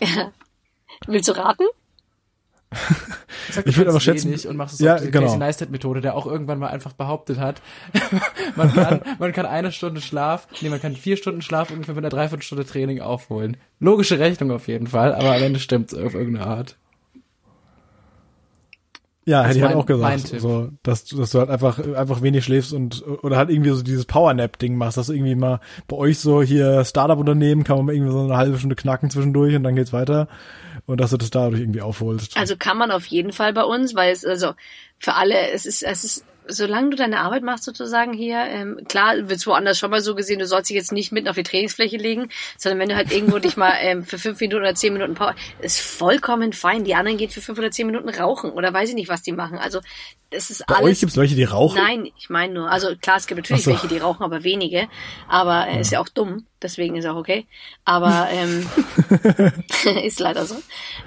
Willst du raten? Sag, ich würde aber schätzen und machst es ja, auf die genau. Casey Neistat Methode, der auch irgendwann mal einfach behauptet hat, man kann man kann eine Stunde Schlaf, nee, man kann vier Stunden Schlaf ungefähr mit einer Dreiviertelstunde Training aufholen. Logische Rechnung auf jeden Fall, aber am Ende stimmt's auf irgendeine Art. Ja, hätte ich halt auch gesagt, so, dass, dass du halt einfach, einfach wenig schläfst und, oder halt irgendwie so dieses Powernap-Ding machst, dass du irgendwie mal bei euch so hier Startup-Unternehmen kann man mal irgendwie so eine halbe Stunde knacken zwischendurch und dann geht's weiter. Und dass du das dadurch irgendwie aufholst. Also kann man auf jeden Fall bei uns, weil es, also, für alle, es ist, es ist solange du deine Arbeit machst sozusagen hier, ähm, klar wird's woanders schon mal so gesehen, du sollst dich jetzt nicht mitten auf die Trainingsfläche legen, sondern wenn du halt irgendwo dich mal ähm, für fünf Minuten oder zehn Minuten Power, ist vollkommen fein. Die anderen gehen für fünf oder zehn Minuten rauchen oder weiß ich nicht, was die machen. Also das ist Bei alles. euch gibt's welche, die rauchen? Nein, ich meine nur, also klar, es gibt natürlich so. welche, die rauchen, aber wenige. Aber äh, ist ja auch dumm, deswegen ist auch okay. Aber ähm, ist leider so.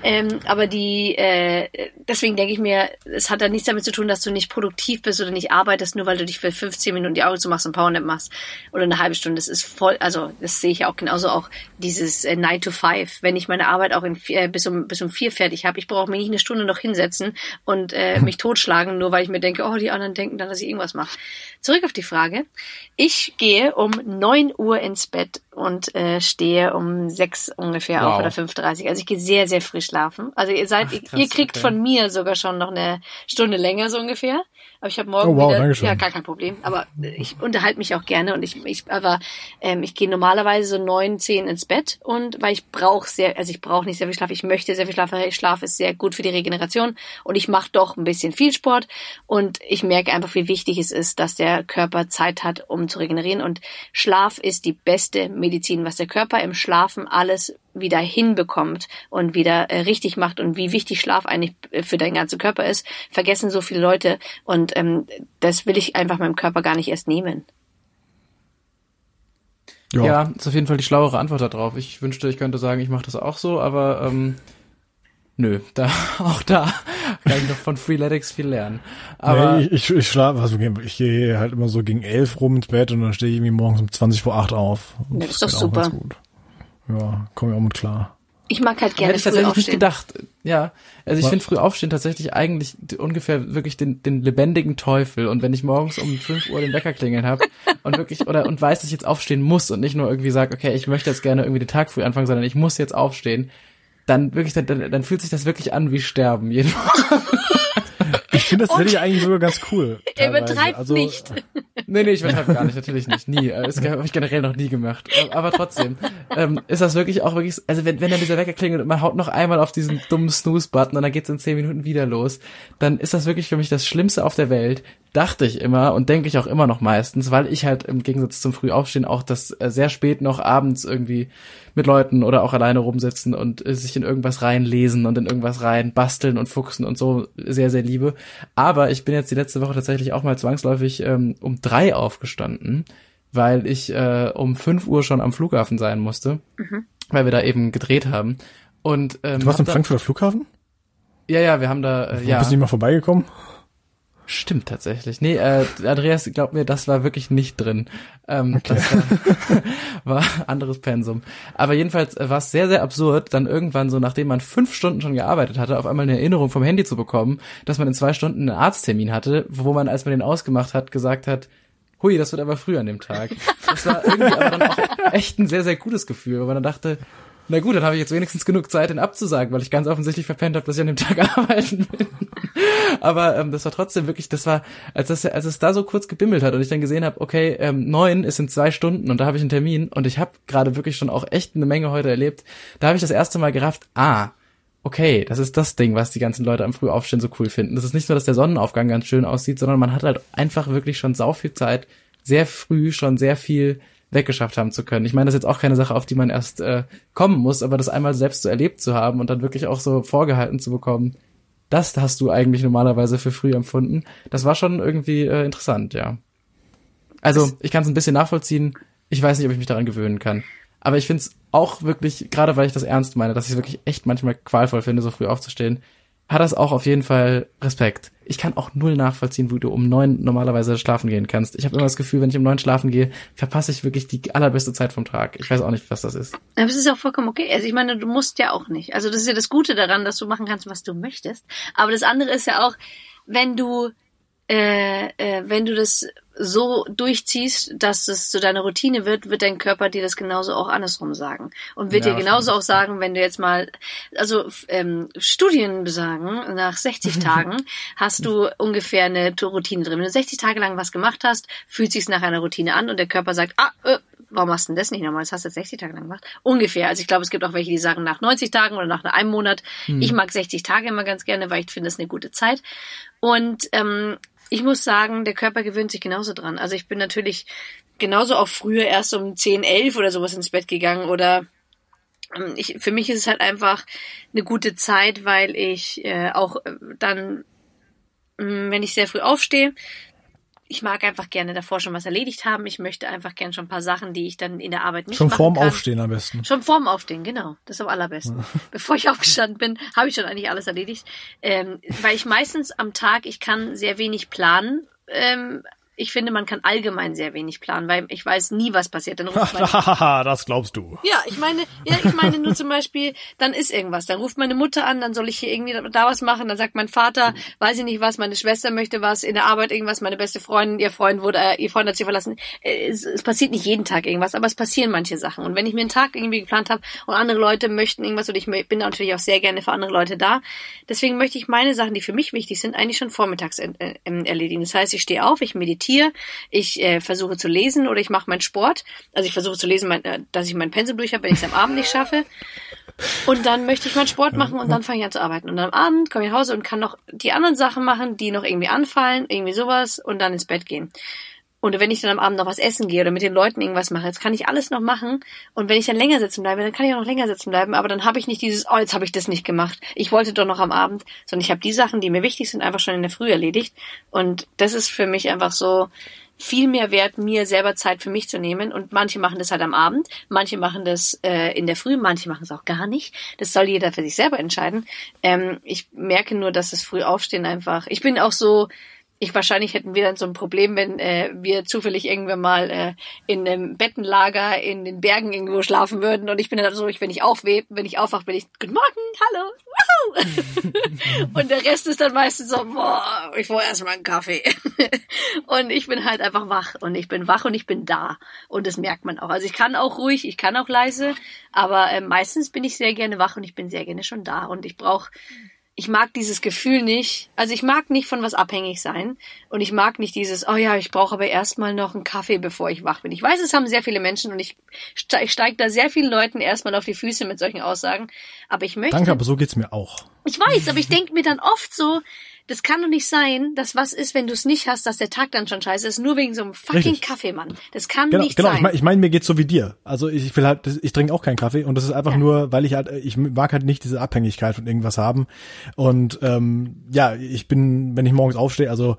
Ähm, aber die, äh, deswegen denke ich mir, es hat da nichts damit zu tun, dass du nicht produktiv bist oder nicht arbeitest, nur weil du dich für 15 Minuten die Augen zu machst und Powernap machst oder eine halbe Stunde. Das ist voll, also das sehe ich auch genauso auch dieses äh, 9 to 5. Wenn ich meine Arbeit auch in vier, äh, bis um bis um vier fertig habe, ich brauche mich nicht eine Stunde noch hinsetzen und äh, mich totschlagen, nur weil ich mir denke, oh, die anderen denken dann, dass ich irgendwas mache. Zurück auf die Frage. Ich gehe um 9 Uhr ins Bett und äh, stehe um 6 ungefähr auf Wow. oder 5.30 Also ich gehe sehr, sehr früh schlafen. Also ihr seid, Ach, ihr- krass, ihr kriegt okay. von mir sogar schon noch eine Stunde länger so ungefähr. Aber ich habe morgen Oh, wow, wieder, ja, gar kein Problem. Aber ich unterhalte mich auch gerne und ich, ich aber ähm, ich gehe normalerweise so neun, zehn ins Bett und weil ich brauche sehr, also ich brauche nicht sehr viel Schlaf, ich möchte sehr viel Schlaf, weil Schlaf ist sehr gut für die Regeneration und ich mache doch ein bisschen viel Sport und ich merke einfach, wie wichtig es ist, dass der Körper Zeit hat, um zu regenerieren und Schlaf ist die beste Medizin, was der Körper im Schlafen alles wieder hinbekommt und wieder äh, richtig macht und wie wichtig Schlaf eigentlich äh, für deinen ganzen Körper ist, vergessen so viele Leute und ähm, das will ich einfach meinem Körper gar nicht erst nehmen. Ja. Ja, ist auf jeden Fall die schlauere Antwort darauf. Ich wünschte, ich könnte sagen, ich mache das auch so, aber ähm, nö, da auch da kann ich noch von Freeletics viel lernen. Aber nee, ich, ich, ich schlafe, also ich gehe halt immer so gegen elf rum ins Bett und dann stehe ich irgendwie morgens um 20 vor acht auf. Und das ist doch super. Ja, komme ich auch mit klar. Ich mag halt gerne Hätte ich früh tatsächlich nicht aufstehen. gedacht. Ja, also ich finde früh aufstehen tatsächlich eigentlich ungefähr wirklich den, den lebendigen Teufel. Und wenn ich morgens um 5 Uhr den Wecker klingeln habe und wirklich oder und weiß, dass ich jetzt aufstehen muss und nicht nur irgendwie sage, okay, ich möchte jetzt gerne irgendwie den Tag früh anfangen, sondern ich muss jetzt aufstehen, dann wirklich, dann, dann, dann fühlt sich das wirklich an wie Sterben. Jeden Ich finde das tatsächlich eigentlich sogar ganz cool. Er übertreibt also, nicht. Nee, nee, ich übertreibe gar nicht, natürlich nicht, nie. Äh, Das habe ich generell noch nie gemacht. Aber- Aber trotzdem, ähm, ist das wirklich auch wirklich, also wenn, wenn dann dieser Wecker klingelt und man haut noch einmal auf diesen dummen Snooze-Button und dann geht's in zehn Minuten wieder los, dann ist das wirklich für mich das Schlimmste auf der Welt, dachte ich immer und denke ich auch immer noch meistens, weil ich halt im Gegensatz zum Frühaufstehen auch das äh, sehr spät noch abends irgendwie mit Leuten oder auch alleine rumsitzen und äh, sich in irgendwas reinlesen und in irgendwas rein basteln und fuchsen und so sehr, sehr liebe. Aber ich bin jetzt die letzte Woche tatsächlich auch mal zwangsläufig ähm, um drei aufgestanden, weil ich äh, um fünf Uhr schon am Flughafen sein musste, weil wir da eben gedreht haben. Und ähm, Du warst am da- Frankfurter Flughafen? Ja, ja, wir haben da, äh, ja. Bist du nicht mal vorbeigekommen? Stimmt tatsächlich. Nee, äh, Andreas, glaub mir, das war wirklich nicht drin. Ähm, Das war, war anderes Pensum. Aber jedenfalls äh, war es sehr, sehr absurd, dann irgendwann so, nachdem man fünf Stunden schon gearbeitet hatte, auf einmal eine Erinnerung vom Handy zu bekommen, dass man in zwei Stunden einen Arzttermin hatte, wo man, als man den ausgemacht hat, gesagt hat, hui, das wird aber früh an dem Tag. Das war irgendwie aber dann auch echt ein sehr, sehr gutes Gefühl, weil man dann dachte, na gut, dann habe ich jetzt wenigstens genug Zeit, den abzusagen, weil ich ganz offensichtlich verpennt habe, dass ich an dem Tag arbeiten will. Aber ähm, das war trotzdem wirklich, das war, als, das, als es da so kurz gebimmelt hat und ich dann gesehen habe, okay, ähm, neun ist in zwei Stunden und da habe ich einen Termin und ich habe gerade wirklich schon auch echt eine Menge heute erlebt, da habe ich das erste Mal gerafft, ah, okay, das ist das Ding, was die ganzen Leute am Frühaufstehen so cool finden. Das ist nicht nur, dass der Sonnenaufgang ganz schön aussieht, sondern man hat halt einfach wirklich schon sau viel Zeit, sehr früh schon sehr viel weggeschafft haben zu können. Ich meine, das ist jetzt auch keine Sache, auf die man erst äh, kommen muss, aber das einmal selbst so erlebt zu haben und dann wirklich auch so vorgehalten zu bekommen, das hast du eigentlich normalerweise für früh empfunden. Das war schon irgendwie äh, interessant, ja. Also, ich kann es ein bisschen nachvollziehen. Ich weiß nicht, ob ich mich daran gewöhnen kann. Aber ich finde es auch wirklich, gerade weil ich das ernst meine, dass ich es wirklich echt manchmal qualvoll finde, so früh aufzustehen, hat das auch auf jeden Fall Respekt. Ich kann auch null nachvollziehen, wie du um neun normalerweise schlafen gehen kannst. Ich habe immer das Gefühl, wenn ich um neun schlafen gehe, verpasse ich wirklich die allerbeste Zeit vom Tag. Ich weiß auch nicht, was das ist. Aber es ist auch vollkommen okay. Also ich meine, du musst ja auch nicht. Also das ist ja das Gute daran, dass du machen kannst, was du möchtest. Aber das andere ist ja auch, wenn du äh, äh, wenn du das so durchziehst, dass es zu deiner Routine wird, wird dein Körper dir das genauso auch andersrum sagen. Und wird ja, dir genauso auch sagen, wenn du jetzt mal, also ähm, Studien besagen, nach 60 Tagen hast du ungefähr eine Routine drin. Wenn du 60 Tage lang was gemacht hast, fühlt sich nach einer Routine an und der Körper sagt, ah, äh, warum hast du denn das nicht nochmal? Das hast du jetzt 60 Tage lang gemacht. Ungefähr. Also ich glaube, es gibt auch welche, die sagen nach 90 Tagen oder nach einem Monat. Hm. Ich mag 60 Tage immer ganz gerne, weil ich finde, das ist eine gute Zeit. Und ähm, ich muss sagen, der Körper gewöhnt sich genauso dran. Also ich bin natürlich genauso auch früher erst um 10, 11 oder sowas ins Bett gegangen oder ähm, ich, für mich ist es halt einfach eine gute Zeit, weil ich äh, auch äh, dann, mm, wenn ich sehr früh aufstehe, ich mag einfach gerne davor schon was erledigt haben. Ich möchte einfach gerne schon ein paar Sachen, die ich dann in der Arbeit nicht schon machen vorm kann. Aufstehen am besten. Schon vorm Aufstehen, genau. Das ist am allerbesten. Ja. Bevor ich aufgestanden bin, habe ich schon eigentlich alles erledigt. Ähm, weil ich meistens am Tag, ich kann sehr wenig planen. Ähm, ich finde, man kann allgemein sehr wenig planen, weil ich weiß nie, was passiert. Dann ruft das glaubst du. Ja, ich meine, ja, ich meine nur zum Beispiel, dann ist irgendwas. Dann ruft meine Mutter an, dann soll ich hier irgendwie da was machen. Dann sagt mein Vater, weiß ich nicht was, meine Schwester möchte was, in der Arbeit irgendwas, meine beste Freundin, ihr Freund wurde, äh, ihr Freund hat sie verlassen. Äh, es, es passiert nicht jeden Tag irgendwas, aber es passieren manche Sachen. Und wenn ich mir einen Tag irgendwie geplant habe und andere Leute möchten irgendwas und ich bin natürlich auch sehr gerne für andere Leute da, deswegen möchte ich meine Sachen, die für mich wichtig sind, eigentlich schon vormittags äh, erledigen. Das heißt, ich stehe auf, ich meditiere meditiere, ich äh, versuche zu lesen oder ich mache meinen Sport. Also ich versuche zu lesen, mein, äh, dass ich mein Pensum durch habe, wenn ich es am Abend nicht schaffe. Und dann möchte ich meinen Sport machen und dann fange ich an zu arbeiten. Und am Abend komme ich nach Hause und kann noch die anderen Sachen machen, die noch irgendwie anfallen, irgendwie sowas und dann ins Bett gehen. Und wenn ich dann am Abend noch was essen gehe oder mit den Leuten irgendwas mache, jetzt kann ich alles noch machen. Und wenn ich dann länger sitzen bleibe, dann kann ich auch noch länger sitzen bleiben. Aber dann habe ich nicht dieses, oh, jetzt habe ich das nicht gemacht. Ich wollte doch noch am Abend. Sondern ich habe die Sachen, die mir wichtig sind, einfach schon in der Früh erledigt. Und das ist für mich einfach so viel mehr wert, mir selber Zeit für mich zu nehmen. Und manche machen das halt am Abend, manche machen das äh, in der Früh, manche machen es auch gar nicht. Das soll jeder für sich selber entscheiden. Ähm, ich merke nur, dass das Frühaufstehen einfach. Ich bin auch so ich wahrscheinlich hätten wir dann so ein Problem, wenn äh, wir zufällig irgendwann mal äh, in einem Bettenlager in den Bergen irgendwo schlafen würden. Und ich bin dann so, ich, wenn ich aufweh, wenn ich aufwache, bin ich Guten Morgen, hallo, und der Rest ist dann meistens so, boah, ich brauche erstmal einen Kaffee. Und ich bin halt einfach wach. Und ich bin wach und ich bin da. Und das merkt man auch. Also ich kann auch ruhig, ich kann auch leise, aber äh, meistens bin ich sehr gerne wach und ich bin sehr gerne schon da. Und ich brauche ich mag dieses Gefühl nicht. Also ich mag nicht von was abhängig sein. Und ich mag nicht dieses, oh ja, ich brauche aber erstmal noch einen Kaffee, bevor ich wach bin. Ich weiß, es haben sehr viele Menschen und ich steige da sehr vielen Leuten erstmal auf die Füße mit solchen Aussagen. Aber ich möchte. Danke, aber so geht's mir auch. Ich weiß, aber ich denke mir dann oft so, das kann doch nicht sein, dass was ist, wenn du es nicht hast, dass der Tag dann schon scheiße ist, nur wegen so einem fucking Richtig. Kaffee, Mann. Das kann genau, nicht genau. sein. Genau, ich meine, ich mein, mir geht's so wie dir. Also ich will halt, ich trinke auch keinen Kaffee und das ist einfach ja. nur, weil ich halt, ich mag halt nicht diese Abhängigkeit von irgendwas haben. Und ähm, ja, ich bin, wenn ich morgens aufstehe, also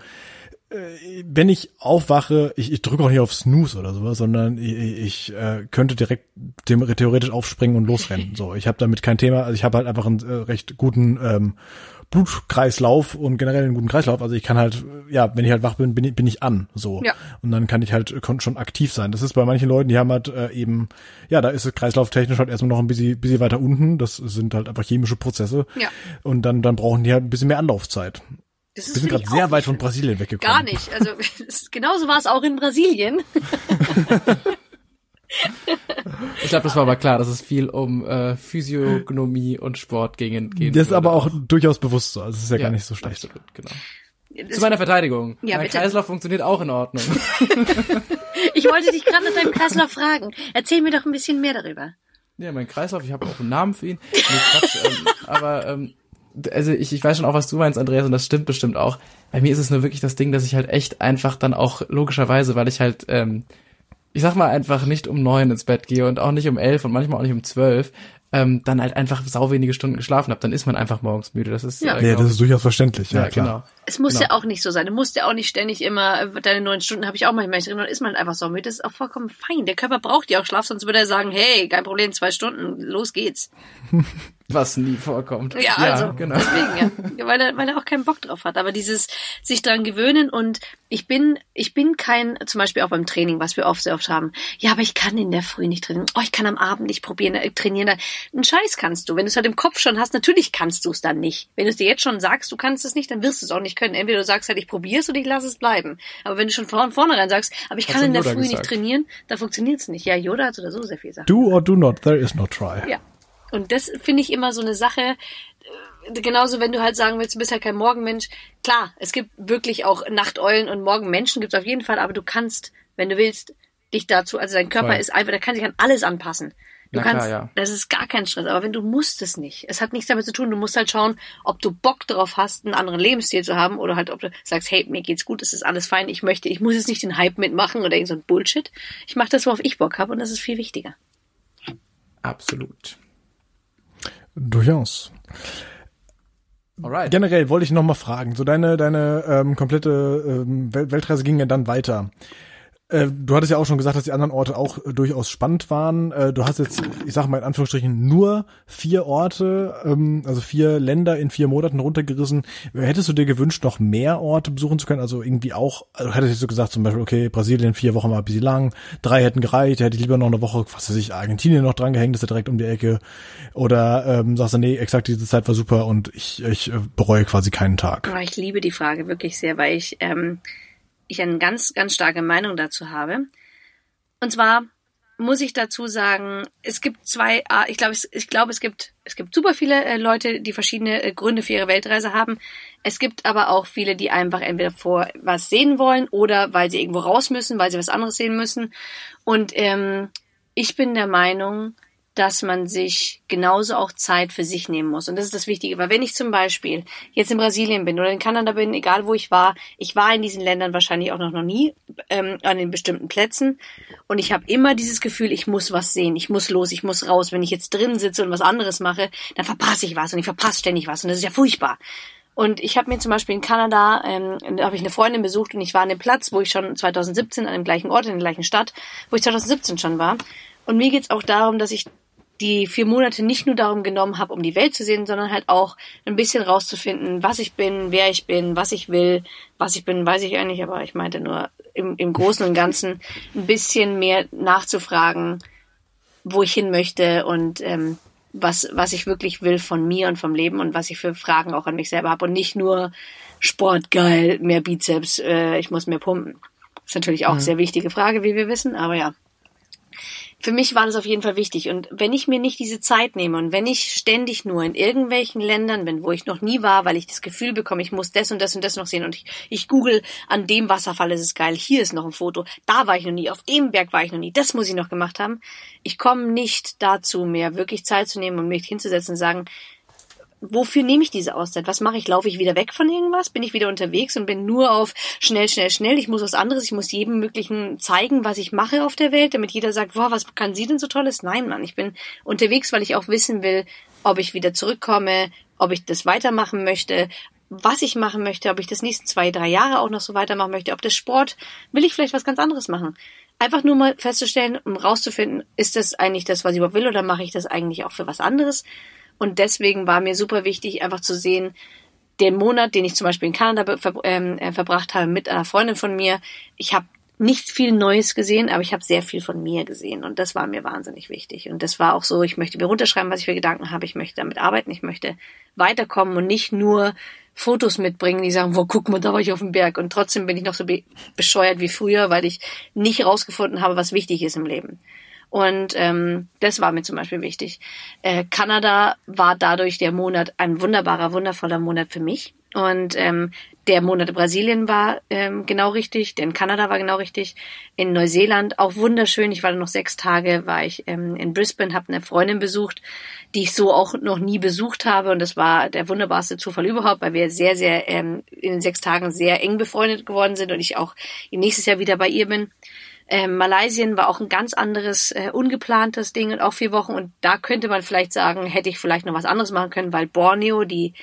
äh, wenn ich aufwache, ich, ich drücke auch nicht auf Snooze oder sowas, sondern ich, ich äh, könnte direkt theoretisch aufspringen und losrennen. So, ich habe damit kein Thema. Also ich habe halt einfach einen äh, recht guten ähm, Blutkreislauf und generell einen guten Kreislauf. Also ich kann halt, ja, wenn ich halt wach bin, bin ich, bin ich an, so. Ja. Und dann kann ich halt schon aktiv sein. Das ist bei manchen Leuten, die haben halt äh, eben, ja, da ist es kreislauftechnisch halt erstmal noch ein bisschen, bisschen weiter unten. Das sind halt einfach chemische Prozesse. Ja. Und dann, dann brauchen die halt ein bisschen mehr Anlaufzeit. Das ist, Wir sind gerade sehr weit von Brasilien weggekommen. Gar nicht. Also genauso war es auch in Brasilien. Ich glaube, das war aber klar, dass es viel um äh, Physiognomie und Sport ging. ging das ist aber auch, durchaus bewusst so. Also es ist ja, ja, gar nicht so schlecht. Absolut, genau. Zu meiner Verteidigung. Ja, mein bitte. Kreislauf funktioniert auch in Ordnung. ich wollte dich gerade nach deinem Kreislauf fragen. Erzähl mir doch ein bisschen mehr darüber. Ja, mein Kreislauf, ich habe auch einen Namen für ihn. Nee, Quatsch, ähm, aber ähm, also ich, ich weiß schon auch, was du meinst, Andreas, und das stimmt bestimmt auch. Bei mir ist es nur wirklich das Ding, dass ich halt echt einfach dann auch logischerweise, weil ich halt ähm, ich sag mal einfach nicht um neun ins Bett gehe und auch nicht um elf und manchmal auch nicht um zwölf, ähm, dann halt einfach sau wenige Stunden geschlafen habe, dann ist man einfach morgens müde. Das ist ja, äh, ja das ist durchaus verständlich. Ja, ja klar. Genau. Es muss genau. ja auch nicht so sein. Du musst ja auch nicht ständig immer äh, deine neun Stunden habe ich auch manchmal drin, dann ist man einfach so müde. Das ist auch vollkommen fein. Der Körper braucht ja auch Schlaf, sonst würde er sagen, hey, kein Problem, zwei Stunden, los geht's. Was nie vorkommt. Ja, ja also genau. deswegen, ja. Weil er, weil er auch keinen Bock drauf hat. Aber dieses sich dran gewöhnen und ich bin, ich bin kein, zum Beispiel auch beim Training, was wir oft sehr oft haben. Ja, aber ich kann in der Früh nicht trainieren. Oh, ich kann am Abend nicht probieren, äh, trainieren. Einen Scheiß kannst du. Wenn du es halt im Kopf schon hast, natürlich kannst du es dann nicht. Wenn du es dir jetzt schon sagst, du kannst es nicht, dann wirst du es auch nicht können. Entweder du sagst halt, ich probiere es oder ich lasse es bleiben. Aber wenn du schon von vornherein sagst, aber ich kann in der Früh gesagt. nicht trainieren, dann funktioniert es nicht. Ja, Yoda hat oder so sehr viel gesagt. Do or do not, there is no try. Ja. Und das finde ich immer so eine Sache, äh, genauso wenn du halt sagen willst, du bist halt kein Morgenmensch. Klar, es gibt wirklich auch Nachteulen und Morgenmenschen gibt es auf jeden Fall, aber du kannst, wenn du willst, dich dazu, also dein Körper Voll. ist einfach, der kann sich an alles anpassen. Du Na kannst, klar, ja. das ist gar kein Stress, aber wenn du musst es nicht. Es hat nichts damit zu tun, du musst halt schauen, ob du Bock drauf hast, einen anderen Lebensstil zu haben oder halt, ob du sagst, hey, mir geht's gut, es ist alles fein, ich möchte, ich muss jetzt nicht den Hype mitmachen oder irgend so ein Bullshit. Ich mache das, worauf ich Bock habe und das ist viel wichtiger. Absolut. Durchaus. Alright. Generell wollte ich noch mal fragen, so deine deine ähm, komplette ähm, Weltreise ging ja dann weiter. Äh, du hattest ja auch schon gesagt, dass die anderen Orte auch äh, durchaus spannend waren. Äh, du hast jetzt, ich sage mal in Anführungsstrichen, nur vier Orte, ähm, also vier Länder in vier Monaten runtergerissen. Hättest du dir gewünscht, noch mehr Orte besuchen zu können? Also irgendwie auch, also hättest du so gesagt, zum Beispiel, okay, Brasilien vier Wochen war ein bisschen lang, drei hätten gereicht, hätte ich lieber noch eine Woche, was weiß ich, Argentinien noch dran gehängt, ist ja direkt um die Ecke. Oder ähm, sagst du, nee, exakt diese Zeit war super und ich, ich bereue quasi keinen Tag. Ich liebe die Frage wirklich sehr, weil ich ähm, ich eine ganz, ganz starke Meinung dazu habe. Und zwar muss ich dazu sagen, es gibt zwei, ich glaube, ich glaube, es gibt, es gibt super viele äh, Leute, die verschiedene äh, Gründe für ihre Weltreise haben. Es gibt aber auch viele, die einfach entweder vor was sehen wollen oder weil sie irgendwo raus müssen, weil sie was anderes sehen müssen. Und ähm, ich bin der Meinung, dass man sich genauso auch Zeit für sich nehmen muss. Und das ist das Wichtige. Weil wenn ich zum Beispiel jetzt in Brasilien bin oder in Kanada bin, egal wo ich war, ich war in diesen Ländern wahrscheinlich auch noch, noch nie ähm, an den bestimmten Plätzen. Und ich habe immer dieses Gefühl, ich muss was sehen, ich muss los, ich muss raus. Wenn ich jetzt drin sitze und was anderes mache, dann verpasse ich was und ich verpasse ständig was. Und das ist ja furchtbar. Und ich habe mir zum Beispiel in Kanada, ähm, da habe ich eine Freundin besucht und ich war an dem Platz, wo ich schon 2017 an dem gleichen Ort, in der gleichen Stadt, wo ich 2017 schon war. Und mir geht's auch darum, dass ich die vier Monate nicht nur darum genommen habe, um die Welt zu sehen, sondern halt auch ein bisschen rauszufinden, was ich bin, wer ich bin, was ich will. Was ich bin, weiß ich eigentlich, aber ich meinte nur im, im Großen und Ganzen ein bisschen mehr nachzufragen, wo ich hin möchte und ähm, was, was ich wirklich will von mir und vom Leben und was ich für Fragen auch an mich selber habe und nicht nur Sport geil, mehr Bizeps, äh, ich muss mehr pumpen. Ist natürlich auch mhm. sehr wichtige Frage, wie wir wissen, aber ja für mich war das auf jeden Fall wichtig. Und wenn ich mir nicht diese Zeit nehme und wenn ich ständig nur in irgendwelchen Ländern bin, wo ich noch nie war, weil ich das Gefühl bekomme, ich muss das und das und das noch sehen und ich, ich google, an dem Wasserfall ist es geil, hier ist noch ein Foto, da war ich noch nie, auf dem Berg war ich noch nie, das muss ich noch gemacht haben. Ich komme nicht dazu mehr, wirklich Zeit zu nehmen und mich hinzusetzen und sagen, wofür nehme ich diese Auszeit? Was mache ich? Laufe ich wieder weg von irgendwas? Bin ich wieder unterwegs und bin nur auf schnell, schnell, schnell? Ich muss was anderes. Ich muss jedem möglichen zeigen, was ich mache auf der Welt, damit jeder sagt, boah, was kann sie denn so tolles? Nein, Mann, ich bin unterwegs, weil ich auch wissen will, ob ich wieder zurückkomme, ob ich das weitermachen möchte, was ich machen möchte, ob ich das nächsten zwei, drei Jahre auch noch so weitermachen möchte, ob das Sport, will ich vielleicht was ganz anderes machen. Einfach nur mal festzustellen, um rauszufinden, ist das eigentlich das, was ich überhaupt will, oder mache ich das eigentlich auch für was anderes? Und deswegen war mir super wichtig, einfach zu sehen, den Monat, den ich zum Beispiel in Kanada ver ähm, äh, verbracht habe mit einer Freundin von mir, ich habe nicht viel Neues gesehen, aber ich habe sehr viel von mir gesehen. Und das war mir wahnsinnig wichtig. Und das war auch so, ich möchte mir runterschreiben, was ich für Gedanken habe, ich möchte damit arbeiten, ich möchte weiterkommen und nicht nur Fotos mitbringen, die sagen, wo guck mal, da war ich auf dem Berg. Und trotzdem bin ich noch so be bescheuert wie früher, weil ich nicht rausgefunden habe, was wichtig ist im Leben. Und ähm, das war mir zum Beispiel wichtig. Äh, Kanada war dadurch der Monat ein wunderbarer, wundervoller Monat für mich. Und ähm, der Monat Brasilien war ähm, genau richtig, der in Kanada war genau richtig, in Neuseeland auch wunderschön. Ich war da noch sechs Tage, war ich ähm, in Brisbane, habe eine Freundin besucht, die ich so auch noch nie besucht habe. Und das war der wunderbarste Zufall überhaupt, weil wir sehr, sehr ähm, in den sechs Tagen sehr eng befreundet geworden sind und ich auch nächstes Jahr wieder bei ihr bin. Ähm, Malaysien war auch ein ganz anderes, äh, ungeplantes Ding und auch vier Wochen. Und da könnte man vielleicht sagen, hätte ich vielleicht noch was anderes machen können, weil Borneo, die,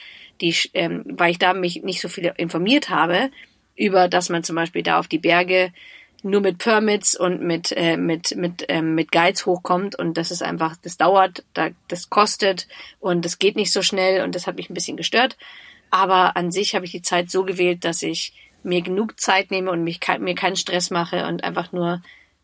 die, ähm, weil ich da mich nicht so viel informiert habe, über, dass man zum Beispiel da auf die Berge nur mit Permits und mit äh, mit mit ähm, mit Guides hochkommt und das ist einfach, das dauert, da, das kostet und das geht nicht so schnell und das hat mich ein bisschen gestört. Aber an sich habe ich die Zeit so gewählt, dass ich mir genug Zeit nehme und mich mir keinen Stress mache und einfach nur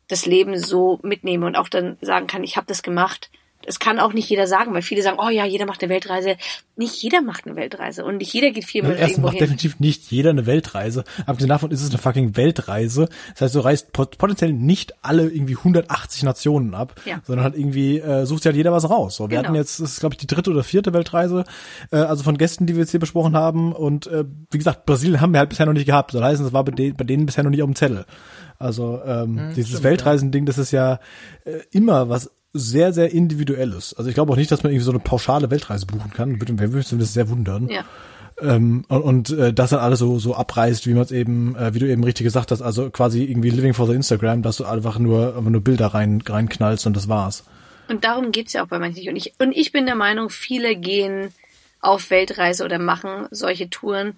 das Leben so mitnehme und auch dann sagen kann, ich habe das gemacht es kann auch nicht jeder sagen, weil viele sagen, oh ja, jeder macht eine Weltreise. Nicht jeder macht eine Weltreise und nicht jeder geht viel mit Erstens macht hin. definitiv nicht jeder eine Weltreise. Abgesehen davon ist es eine fucking Weltreise. Das heißt, du reist potenziell nicht alle irgendwie 180 Nationen ab, ja. sondern halt irgendwie äh, sucht ja halt jeder was raus. So, wir genau. hatten jetzt, das ist glaube ich die dritte oder vierte Weltreise, äh, also von Gästen, die wir jetzt hier besprochen haben. Und äh, wie gesagt, Brasilien haben wir halt bisher noch nicht gehabt. Das heißt, es war bei, de bei denen bisher noch nicht auf dem Zettel. Also ähm, hm, dieses Weltreisending, das ist ja äh, immer was sehr, sehr individuelles. Also ich glaube auch nicht, dass man irgendwie so eine pauschale Weltreise buchen kann. Würde mich das sehr wundern. Ja. Ähm, und, und äh, das dann alles so so abreißt, wie man es eben, äh, wie du eben richtig gesagt hast, also quasi irgendwie Living for the Instagram, dass du einfach nur einfach nur Bilder rein reinknallst und das war's. Und darum geht's ja auch bei manchen und ich und ich bin der Meinung, viele gehen auf Weltreise oder machen solche Touren,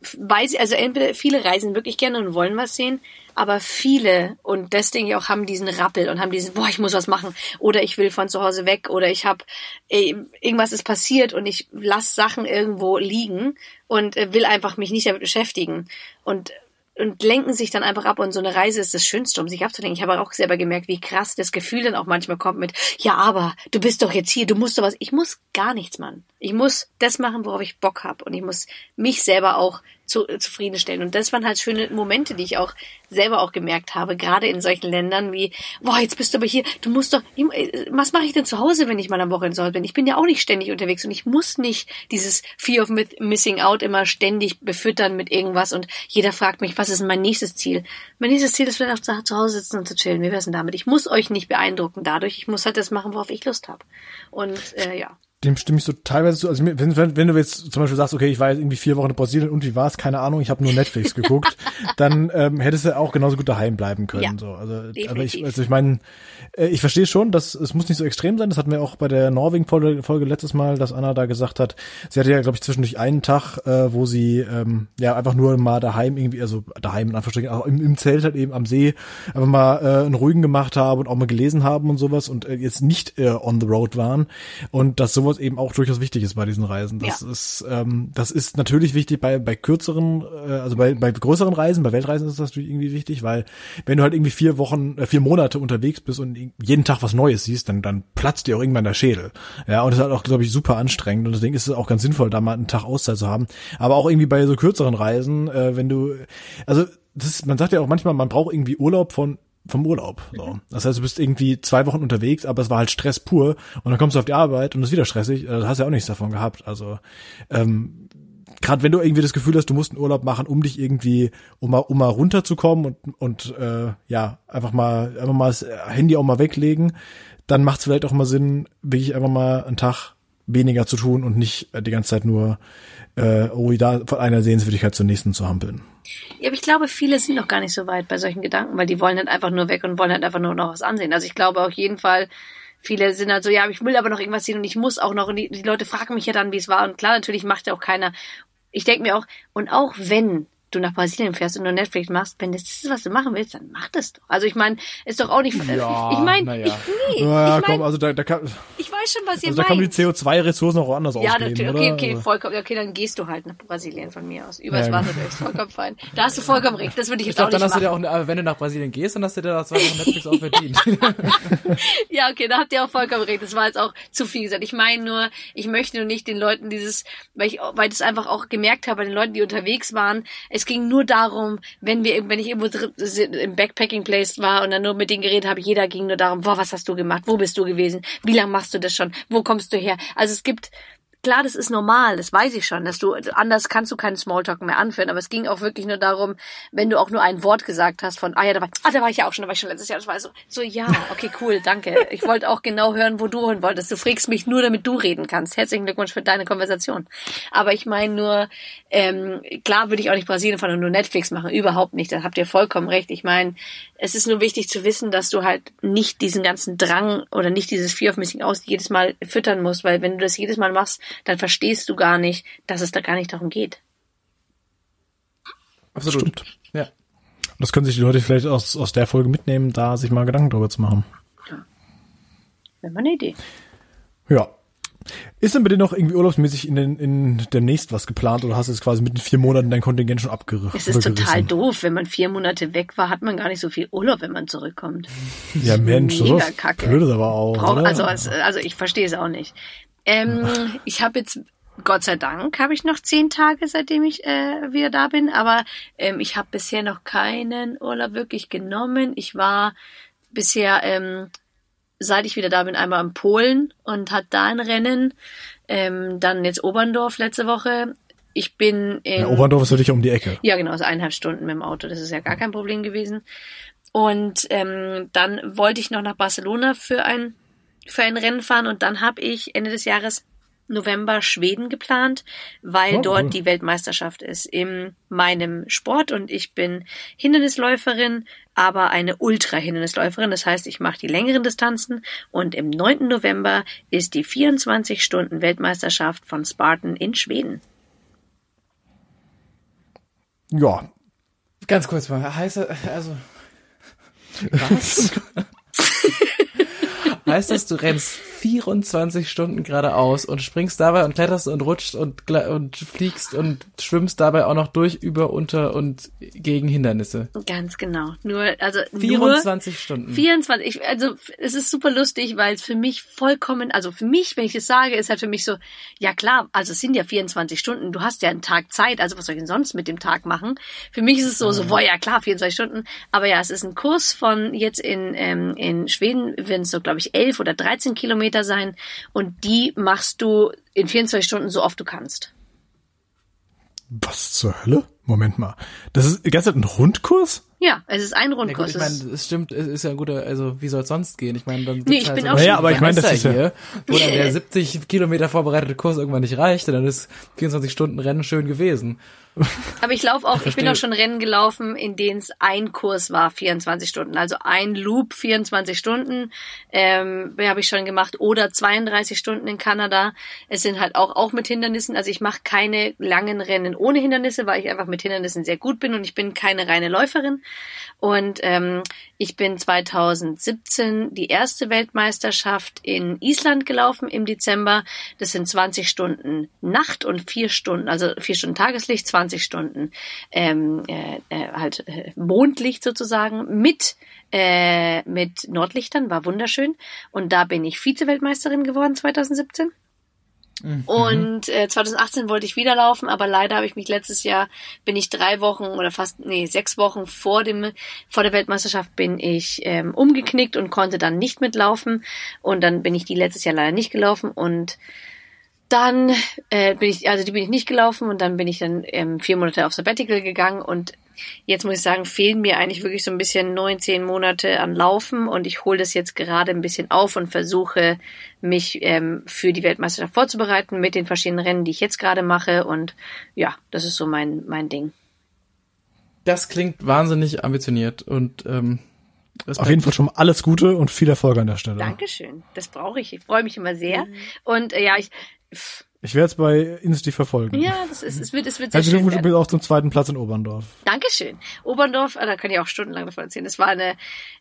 sie, also entweder viele reisen wirklich gerne und wollen was sehen, aber viele, und das denke ich auch, haben diesen Rappel und haben diesen, boah, ich muss was machen, oder ich will von zu Hause weg, oder ich habe, irgendwas ist passiert und ich lass Sachen irgendwo liegen und äh, will einfach mich nicht damit beschäftigen. Und und lenken sich dann einfach ab und so eine Reise ist das Schönste, um sich abzulenken. Ich habe auch selber gemerkt, wie krass das Gefühl dann auch manchmal kommt mit, ja, aber du bist doch jetzt hier, du musst doch was. Ich muss gar nichts, Mann. Ich muss das machen, worauf ich Bock habe und ich muss mich selber auch zu, äh, zufriedenstellen. Und das waren halt schöne Momente, die ich auch selber auch gemerkt habe, gerade in solchen Ländern wie, boah, jetzt bist du aber hier, du musst doch, äh, was mache ich denn zu Hause, wenn ich mal am Wochenende zu bin? Ich bin ja auch nicht ständig unterwegs und ich muss nicht dieses Fear of Missing Out immer ständig befüttern mit irgendwas und jeder fragt mich, was ist mein nächstes Ziel? Mein nächstes Ziel ist vielleicht auch zu Hause sitzen und zu chillen. Wie wär's denn damit? Ich muss euch nicht beeindrucken dadurch, ich muss halt das machen, worauf ich Lust habe. Und äh, ja dem stimme ich so teilweise zu. Also wenn, wenn, wenn du jetzt zum Beispiel sagst, okay, ich war jetzt irgendwie vier Wochen in Brasilien und wie war es, keine Ahnung, ich habe nur Netflix geguckt, dann ähm, hättest du auch genauso gut daheim bleiben können. Ja, so. Also, aber ich, also ich meine, äh, ich verstehe schon, dass es muss nicht so extrem sein. Das hatten wir auch bei der Norwegen-Folge Folge letztes Mal, dass Anna da gesagt hat, sie hatte ja, glaube ich, zwischendurch einen Tag, äh, wo sie ähm, ja einfach nur mal daheim irgendwie, also daheim in Anführungsstrichen, auch im, im Zelt halt eben am See, einfach mal äh, einen ruhigen gemacht haben und auch mal gelesen haben und sowas und äh, jetzt nicht äh, on the road waren und dass sowas eben auch durchaus wichtig wichtig ist bei diesen Reisen. Das ja. ist, ähm, das ist natürlich wichtig bei, bei kürzeren, äh, also bei, bei größeren Reisen, bei Weltreisen ist das natürlich irgendwie wichtig, weil wenn du halt irgendwie vier Wochen, äh, vier Monate unterwegs bist und jeden Tag was Neues siehst, dann, dann platzt dir auch irgendwann der Schädel. Ja, und das ist halt auch, glaube ich, super anstrengend und deswegen ist es auch ganz sinnvoll, da mal einen Tag Auszeit zu haben. Aber auch irgendwie bei so kürzeren Reisen, äh, wenn du, also das ist, man sagt ja auch manchmal, man braucht irgendwie Urlaub von vom Urlaub. So. Mhm. Das heißt, du bist irgendwie zwei Wochen unterwegs, aber es war halt Stress pur und dann kommst du auf die Arbeit und es ist wieder stressig. Da hast du ja auch nichts davon gehabt. Also ähm, gerade wenn du irgendwie das Gefühl hast, du musst einen Urlaub machen, um dich irgendwie, um mal, um mal runterzukommen und, und äh, ja, einfach mal, einfach mal das Handy auch mal weglegen, dann macht es vielleicht auch mal Sinn, wirklich einfach mal einen Tag weniger zu tun und nicht die ganze Zeit nur äh, oh, da von einer Sehenswürdigkeit zur nächsten zu hampeln. Ja, aber ich glaube, viele sind noch gar nicht so weit bei solchen Gedanken, weil die wollen halt einfach nur weg und wollen halt einfach nur noch was ansehen. Also ich glaube auf jeden Fall, viele sind halt so, ja, ich will aber noch irgendwas sehen und ich muss auch noch. Und die, die Leute fragen mich ja dann, wie es war. Und klar, natürlich macht ja auch keiner. Ich denke mir auch, und auch wenn du nach Brasilien fährst und nur Netflix machst, wenn das ist, was du machen willst, dann mach das doch. Also ich meine, ist doch auch nicht. Ja, ich meine, ja. ich, nee, naja, ich mein, komm, also da, da kann, ich weiß schon, was ihr also meint. Da kann man die CO2-Ressourcen auch anders ja, ausgeben, natürlich. Okay, okay, also vollkommen. Okay, dann gehst du halt nach Brasilien von mir aus. Übers ja, Wasser durch, vollkommen fein. Da hast du vollkommen recht. Das würde ich, ich jetzt glaub, auch nicht dann hast machen. Du dir auch, wenn du nach Brasilien gehst, dann hast du dir da zwei Wochen Netflix auch verdient. ja, okay, da habt ihr auch vollkommen recht. Das war jetzt auch zu viel gesagt. Ich meine nur, ich möchte nur nicht den Leuten dieses, weil ich, weil ich das einfach auch gemerkt habe bei den Leuten, die unterwegs waren. Es ging nur darum darum, wenn wir, wenn ich irgendwo im Backpacking Place war und dann nur mit denen geredet habe, jeder ging nur darum, boah, was hast du gemacht? Wo bist du gewesen? Wie lange machst du das schon? Wo kommst du her? Also es gibt klar, das ist normal, das weiß ich schon, dass du anders kannst du keinen Smalltalk mehr anführen, aber es ging auch wirklich nur darum, wenn du auch nur ein Wort gesagt hast von ah ja, da war ah, da war ich ja auch schon, da war ich schon letztes Jahr, das war so so ja, okay, cool, danke. Ich wollte auch genau hören, wo du hin wolltest. Du fragst mich nur, damit du reden kannst. Herzlichen Glückwunsch für deine Konversation. Aber ich meine nur ähm, klar würde ich auch nicht Brasilien und nur Netflix machen, überhaupt nicht. Da habt ihr vollkommen recht. Ich meine, es ist nur wichtig zu wissen, dass du halt nicht diesen ganzen Drang oder nicht dieses Fear of Missing Out jedes Mal füttern musst, weil wenn du das jedes Mal machst, dann verstehst du gar nicht, dass es da gar nicht darum geht. Absolut. Stimmt. Ja. Das können sich die Leute vielleicht aus, aus der Folge mitnehmen, da sich mal Gedanken darüber zu machen. Ja. Wäre mal eine Idee. Ja. Ist denn bei dir noch irgendwie urlaubsmäßig in, den, in demnächst was geplant oder hast du jetzt quasi mit den vier Monaten dein Kontingent schon abgerissen? Es ist total doof. Wenn man vier Monate weg war, hat man gar nicht so viel Urlaub, wenn man zurückkommt. Ja, Mensch, Mega so Kacke. blöd ist aber auch. Brauch, also, also ich verstehe es auch nicht. Ähm, ich habe jetzt Gott sei Dank habe ich noch zehn Tage, seitdem ich äh, wieder da bin, aber ähm, ich habe bisher noch keinen Urlaub wirklich genommen. Ich war bisher ähm, seit ich wieder da bin, einmal in Polen und hat da ein Rennen. Ähm, dann jetzt Oberndorf letzte Woche. Ich bin in. Ja, Oberndorf ist für dich um die Ecke. Ja, genau, so eineinhalb Stunden mit dem Auto. Das ist ja gar kein Problem gewesen. Und ähm, dann wollte ich noch nach Barcelona für ein, für ein Rennen fahren und dann habe ich Ende des Jahres November Schweden geplant, weil oh, dort cool. die Weltmeisterschaft ist in meinem Sport und ich bin Hindernisläuferin, aber eine Ultra-Hindernisläuferin. Das heißt, ich mache die längeren Distanzen und im 9. November ist die 24 Stunden Weltmeisterschaft von Spartan in Schweden. Ja. Ganz kurz mal, heißt also was? Heißt das, du rennst 24 Stunden geradeaus und springst dabei und kletterst und rutscht und, und fliegst und schwimmst dabei auch noch durch, über, unter und gegen Hindernisse. Ganz genau. Nur, also 24 nur Stunden. 24. Also es ist super lustig, weil es für mich vollkommen, also für mich, wenn ich es sage, ist halt für mich so, ja klar, also es sind ja 24 Stunden, du hast ja einen Tag Zeit, also was soll ich denn sonst mit dem Tag machen? Für mich ist es so, so, boah, ja klar, 24 Stunden, aber ja, es ist ein Kurs von jetzt in, ähm, in Schweden, wenn es so, glaube ich, 11 oder 13 Kilometer sein und die machst du in 24 Stunden so oft du kannst. Was zur Hölle? Moment mal. Das ist ganz ein Rundkurs? Ja, es ist ein Rundkurs. Ja, gut, ich meine, es stimmt, es ist ja ein guter, also wie soll es sonst gehen? Ich meine, dann nee, ich halt bin so auch ja, aber ich meine, das ist hier, wo dann der 70 Kilometer vorbereitete Kurs irgendwann nicht reicht, dann ist 24 Stunden Rennen schön gewesen. Aber ich laufe auch, ich, ich bin auch schon Rennen gelaufen, in denen es ein Kurs war, 24 Stunden. Also ein Loop, 24 Stunden, ähm, habe ich schon gemacht. Oder 32 Stunden in Kanada. Es sind halt auch, auch mit Hindernissen. Also ich mache keine langen Rennen ohne Hindernisse, weil ich einfach mit Hindernissen sehr gut bin und ich bin keine reine Läuferin. Und ähm, ich bin 2017 die erste Weltmeisterschaft in Island gelaufen im Dezember. Das sind 20 Stunden Nacht und vier Stunden, also vier Stunden Tageslicht, 20 Stunden ähm, äh, äh, halt äh, Mondlicht sozusagen mit äh, mit Nordlichtern, war wunderschön. Und da bin ich Vize-Weltmeisterin geworden 2017. Mhm. Und äh, 2018 wollte ich wieder laufen, aber leider habe ich mich letztes Jahr bin ich drei Wochen oder fast nee sechs Wochen vor dem vor der Weltmeisterschaft bin ich ähm, umgeknickt und konnte dann nicht mitlaufen. Und dann bin ich die letztes Jahr leider nicht gelaufen. Und dann äh, bin ich, also die bin ich nicht gelaufen und dann bin ich dann ähm, vier Monate auf Sabbatical gegangen. Und jetzt muss ich sagen, fehlen mir eigentlich wirklich so ein bisschen neun, zehn Monate an Laufen und ich hole das jetzt gerade ein bisschen auf und versuche mich ähm, für die Weltmeisterschaft vorzubereiten mit den verschiedenen Rennen, die ich jetzt gerade mache und ja, das ist so mein, mein Ding. Das klingt wahnsinnig ambitioniert und ähm, Respekt. Auf jeden Fall schon mal alles Gute und viel Erfolg an der Stelle. Dankeschön. Das brauche ich. Ich freue mich immer sehr. Mhm. Und äh, ja, ich, ich werde es bei Insti verfolgen. Ja, das ist, es wird, es wird sehr also, schön. Also du bist auch zum zweiten Platz in Oberndorf. Dankeschön. Oberndorf, ah, da kann ich auch stundenlang davon erzählen. Das war eine,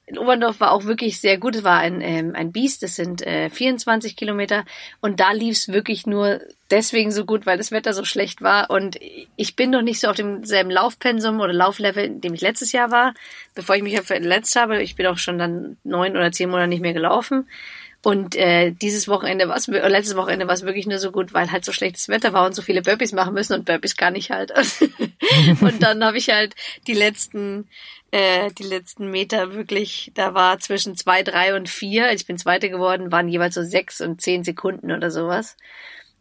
in Oberndorf war auch wirklich sehr gut. Es war ein, ähm, ein Biest, das sind äh, 24 Kilometer und da lief es wirklich nur deswegen so gut, weil das Wetter so schlecht war und ich bin noch nicht so auf demselben Laufpensum oder Lauflevel, in dem ich letztes Jahr war, bevor ich mich verletzt habe. Ich bin auch schon dann neun oder zehn Monate nicht mehr gelaufen. Und äh, dieses Wochenende war es, letztes Wochenende war es wirklich nur so gut, weil halt so schlechtes Wetter war und so viele Burpees machen müssen und Burpees kann ich halt. und dann habe ich halt die letzten, äh, die letzten Meter wirklich, da war zwischen zwei, drei und vier, ich bin Zweite geworden, waren jeweils so sechs und zehn Sekunden oder sowas.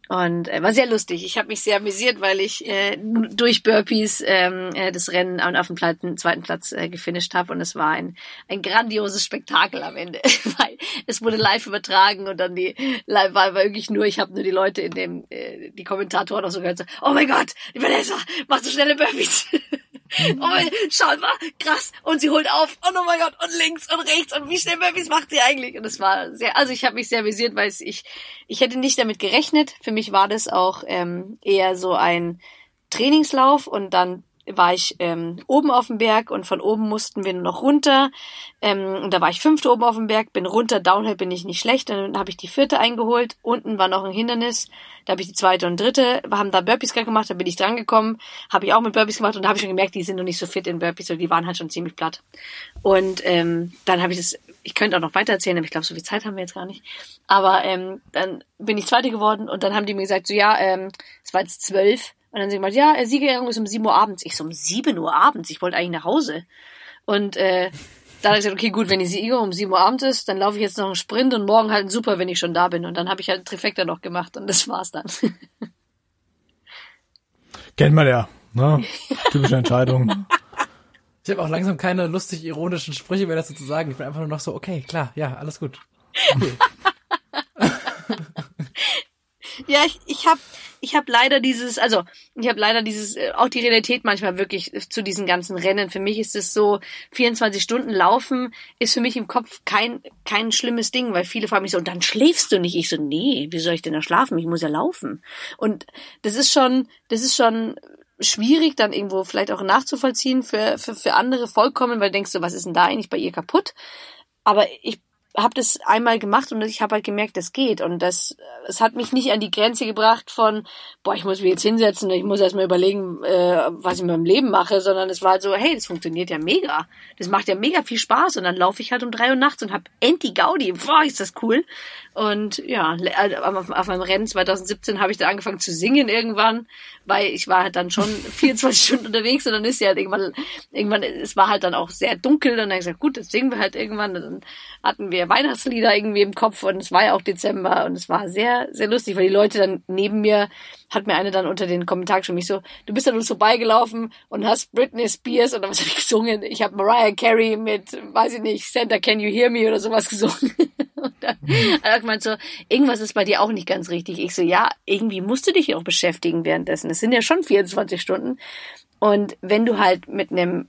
Und äh, war sehr lustig. Ich habe mich sehr amüsiert, weil ich äh, durch Burpees ähm, äh, das Rennen auf dem Platten, zweiten Platz äh, gefinisht habe. Und es war ein, ein grandioses Spektakel am Ende. weil es wurde live übertragen und dann die live war wirklich nur, ich habe nur die Leute in dem, äh, die Kommentatoren auch so gehört, so, oh mein Gott, die Vanessa, machst du schnelle Burpees. oh, schau mal, krass. Und sie holt auf. Und oh mein Gott, und links und rechts. Und wie schnell Burpees macht sie eigentlich? Und es war sehr, also ich habe mich sehr visiert, weil ich, ich hätte nicht damit gerechnet. Für mich war das auch ähm, eher so ein Trainingslauf und dann war ich ähm, oben auf dem Berg und von oben mussten wir nur noch runter. Ähm, und da war ich fünfte oben auf dem Berg, bin runter, Downhill bin ich nicht schlecht. Dann habe ich die vierte eingeholt. Unten war noch ein Hindernis. Da habe ich die zweite und dritte, wir haben da Burpees gemacht, da bin ich dran gekommen, habe ich auch mit Burpees gemacht und da habe ich schon gemerkt, die sind noch nicht so fit in Burpees, oder die waren halt schon ziemlich platt. Und ähm, dann habe ich das, ich könnte auch noch weiter erzählen, aber ich glaube, so viel Zeit haben wir jetzt gar nicht. Aber ähm, dann bin ich Zweite geworden und dann haben die mir gesagt, so ja, ähm, es war jetzt zwölf. Und dann sind sie gesagt, ja, Siegerehrung ist um sieben Uhr abends. Ich so, um sieben Uhr abends? Ich wollte eigentlich nach Hause. Und äh, dann habe ich gesagt, okay, gut, wenn die Sieger um 7 Uhr abends ist, dann laufe ich jetzt noch einen Sprint und morgen halt ein Super, wenn ich schon da bin. Und dann habe ich halt Trifecta noch gemacht und das war's dann. Kennt man ja, ne? Typische Entscheidung. Ich habe auch langsam keine lustig ironischen Sprüche mehr dazu zu sagen. Ich bin einfach nur noch so, okay, klar, ja, alles gut. Cool. ja, ich, ich habe ich habe leider dieses, also ich habe leider dieses, äh, auch die Realität manchmal wirklich zu diesen ganzen Rennen. Für mich ist es so, 24 Stunden laufen ist für mich im Kopf kein, kein schlimmes Ding, weil viele fragen mich so, und dann schläfst du nicht. Ich so, nee, wie soll ich denn da schlafen? Ich muss ja laufen. Und das ist schon, das ist schon schwierig, dann irgendwo vielleicht auch nachzuvollziehen für, für, für andere vollkommen, weil denkst du, was ist denn da eigentlich bei ihr kaputt? Aber ich habe das einmal gemacht und ich habe halt gemerkt, das geht. Und das, es hat mich nicht an die Grenze gebracht von, boah, ich muss mich jetzt hinsetzen, ich muss erstmal überlegen, äh, was ich mit meinem Leben mache, sondern es war halt so, hey, das funktioniert ja mega. Das macht ja mega viel Spaß. Und dann laufe ich halt um drei Uhr nachts und hab Enti Gaudi. Boah, ist das cool. Und ja, also auf, auf meinem Rennen 2017 habe ich dann angefangen zu singen irgendwann, weil ich war halt dann schon 24 Stunden unterwegs und dann ist ja halt irgendwann, irgendwann, es war halt dann auch sehr dunkel und dann habe ich gesagt, gut, das singen wir halt irgendwann. Und dann hatten wir Weihnachtslieder irgendwie im Kopf und es war ja auch Dezember und es war sehr, sehr lustig, weil die Leute dann neben mir, hat mir eine dann unter den Kommentaren schon mich so, du bist an uns vorbeigelaufen und hast Britney Spears oder was habe ich gesungen? Ich habe Mariah Carey mit, weiß ich nicht, Santa Can You Hear Me oder sowas gesungen. und dann mhm. hat gemeint so, irgendwas ist bei dir auch nicht ganz richtig. Ich so, ja, irgendwie musst du dich auch beschäftigen währenddessen. Es sind ja schon 24 Stunden. Und wenn du halt mit einem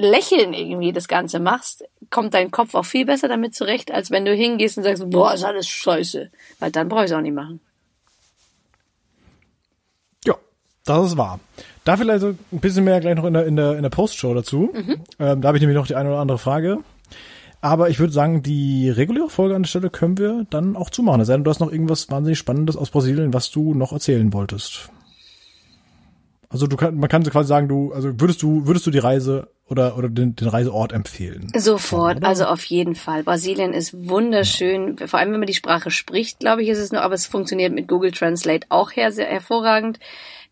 Lächeln irgendwie das Ganze machst, kommt dein Kopf auch viel besser damit zurecht, als wenn du hingehst und sagst, boah, ist alles scheiße. Weil dann brauche ich es auch nicht machen. Ja, das ist wahr. Da vielleicht so ein bisschen mehr gleich noch in der, in der, in der Postshow dazu. Mhm. Ähm, da habe ich nämlich noch die eine oder andere Frage. Aber ich würde sagen, die reguläre Folge an der Stelle können wir dann auch zumachen. Es sei denn, du hast noch irgendwas wahnsinnig Spannendes aus Brasilien, was du noch erzählen wolltest. Also du kann, man kann quasi sagen, du, also würdest du, würdest du die Reise oder, oder den, den Reiseort empfehlen? Sofort, oder? also auf jeden Fall. Brasilien ist wunderschön, ja. vor allem wenn man die Sprache spricht, glaube ich, ist es nur, aber es funktioniert mit Google Translate auch her, sehr hervorragend.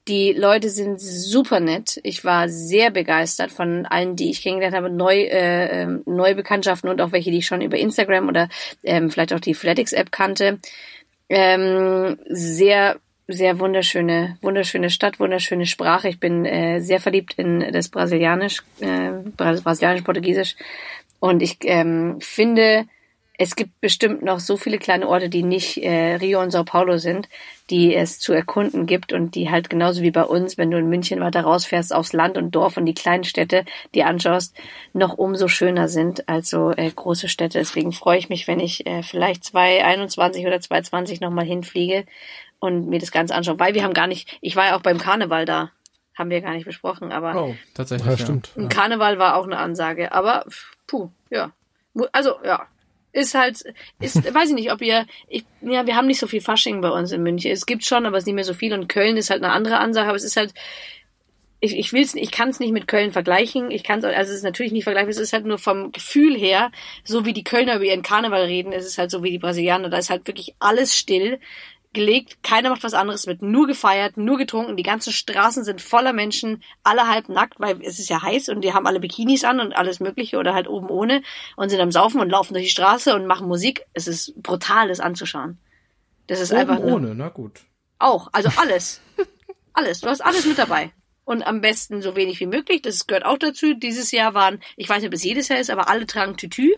Die Leute sind super nett. Ich war sehr begeistert von allen, die ich kennengelernt habe, neu, äh, ähm, neue Bekanntschaften und auch welche, die ich schon über Instagram oder ähm, vielleicht auch die Flatix-App kannte. Ähm, sehr sehr wunderschöne, wunderschöne Stadt, wunderschöne Sprache. Ich bin äh, sehr verliebt in das Brasilianisch, äh, Brasilianisch-Portugiesisch. Und ich ähm, finde, es gibt bestimmt noch so viele kleine Orte, die nicht äh, Rio und Sao Paulo sind, die es zu erkunden gibt und die halt genauso wie bei uns, wenn du in München weiter rausfährst aufs Land und Dorf und die kleinen Städte, die anschaust, noch umso schöner sind als so äh, große Städte. Deswegen freue ich mich, wenn ich äh, vielleicht 2021 oder 2020 nochmal hinfliege und mir das Ganze anschaue, weil wir haben gar nicht, ich war ja auch beim Karneval da, haben wir gar nicht besprochen, aber oh, tatsächlich, ja, stimmt. Ein Karneval war auch eine Ansage, aber puh, ja. Also, ja, ist halt, ist, weiß ich nicht, ob ihr, ich, ja, wir haben nicht so viel Fasching bei uns in München. Es gibt schon, aber es ist nicht mehr so viel und Köln ist halt eine andere Ansage, aber es ist halt, ich, ich will's, ich kann es nicht mit Köln vergleichen. Ich kann es, also es ist natürlich nicht vergleichbar. Es ist halt nur vom Gefühl her, so wie die Kölner über ihren Karneval reden, ist es halt so wie die Brasilianer. Da ist halt wirklich alles still gelegt, keiner macht was anderes, wird nur gefeiert, nur getrunken, die ganzen Straßen sind voller Menschen, alle halb nackt, weil es ist ja heiß und die haben alle Bikinis an und alles mögliche oder halt oben ohne und sind am Saufen und laufen durch die Straße und machen Musik. Es ist brutal, das anzuschauen. Das ist oben einfach ohne, na gut. Auch, also alles. alles, du hast alles mit dabei und am besten so wenig wie möglich. Das gehört auch dazu. Dieses Jahr waren, ich weiß nicht, ob es jedes Jahr ist, aber alle tragen Tütü.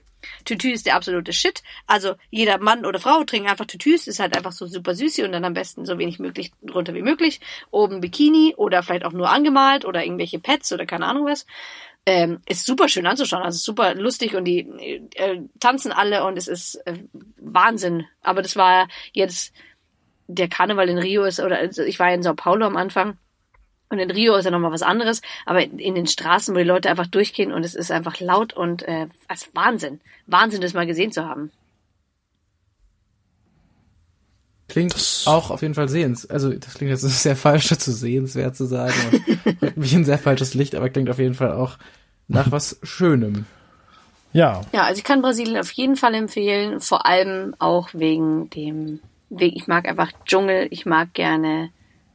Tütü ist der absolute Shit. Also jeder Mann oder Frau trinkt einfach Tütüs, ist halt einfach so super süß und dann am besten so wenig möglich drunter wie möglich. Oben Bikini oder vielleicht auch nur angemalt oder irgendwelche Pets oder keine Ahnung was. Ähm, ist super schön anzuschauen, also super lustig und die äh, tanzen alle und es ist äh, Wahnsinn. Aber das war jetzt der Karneval in Rio ist oder also ich war in Sao Paulo am Anfang Und in Rio ist ja nochmal was anderes, aber in den Straßen, wo die Leute einfach durchgehen und es ist einfach laut und äh, als Wahnsinn. Wahnsinn, das mal gesehen zu haben. Klingt das auch auf jeden Fall sehens. Also das klingt jetzt sehr falsch dazu sehenswert zu sagen und rückt mich in sehr falsches Licht, aber klingt auf jeden Fall auch nach was Schönem. Ja. Ja, also ich kann Brasilien auf jeden Fall empfehlen, vor allem auch wegen dem Weg. Ich mag einfach Dschungel, ich mag gerne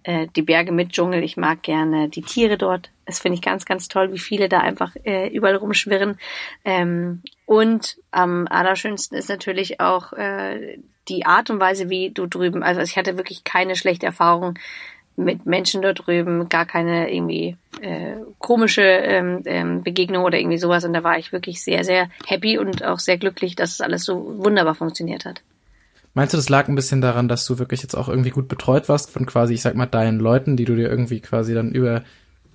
äh, die Berge mit Dschungel, ich mag gerne die Tiere dort. Das finde ich ganz, ganz toll, wie viele da einfach äh, überall rumschwirren. Ähm, und am allerschönsten ist natürlich auch äh, die Art und Weise, wie du drüben, also ich hatte wirklich keine schlechte Erfahrung mit Menschen dort drüben, gar keine irgendwie äh, komische ähm, ähm, Begegnung oder irgendwie sowas. Und da war ich wirklich sehr, sehr happy und auch sehr glücklich, dass es alles so wunderbar funktioniert hat. Meinst du, das lag ein bisschen daran, dass du wirklich jetzt auch irgendwie gut betreut warst von quasi, ich sag mal, deinen Leuten, die du dir irgendwie quasi dann über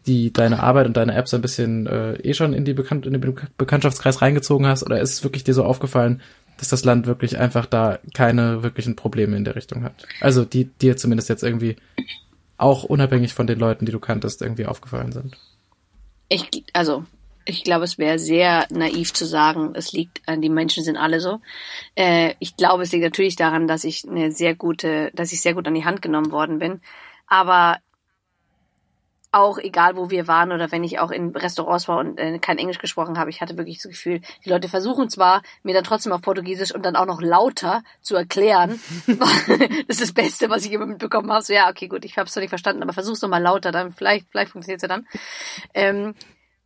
die deine Arbeit und deine Apps ein bisschen äh, eh schon in die Bekannt in den Bekanntschaftskreis reingezogen hast, oder ist es wirklich dir so aufgefallen, dass das Land wirklich einfach da keine wirklichen Probleme in der Richtung hat? Also die dir zumindest jetzt irgendwie auch unabhängig von den Leuten, die du kanntest, irgendwie aufgefallen sind? Ich, also, ich glaube, es wäre sehr naiv zu sagen, es liegt an die Menschen sind alle so. Äh, ich glaube, es liegt natürlich daran, dass ich eine sehr gute, dass ich sehr gut an die Hand genommen worden bin. Aber auch egal wo wir waren oder wenn ich auch in Restaurants war und äh, kein Englisch gesprochen habe, ich hatte wirklich das Gefühl, die Leute versuchen zwar, mir dann trotzdem auf Portugiesisch und dann auch noch lauter zu erklären. das ist das Beste, was ich immer mitbekommen habe. So, ja, okay, gut, ich habe es zwar nicht verstanden, aber versuch's doch mal lauter, dann vielleicht, vielleicht funktioniert's ja dann. Ähm,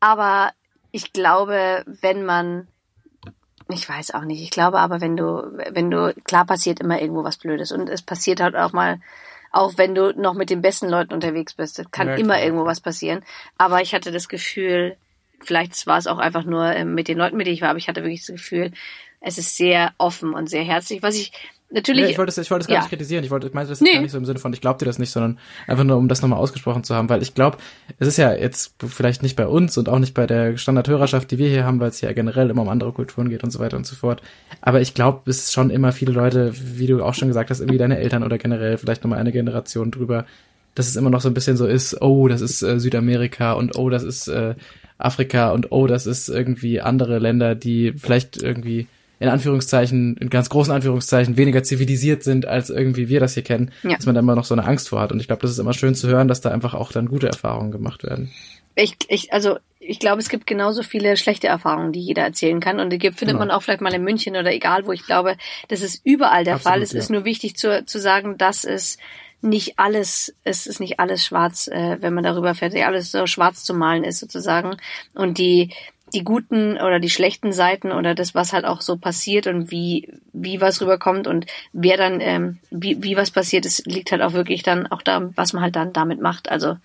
aber ich glaube, wenn man ich weiß auch nicht. Ich glaube aber, wenn du, wenn du, klar passiert immer irgendwo was Blödes und es passiert halt auch mal auch wenn du noch mit den besten Leuten unterwegs bist. Kann ja, immer irgendwo was passieren. Aber ich hatte das Gefühl, vielleicht war es auch einfach nur ähm, mit den Leuten, mit denen ich war, aber ich hatte wirklich das Gefühl, es ist sehr offen und sehr herzlich. Was ich natürlich. Ja, ich wollte es, ich wollte es gar ja. nicht kritisieren. Ich wollte, ich meinte das nee. gar nicht so im Sinne von, ich glaube dir das nicht, sondern einfach nur, um das nochmal ausgesprochen zu haben, weil ich glaube, es ist ja jetzt vielleicht nicht bei uns und auch nicht bei der Standardhörerschaft, die wir hier haben, weil es ja generell immer um andere Kulturen geht und so weiter und so fort. Aber ich glaube, es ist schon immer viele Leute, wie du auch schon gesagt hast, irgendwie deine Eltern oder generell vielleicht nochmal eine Generation drüber, dass es immer noch so ein bisschen so ist, oh, das ist äh, Südamerika und oh, das ist äh, Afrika und oh, das ist irgendwie andere Länder, die vielleicht irgendwie in Anführungszeichen, in ganz großen Anführungszeichen, weniger zivilisiert sind, als irgendwie wir das hier kennen, ja. dass man da immer noch so eine Angst vor hat. Und ich glaube, das ist immer schön zu hören, dass da einfach auch dann gute Erfahrungen gemacht werden. Ich, ich, also ich glaube, es gibt genauso viele schlechte Erfahrungen, die jeder erzählen kann. Und die gibt, findet genau. man auch vielleicht mal in München oder egal wo. Ich glaube, das ist überall der Absolut, Fall. Es ja. ist nur wichtig zu, zu sagen, dass es nicht alles, es ist nicht alles schwarz, äh, wenn man darüber fährt, alles so schwarz zu malen ist sozusagen. Und die, die guten oder die schlechten Seiten oder das, was halt auch so passiert und wie, wie was rüberkommt und wer dann, ähm, wie, wie was passiert ist, liegt halt auch wirklich dann auch da, was man halt dann damit macht. Also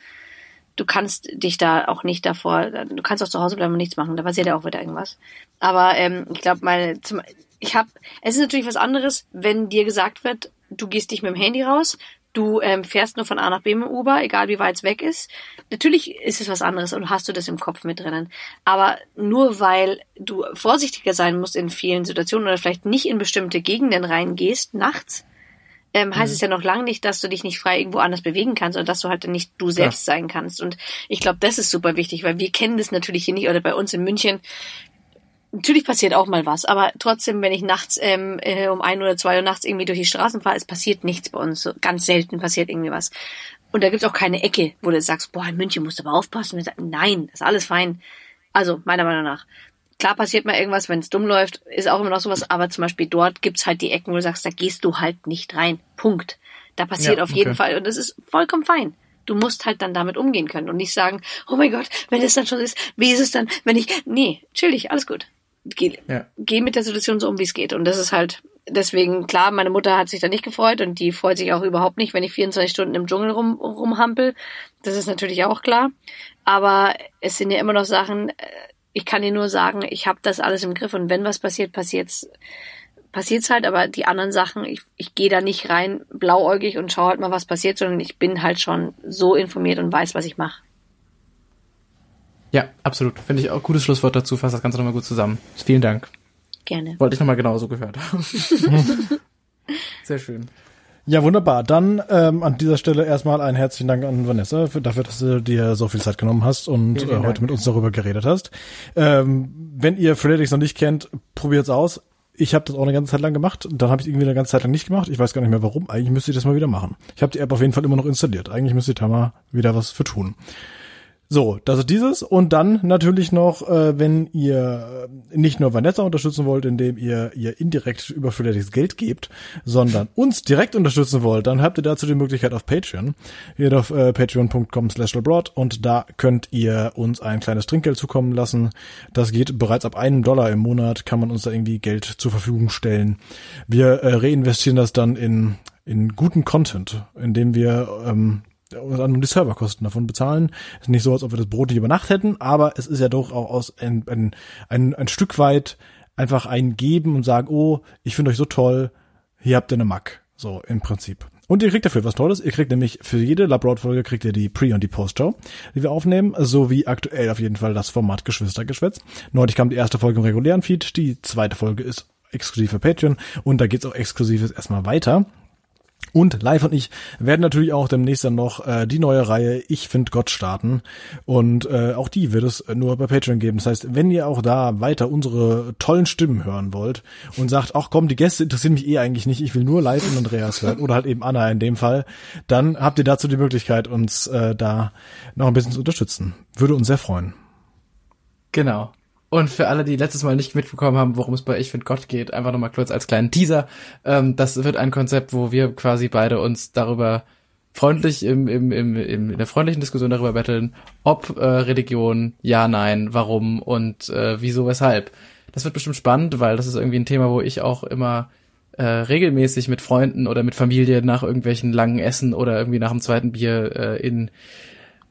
du kannst dich da auch nicht davor, du kannst auch zu Hause bleiben und nichts machen, da passiert ja auch wieder irgendwas. Aber ähm, ich glaube, meine, zum, ich habe, es ist natürlich was anderes, wenn dir gesagt wird, du gehst nicht mit dem Handy raus, du ähm, fährst nur von A nach B mit Uber, egal wie weit es weg ist. Natürlich ist es was anderes und hast du das im Kopf mit drinnen. Aber nur weil du vorsichtiger sein musst in vielen Situationen oder vielleicht nicht in bestimmte Gegenden reingehst, nachts, ähm, heißt mhm. es ja noch lange nicht, dass du dich nicht frei irgendwo anders bewegen kannst oder dass du halt nicht du selbst ja. sein kannst. Und ich glaube, das ist super wichtig, weil wir kennen das natürlich hier nicht oder bei uns in München natürlich passiert auch mal was, aber trotzdem, wenn ich nachts ähm, äh, um ein oder zwei Uhr nachts irgendwie durch die Straßen fahre, es passiert nichts bei uns. So, ganz selten passiert irgendwie was. Und da gibt's auch keine Ecke, wo du sagst, boah, in München musst du aber aufpassen. Sagen, nein, ist alles fein. Also, meiner Meinung nach. Klar passiert mal irgendwas, wenn es dumm läuft, ist auch immer noch sowas, aber zum Beispiel dort gibt's halt die Ecken, wo du sagst, da gehst du halt nicht rein. Punkt. Da passiert ja, auf jeden Fall. Und das ist vollkommen fein. Du musst halt dann damit umgehen können und nicht sagen, oh mein Gott, wenn es dann schon ist, wie ist es dann, wenn ich, nee, chill dich, alles gut geh, ja. geh mit der Situation so um, wie es geht. Und das ist halt deswegen klar, meine Mutter hat sich da nicht gefreut und die freut sich auch überhaupt nicht, wenn ich 24 Stunden im Dschungel rum, rumhampel. Das ist natürlich auch klar. Aber es sind ja immer noch Sachen, äh, ich kann dir nur sagen, ich habe das alles im Griff und wenn was passiert, passiert's passiert's halt, aber die anderen Sachen, ich, ich gehe da nicht rein blauäugig und schaue halt mal, was passiert, sondern ich bin halt schon so informiert und weiß, was ich mache. Ja, absolut. Finde ich auch gutes Schlusswort dazu. Fasst das Ganze nochmal gut zusammen. Vielen Dank. Gerne. Wollte ich nochmal genauso gehört haben. Sehr schön. Ja, wunderbar. Dann ähm, an dieser Stelle erstmal einen herzlichen Dank an Vanessa für, dafür, dass du dir so viel Zeit genommen hast und äh, heute mit uns darüber geredet hast. Ähm, wenn ihr Freeletics noch nicht kennt, probiert's aus. Ich habe das auch eine ganze Zeit lang gemacht, dann habe ich irgendwie eine ganze Zeit lang nicht gemacht. Ich weiß gar nicht mehr warum. Eigentlich müsste ich das mal wieder machen. Ich habe die App auf jeden Fall immer noch installiert. Eigentlich müsste ich da mal wieder was für tun. So, das ist dieses. Und dann natürlich noch, äh, wenn ihr nicht nur Vanessa unterstützen wollt, indem ihr ihr indirekt überflüssiges Geld gebt, sondern uns direkt unterstützen wollt, dann habt ihr dazu die Möglichkeit auf Patreon. Geht auf äh, patreon.com slash abroad und da könnt ihr uns ein kleines Trinkgeld zukommen lassen. Das geht bereits ab einem Dollar im Monat, kann man uns da irgendwie Geld zur Verfügung stellen. Wir äh, reinvestieren das dann in in guten Content, indem wir ähm, und die Serverkosten davon bezahlen. Ist nicht so, als ob wir das Brot nicht über Nacht hätten, aber es ist ja doch auch aus ein, ein, ein, ein Stück weit einfach ein Geben und sagen, oh, ich finde euch so toll, hier habt ihr eine Mac. So, im Prinzip. Und ihr kriegt dafür was Tolles. Ihr kriegt nämlich für jede Labroad-Folge kriegt ihr die Pre- und die Post-Show, die wir aufnehmen, sowie aktuell auf jeden Fall das Format Geschwistergeschwätz. Neulich kam die erste Folge im regulären Feed, die zweite Folge ist exklusiv für Patreon und da geht's auch exklusives erstmal weiter. Und Live und ich werden natürlich auch demnächst dann noch äh, die neue Reihe Ich find Gott starten. Und äh, auch die wird es nur bei Patreon geben. Das heißt, wenn ihr auch da weiter unsere tollen Stimmen hören wollt und sagt, ach komm, die Gäste interessieren mich eh eigentlich nicht, ich will nur Live und Andreas hören oder halt eben Anna in dem Fall, dann habt ihr dazu die Möglichkeit, uns äh, da noch ein bisschen zu unterstützen. Würde uns sehr freuen. Genau. Und für alle, die letztes Mal nicht mitbekommen haben, worum es bei Ich find Gott geht, einfach nochmal kurz als kleinen Teaser. Ähm, das wird ein Konzept, wo wir quasi beide uns darüber freundlich im, im, im, im, in der freundlichen Diskussion darüber betteln, ob äh, Religion, ja, nein, warum und äh, wieso, weshalb. Das wird bestimmt spannend, weil das ist irgendwie ein Thema, wo ich auch immer äh, regelmäßig mit Freunden oder mit Familie nach irgendwelchen langen Essen oder irgendwie nach dem zweiten Bier äh, in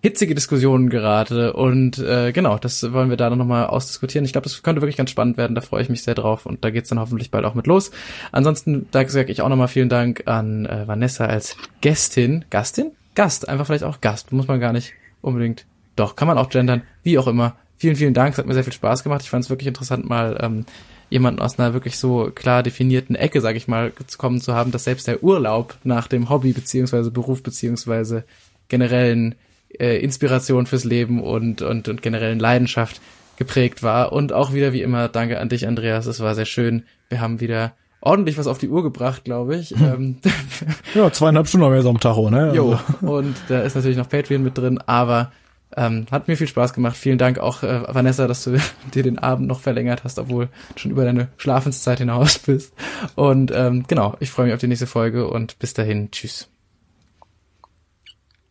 hitzige Diskussionen gerate und äh, genau, das wollen wir da noch mal ausdiskutieren. Ich glaube, das könnte wirklich ganz spannend werden, da freue ich mich sehr drauf und da geht's dann hoffentlich bald auch mit los. Ansonsten, da sage ich auch noch mal vielen Dank an äh, Vanessa als Gästin, Gastin? Gast, einfach vielleicht auch Gast, muss man gar nicht unbedingt. Doch, kann man auch gendern, wie auch immer. Vielen, vielen Dank, es hat mir sehr viel Spaß gemacht. Ich fand es wirklich interessant, mal ähm, jemanden aus einer wirklich so klar definierten Ecke, sage ich mal, kommen zu haben, dass selbst der Urlaub nach dem Hobby beziehungsweise Beruf beziehungsweise generellen äh, Inspiration fürs Leben und, und, und generellen Leidenschaft geprägt war. Und auch wieder wie immer, danke an dich, Andreas. Es war sehr schön. Wir haben wieder ordentlich was auf die Uhr gebracht, glaube ich. Hm. ja, zweieinhalb Stunden haben wir jetzt am Tacho, ne? Jo, also. und da ist natürlich noch Patreon mit drin, aber ähm, hat mir viel Spaß gemacht. Vielen Dank auch, äh, Vanessa, dass du dir den Abend noch verlängert hast, obwohl du schon über deine Schlafenszeit hinaus bist. Und ähm, genau, ich freue mich auf die nächste Folge und bis dahin, tschüss.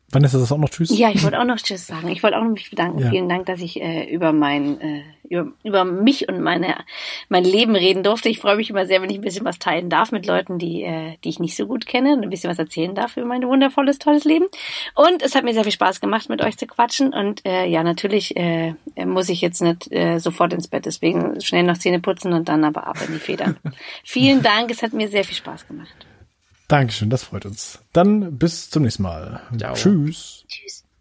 Vanessa, das auch noch Tschüss? Ja, ich wollte auch noch Tschüss sagen. Ich wollte auch noch mich bedanken. Ja. Vielen Dank, dass ich äh, über mein äh, über, über mich und meine mein Leben reden durfte. Ich freue mich immer sehr, wenn ich ein bisschen was teilen darf mit Leuten, die äh, die ich nicht so gut kenne, und ein bisschen was erzählen darf über mein wundervolles, tolles Leben. Und es hat mir sehr viel Spaß gemacht, mit euch zu quatschen. Und äh, ja, natürlich äh, muss ich jetzt nicht äh, sofort ins Bett, deswegen schnell noch Zähne putzen und dann aber ab in die Federn. Vielen Dank, es hat mir sehr viel Spaß gemacht. Dankeschön, das freut uns. Dann bis zum nächsten Mal. Ciao. Tschüss. Tschüss.